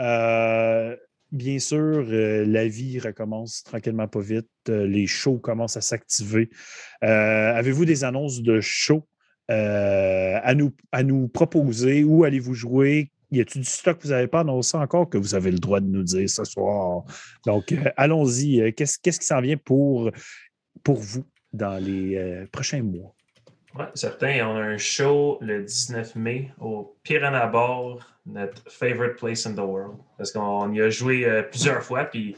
euh, bien sûr, euh, la vie recommence tranquillement pas vite. Les shows commencent à s'activer. Avez-vous des annonces de shows à, nous, à nous proposer? Où allez-vous jouer? Y a-t-il du stock que vous n'avez pas annoncé encore que vous avez le droit de nous dire ce soir? Donc, euh, allons-y. Euh, Qu'est-ce qu'est-ce qui s'en vient pour, pour vous dans les euh, prochains mois? Oui, certain. On a un show le 19 mai au Piranha Bar, notre favorite place in the world. Parce qu'on y a joué euh, plusieurs fois, puis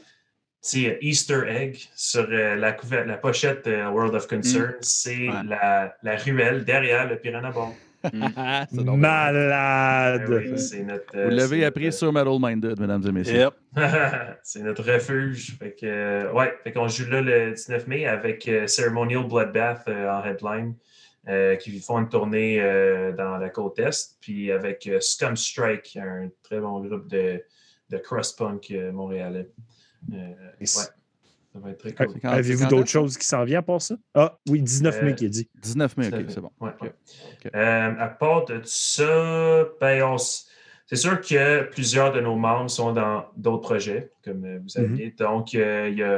c'est Easter Egg sur euh, la, couver- la pochette World of Concern. C'est Ouais. la, la ruelle derrière le Piranha Bar. Bien. Malade! Oui, notre, euh, Vous l'avez notre- appris sur Metal Minded, mesdames et messieurs. Yep. c'est notre refuge. Fait que, euh, ouais, fait qu'on joue là le 19 mai avec euh, Ceremonial Bloodbath euh, en headline, euh, qui font une tournée euh, dans la côte Est, puis avec euh, Scum Strike, un très bon groupe de, de cross-punk euh, montréalais. Euh, ouais, ça va être très cool. Avez-vous d'autres choses qui s'en viennent à part ça? Ah, oui, 19 mai Euh, qui est dit. 19 mai, 19 ok, mai. c'est bon. Ouais. Euh, à part de ça, ben, c'est sûr que plusieurs de nos membres sont dans d'autres projets, comme euh, vous saviez. Donc, euh, il y a.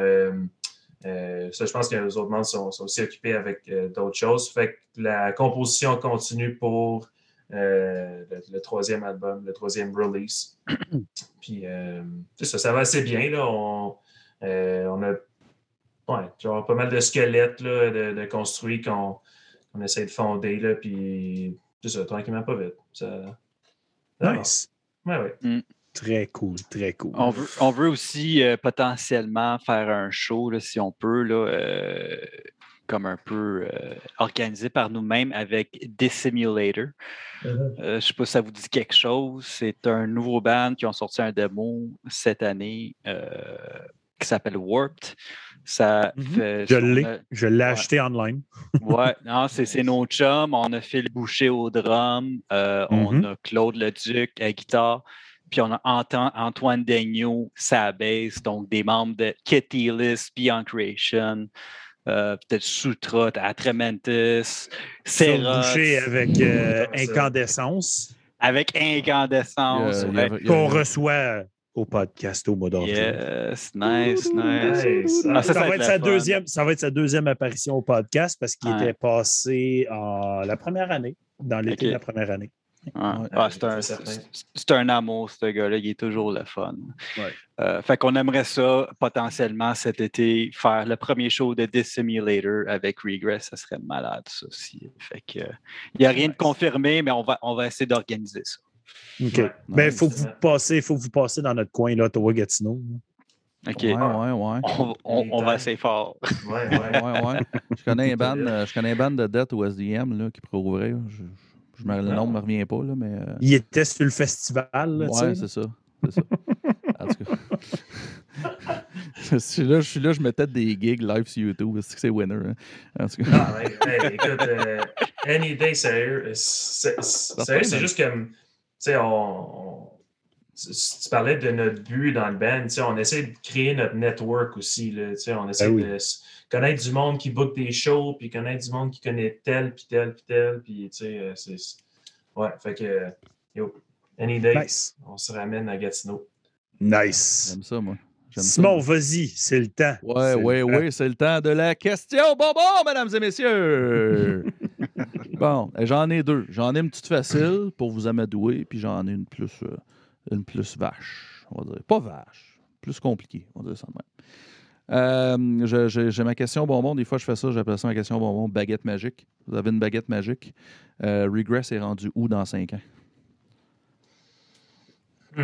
euh, ça, je pense que les autres membres sont, sont aussi occupés avec euh, d'autres choses. Fait que la composition continue pour euh, le, le troisième album, le troisième release. Puis, euh, c'est ça, ça va assez bien. Là. On, euh, on a ouais, genre pas mal de squelettes là, de, de construits qu'on on essaie de fonder, là, puis c'est ça, tranquillement, pas vite. Ça... ça Nice. Ouais, ouais. Très cool, très cool. On veut, on veut aussi euh, potentiellement faire un show, là, si on peut, là, euh, comme un peu euh, organisé par nous-mêmes avec Dissimulator. Euh, je ne sais pas si ça vous dit quelque chose. C'est un nouveau band qui ont sorti un démo cette année euh, qui s'appelle Warped. Ça Mhm. fait- Je l'ai. a- Je l'ai ouais. acheté online. Ouais, non, c'est nos chums. On a Phil Boucher au drum. euh, On Mhm. a Claude Leduc à guitare. Puis on a Anto- Antoine Daigneault, sa bass. Donc des membres de Kitty List, Beyond Creation, euh, peut-être Sutra, Atrementis, Serra. Bouché avec euh, incandescence Avec Incandescence. Ouais. qu'on reçoit au podcast au mois d'avril. Yes, nice, nice. Nice. Ah, Ça, ça, va va être sa fun. deuxième, ça va être sa deuxième apparition au podcast parce qu'il Ouais. était passé en la première année, dans l'été de la première année. Ouais. Ouais. Ah, c'est un, un amour, ce gars-là. Il est toujours le fun. Ouais. Euh, fait qu'on aimerait ça, potentiellement, cet été, faire le premier show de Dissimulator avec Regress. Ça serait malade, ça aussi. Fait que, euh, il n'y a rien de confirmé, mais on va, on va essayer d'organiser ça. OK. Ouais. Ben, Nice. faut que vous passiez, faut que vous dans notre coin, là, Ottawa-Gatineau. OK. Ouais, ouais, ouais. On, on- on va essayer fort. Ouais, ouais. Ouais, ouais. Je connais un band, euh, je connais un band de dette au SDM là, qui pourrait ouvrir. Je, je me- le nom ne me revient pas, là, mais. euh, Il était sur le festival, là, tu ouais, sais. c'est ça. C'est ça. En tout cas. je, suis là, je suis là, je mettais des gigs live sur YouTube. C'est que c'est winner. hein. En tout cas. Ah, ouais, hey, écoute, euh, Any Day, sérieux, c'est c'est- juste comme, sais, on, on- tu parlais de notre but dans le band, tu sais, on essaie de créer notre network aussi, là, tu sais, on essaie Ben oui. de connaître du monde qui book des shows, puis connaître du monde qui connaît tel, puis tel, puis tel, puis, tu sais, euh, c'est... Ouais, fait que, yo, Any Day, Nice. on se ramène à Gatineau. Nice. J'aime ça, moi. Simon, vas-y, c'est le temps. Ouais, C'est ouais, le temps. ouais, c'est le temps de la question bonbon, mesdames et messieurs. bon, eh, j'en ai deux. J'en ai une petite facile pour vous amadouer, puis j'en ai une plus, euh, une plus vache, on va dire. Pas vache, plus compliquée, on va dire ça de même. Euh, J'ai ma question bonbon. Des fois, je fais ça, j'appelle ça ma question bonbon baguette magique. Vous avez une baguette magique. Euh, Regress est rendu où dans 5 ans?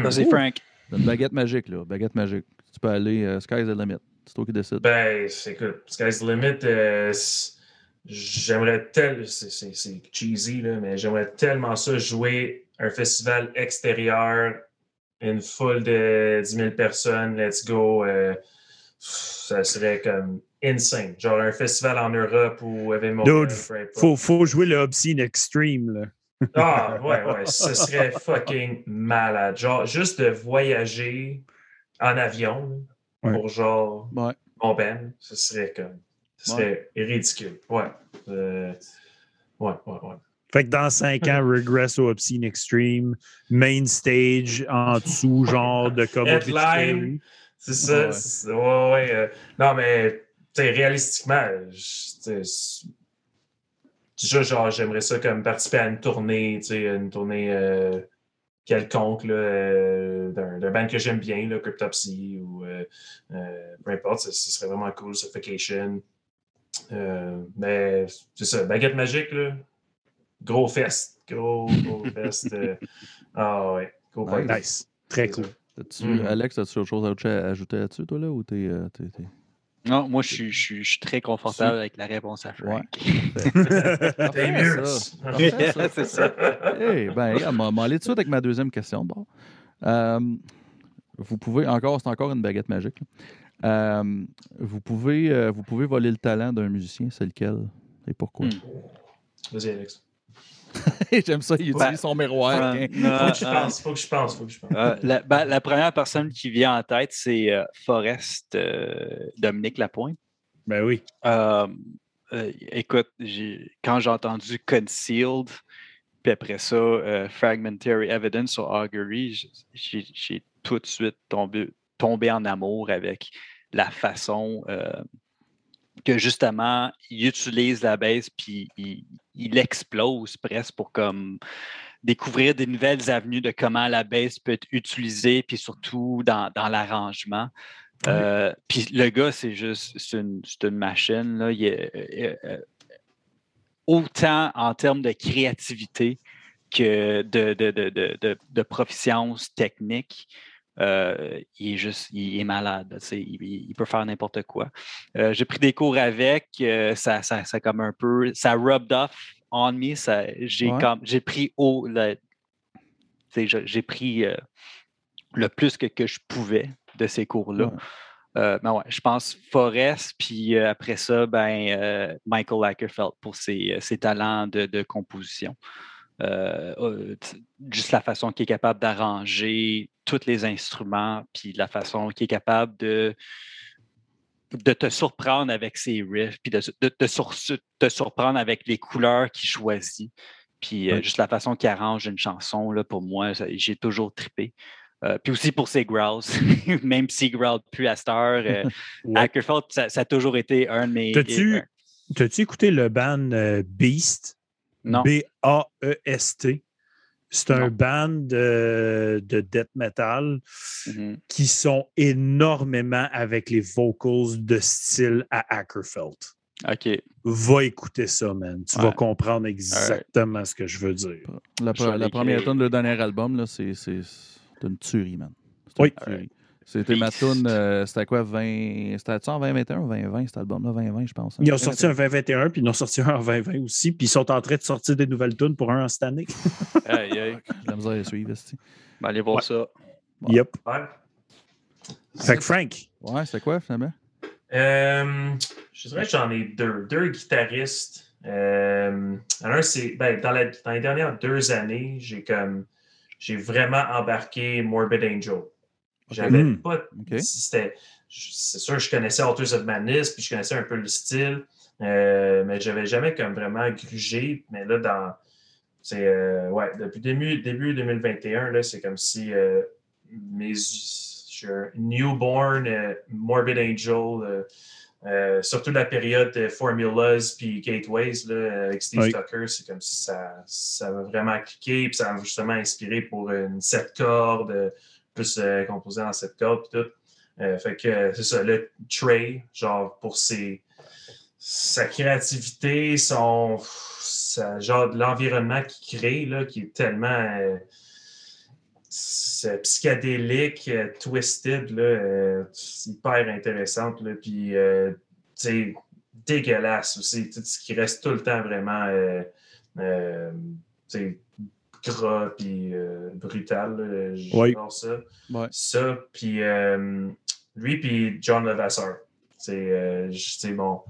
Ça, c'est Frank. Une baguette magique, là. Baguette magique. Tu peux aller, euh, sky's the limit. C'est toi qui décides. Ben, c'est- écoute, Sky's the Limit, euh, c'est- j'aimerais tel, c'est- c'est c'est cheesy, là, mais j'aimerais tellement ça jouer un festival extérieur, une foule de 10 000 personnes, let's go. euh, ça serait comme insane. Genre un festival en Europe ou événement. Dude, Faut, faut jouer le Obscene Extreme, là. Ah, ouais, ouais, ce serait fucking malade. Genre, juste de voyager en avion Ouais. pour genre Ouais. mon band, ce serait comme. Ce serait ridicule. Ouais. Euh, ouais, ouais, ouais. Fait que dans 5 ans, Regress au Obscene Extreme, Main Stage, en dessous, genre de comme Headline. C'est ça. Ouais. ça, Ouais, ouais. euh, non, mais réalistiquement, déjà, genre, j'aimerais ça comme participer à une tournée, tu sais, une tournée euh, quelconque là, euh, d'un d'un band que j'aime bien, là, Cryptopsy ou euh, euh, peu importe, ce ce serait vraiment cool, Suffocation. Euh, mais c'est ça, baguette magique, là. Gros fest. Gros, gros fest. euh, Ah ouais. Gros party. Nice. Très cool. Mhm. Alex, as-tu autre chose à ajouter- à ajouter là-dessus, toi, là, ou t'es. T'es- t'es- Non, moi, je suis, je suis- je suis très confortable avec la réponse à Frank. T'es Parfait, mieux. c'est ça. Eh ben, regarde, m'en- m'en aller tout de suite avec ma deuxième question. Bon. Euh, vous pouvez, encore, c'est encore une baguette magique. Euh, vous, pouvez, euh, vous pouvez voler le talent d'un musicien, c'est lequel et pourquoi? Hmm. Vas-y, Alex. J'aime ça, il utilise son miroir. Euh, hein. non, Faut que je pense, faut que je pense, faut que je pense. euh, la, ben, la première personne qui vient en tête, c'est euh, Forrest euh, Dominique Lapointe. Ben oui. Euh, euh, écoute, quand j'ai entendu Concealed, puis après ça, euh, Fragmentary Evidence sur Augury, j'ai j'ai tout de suite tombé, tombé en amour avec la façon euh, que justement, il utilise la baisse, puis il, il explose presque pour comme découvrir des nouvelles avenues de comment la baisse peut être utilisée, puis surtout dans, dans l'arrangement. Euh, puis le gars, c'est juste, c'est une, c'est une machine. Là. Il est, euh, euh, autant en termes de créativité que de, de, de, de, de- de proficience technique. Euh, il est juste, il est malade. Il, il peut faire n'importe quoi. Euh, j'ai pris des cours avec, euh, ça, ça, ça comme un peu, ça rubbed off on me. ça- J'ai Ouais. comme, j'ai pris au, j'ai pris le plus que, que je pouvais de ces cours-là. Ouais. Euh, je pense Forrest, puis euh, après ça, ben, euh, Michael Lagerfeld pour ses, ses talents de, de composition. Juste la façon qu'il est capable d'arranger tous les instruments, puis la façon qu'il est capable de, de te surprendre avec ses riffs, puis de, de- de sur- te surprendre avec les couleurs qu'il choisit. Puis euh, juste la façon qu'il arrange une chanson, là, pour moi, j'ai toujours trippé. Euh, puis aussi pour ses growls, même s'il growl plus à cette heure, euh, Ouais. Ackerfeld, ça, ça a toujours été un de mes. T'as-tu- écouté le band Beast? Non. B-A-E-S-T. C'est un band de, de death metal Mhm. qui sont énormément avec les vocals de style à Ackerfeld. OK. Va écouter ça, man. Tu Ouais. vas comprendre exactement ce que je veux dire. La, première tune de leur dernier album, là, c'est une tuerie, man. C'est Oui. une tuerie. C'était ma tune, euh, c'était quoi, 20... C'était-tu en 2021 ou 2020, cet album-là? 2020, je pense. hein? Ils ont sorti un 2021, puis ils en ont sorti un en 2020 aussi, puis ils sont en train de sortir des nouvelles tunes pour un en cette année. Aïe, aïe. La misère à suivre. Ben, allez voir Ouais. ça. Bon. Yep. Ouais. Fait que Frank, Ouais, c'était quoi, finalement? Euh, je dirais que j'en ai deux. Deux guitaristes. Euh, un, c'est ben, dans, la- dans les dernières deux années, j'ai comme j'ai vraiment embarqué Morbid Angel. J'avais Mm. pas. C'était. C'est sûr, je connaissais Authors of Madness, puis je connaissais un peu le style, euh, mais j'avais jamais comme vraiment grugé. Mais là, dans. C'est. euh, ouais, depuis début, début 2021, là, c'est comme si euh, mes. Newborn euh, Morbid Angel. surtout la période de Formulas puis Gateways là, avec Steve Oui. Tucker, c'est comme si ça, ça m'a vraiment cliqué, puis ça m'a justement inspiré pour une sept cordes, plus euh, composé en sept cordes, puis tout. Euh, fait que c'est ça, le Trey, genre pour ses, sa créativité, son sa- genre l'environnement qu'il crée, là, qui est tellement euh, c'est psychédélique, twisted, là, c'est hyper intéressante. Là, puis, sais, dégueulasse aussi. Tout ce qui reste tout le temps vraiment euh, gras puis euh, brutal. là. Oui. Ça. Ouais. Ça, puis euh, lui, puis John Levasseur. C'est euh, bon.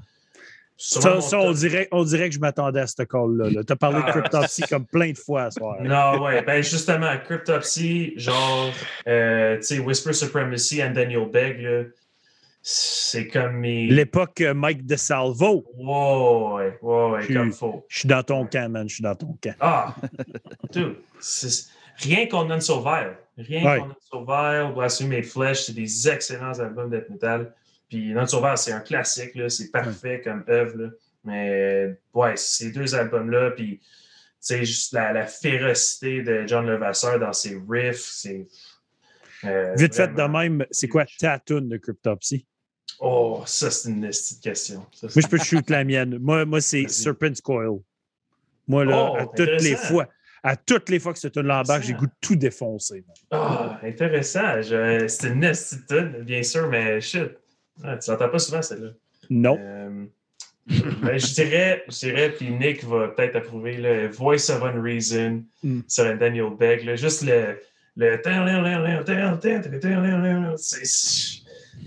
ça, ça, on, dirait, on dirait que je m'attendais à ce call-là. Tu as parlé de Ah. Cryptopsy comme plein de fois ce soir. Non, ouais. Ben, justement, Cryptopsy, genre, euh, tu sais, Whisper Supremacy and Daniel Begg, là, c'est comme mes. L'époque euh, Mike DeSalvo. Wow, ouais, ouais, comme faux. Je suis dans ton camp, man. Je suis dans ton camp. Ah, c'est- rien qu'on a Sauveur. Rien Ouais. qu'on a Sauveur, Blasphemy et Flesh, c'est des excellents albums de metal. Puis Non Sauveur, c'est un classique, c'est parfait comme œuvre. Mais ouais, ces deux albums-là, puis tu sais, juste la, la férocité de John Levasseur dans ses riffs, c'est. euh, Vite fait de même, c'est quoi ta tune de Cryptopsy? Oh, ça, c'est une petite question. Ça, Moi, je peux shoot la mienne. Moi, moi c'est. Serpent's Coil. Moi, là, Oh, à toutes les fois, à toutes les fois que c'est une l'embarque, j'ai goût de tout défoncer. Ah, intéressant. Je- C'est une petite tune, bien sûr, mais shit. Ah, tu l'entends pas souvent, celle-là. Non. Euh, ben, je dirais, je dirais, puis Nick va peut-être approuver le Voice of Unreason Mm. sur un Daniel Beck. là, juste le. le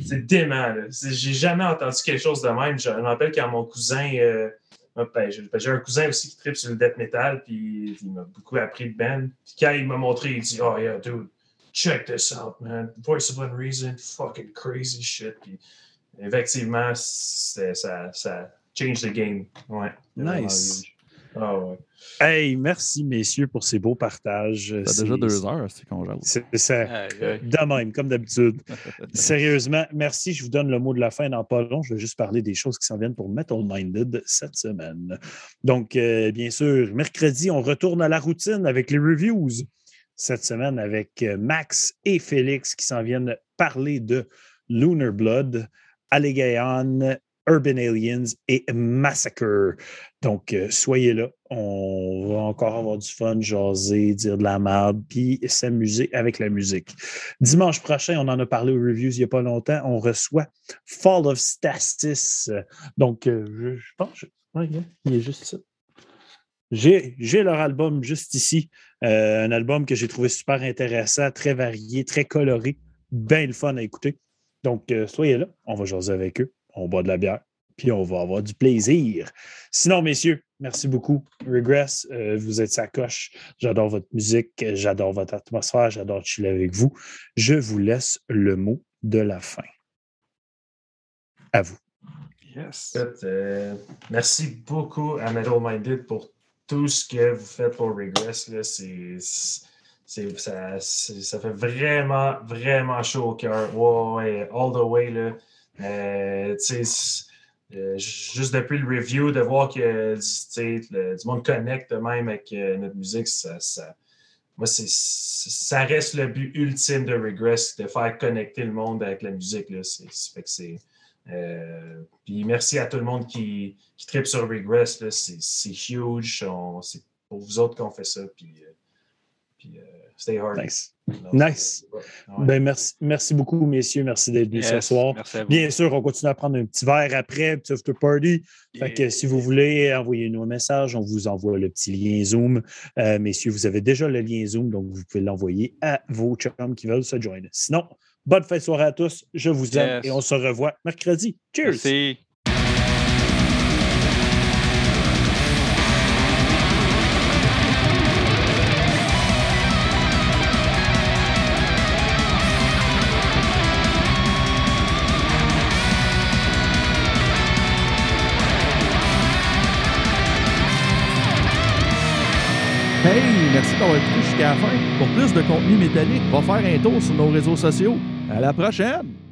c'est dément. J'ai jamais entendu quelque chose de même. Je me rappelle quand mon cousin. euh, ben, j'ai j'ai un cousin aussi qui tripe sur le death metal, puis il m'a beaucoup appris le band. Puis quand il m'a montré, il dit Oh yeah, dude, check this out, man. Voice of Unreason, fucking crazy shit. Puis effectivement, ça, ça change the game. Ouais. Nice. Ah ouais. Hey, merci, messieurs, pour ces beaux partages. Ça déjà deux heures, c'est qu'on jase. C'est aïe. de même, comme d'habitude. Sérieusement, merci. Je vous donne le mot de la fin dans pas long. Je vais juste parler des choses qui s'en viennent pour Metal Minded cette semaine. Donc, euh, bien sûr, mercredi, on retourne à la routine avec les reviews. Cette semaine, avec euh, Max et Félix qui s'en viennent parler de Lunar Blood, Allegaon, Urban Aliens et Massacre. Donc, euh, soyez là. On va encore avoir du fun, jaser, dire de la merde, puis s'amuser avec la musique. Dimanche prochain, on en a parlé aux reviews il n'y a pas longtemps, on reçoit Fall of Stasis. Donc, euh, je, pense, il est juste ça. J'ai leur album juste ici. Euh, un album que j'ai trouvé super intéressant, très varié, très coloré, bien le fun à écouter. Donc, soyez là, on va jaser avec eux, on boit de la bière, puis on va avoir du plaisir. Sinon, messieurs, merci beaucoup. Regress, euh, vous êtes sa coche. J'adore votre musique, j'adore votre atmosphère, j'adore chiller avec vous. Je vous laisse le mot de la fin. À vous. Yes. Euh, merci beaucoup à Metal Minded pour tout ce que vous faites pour Regress. là. C'est, c'est- ça, c'est- ça fait vraiment, vraiment chaud au cœur. Ouais, ouais, all the way. Là. Euh, euh, juste depuis le review, de voir que le- du monde connecte même avec euh, notre musique, ça, reste le but ultime de Regress, de faire connecter le monde avec la musique. Là. Puis merci à tout le monde qui, qui tripe sur Regress. C'est, huge. C'est pour vous autres qu'on fait ça. Puis, stay hard. Nice. Nice. ouais. Ben, merci, merci beaucoup, messieurs. Merci d'être venus ce soir. Bien sûr, on continue à prendre un petit verre après, petit after party. Fait que si vous voulez, envoyez-nous un message. On vous envoie le petit lien Zoom. Euh, messieurs, vous avez déjà le lien Zoom, donc vous pouvez l'envoyer à vos chums qui veulent se joindre. Sinon, bonne fin de soirée à tous. Je vous aime Yes. et on se revoit mercredi. Cheers! Merci. Merci d'avoir écouté jusqu'à la fin. Pour plus de contenu métallique, va faire un tour sur nos réseaux sociaux. À la prochaine!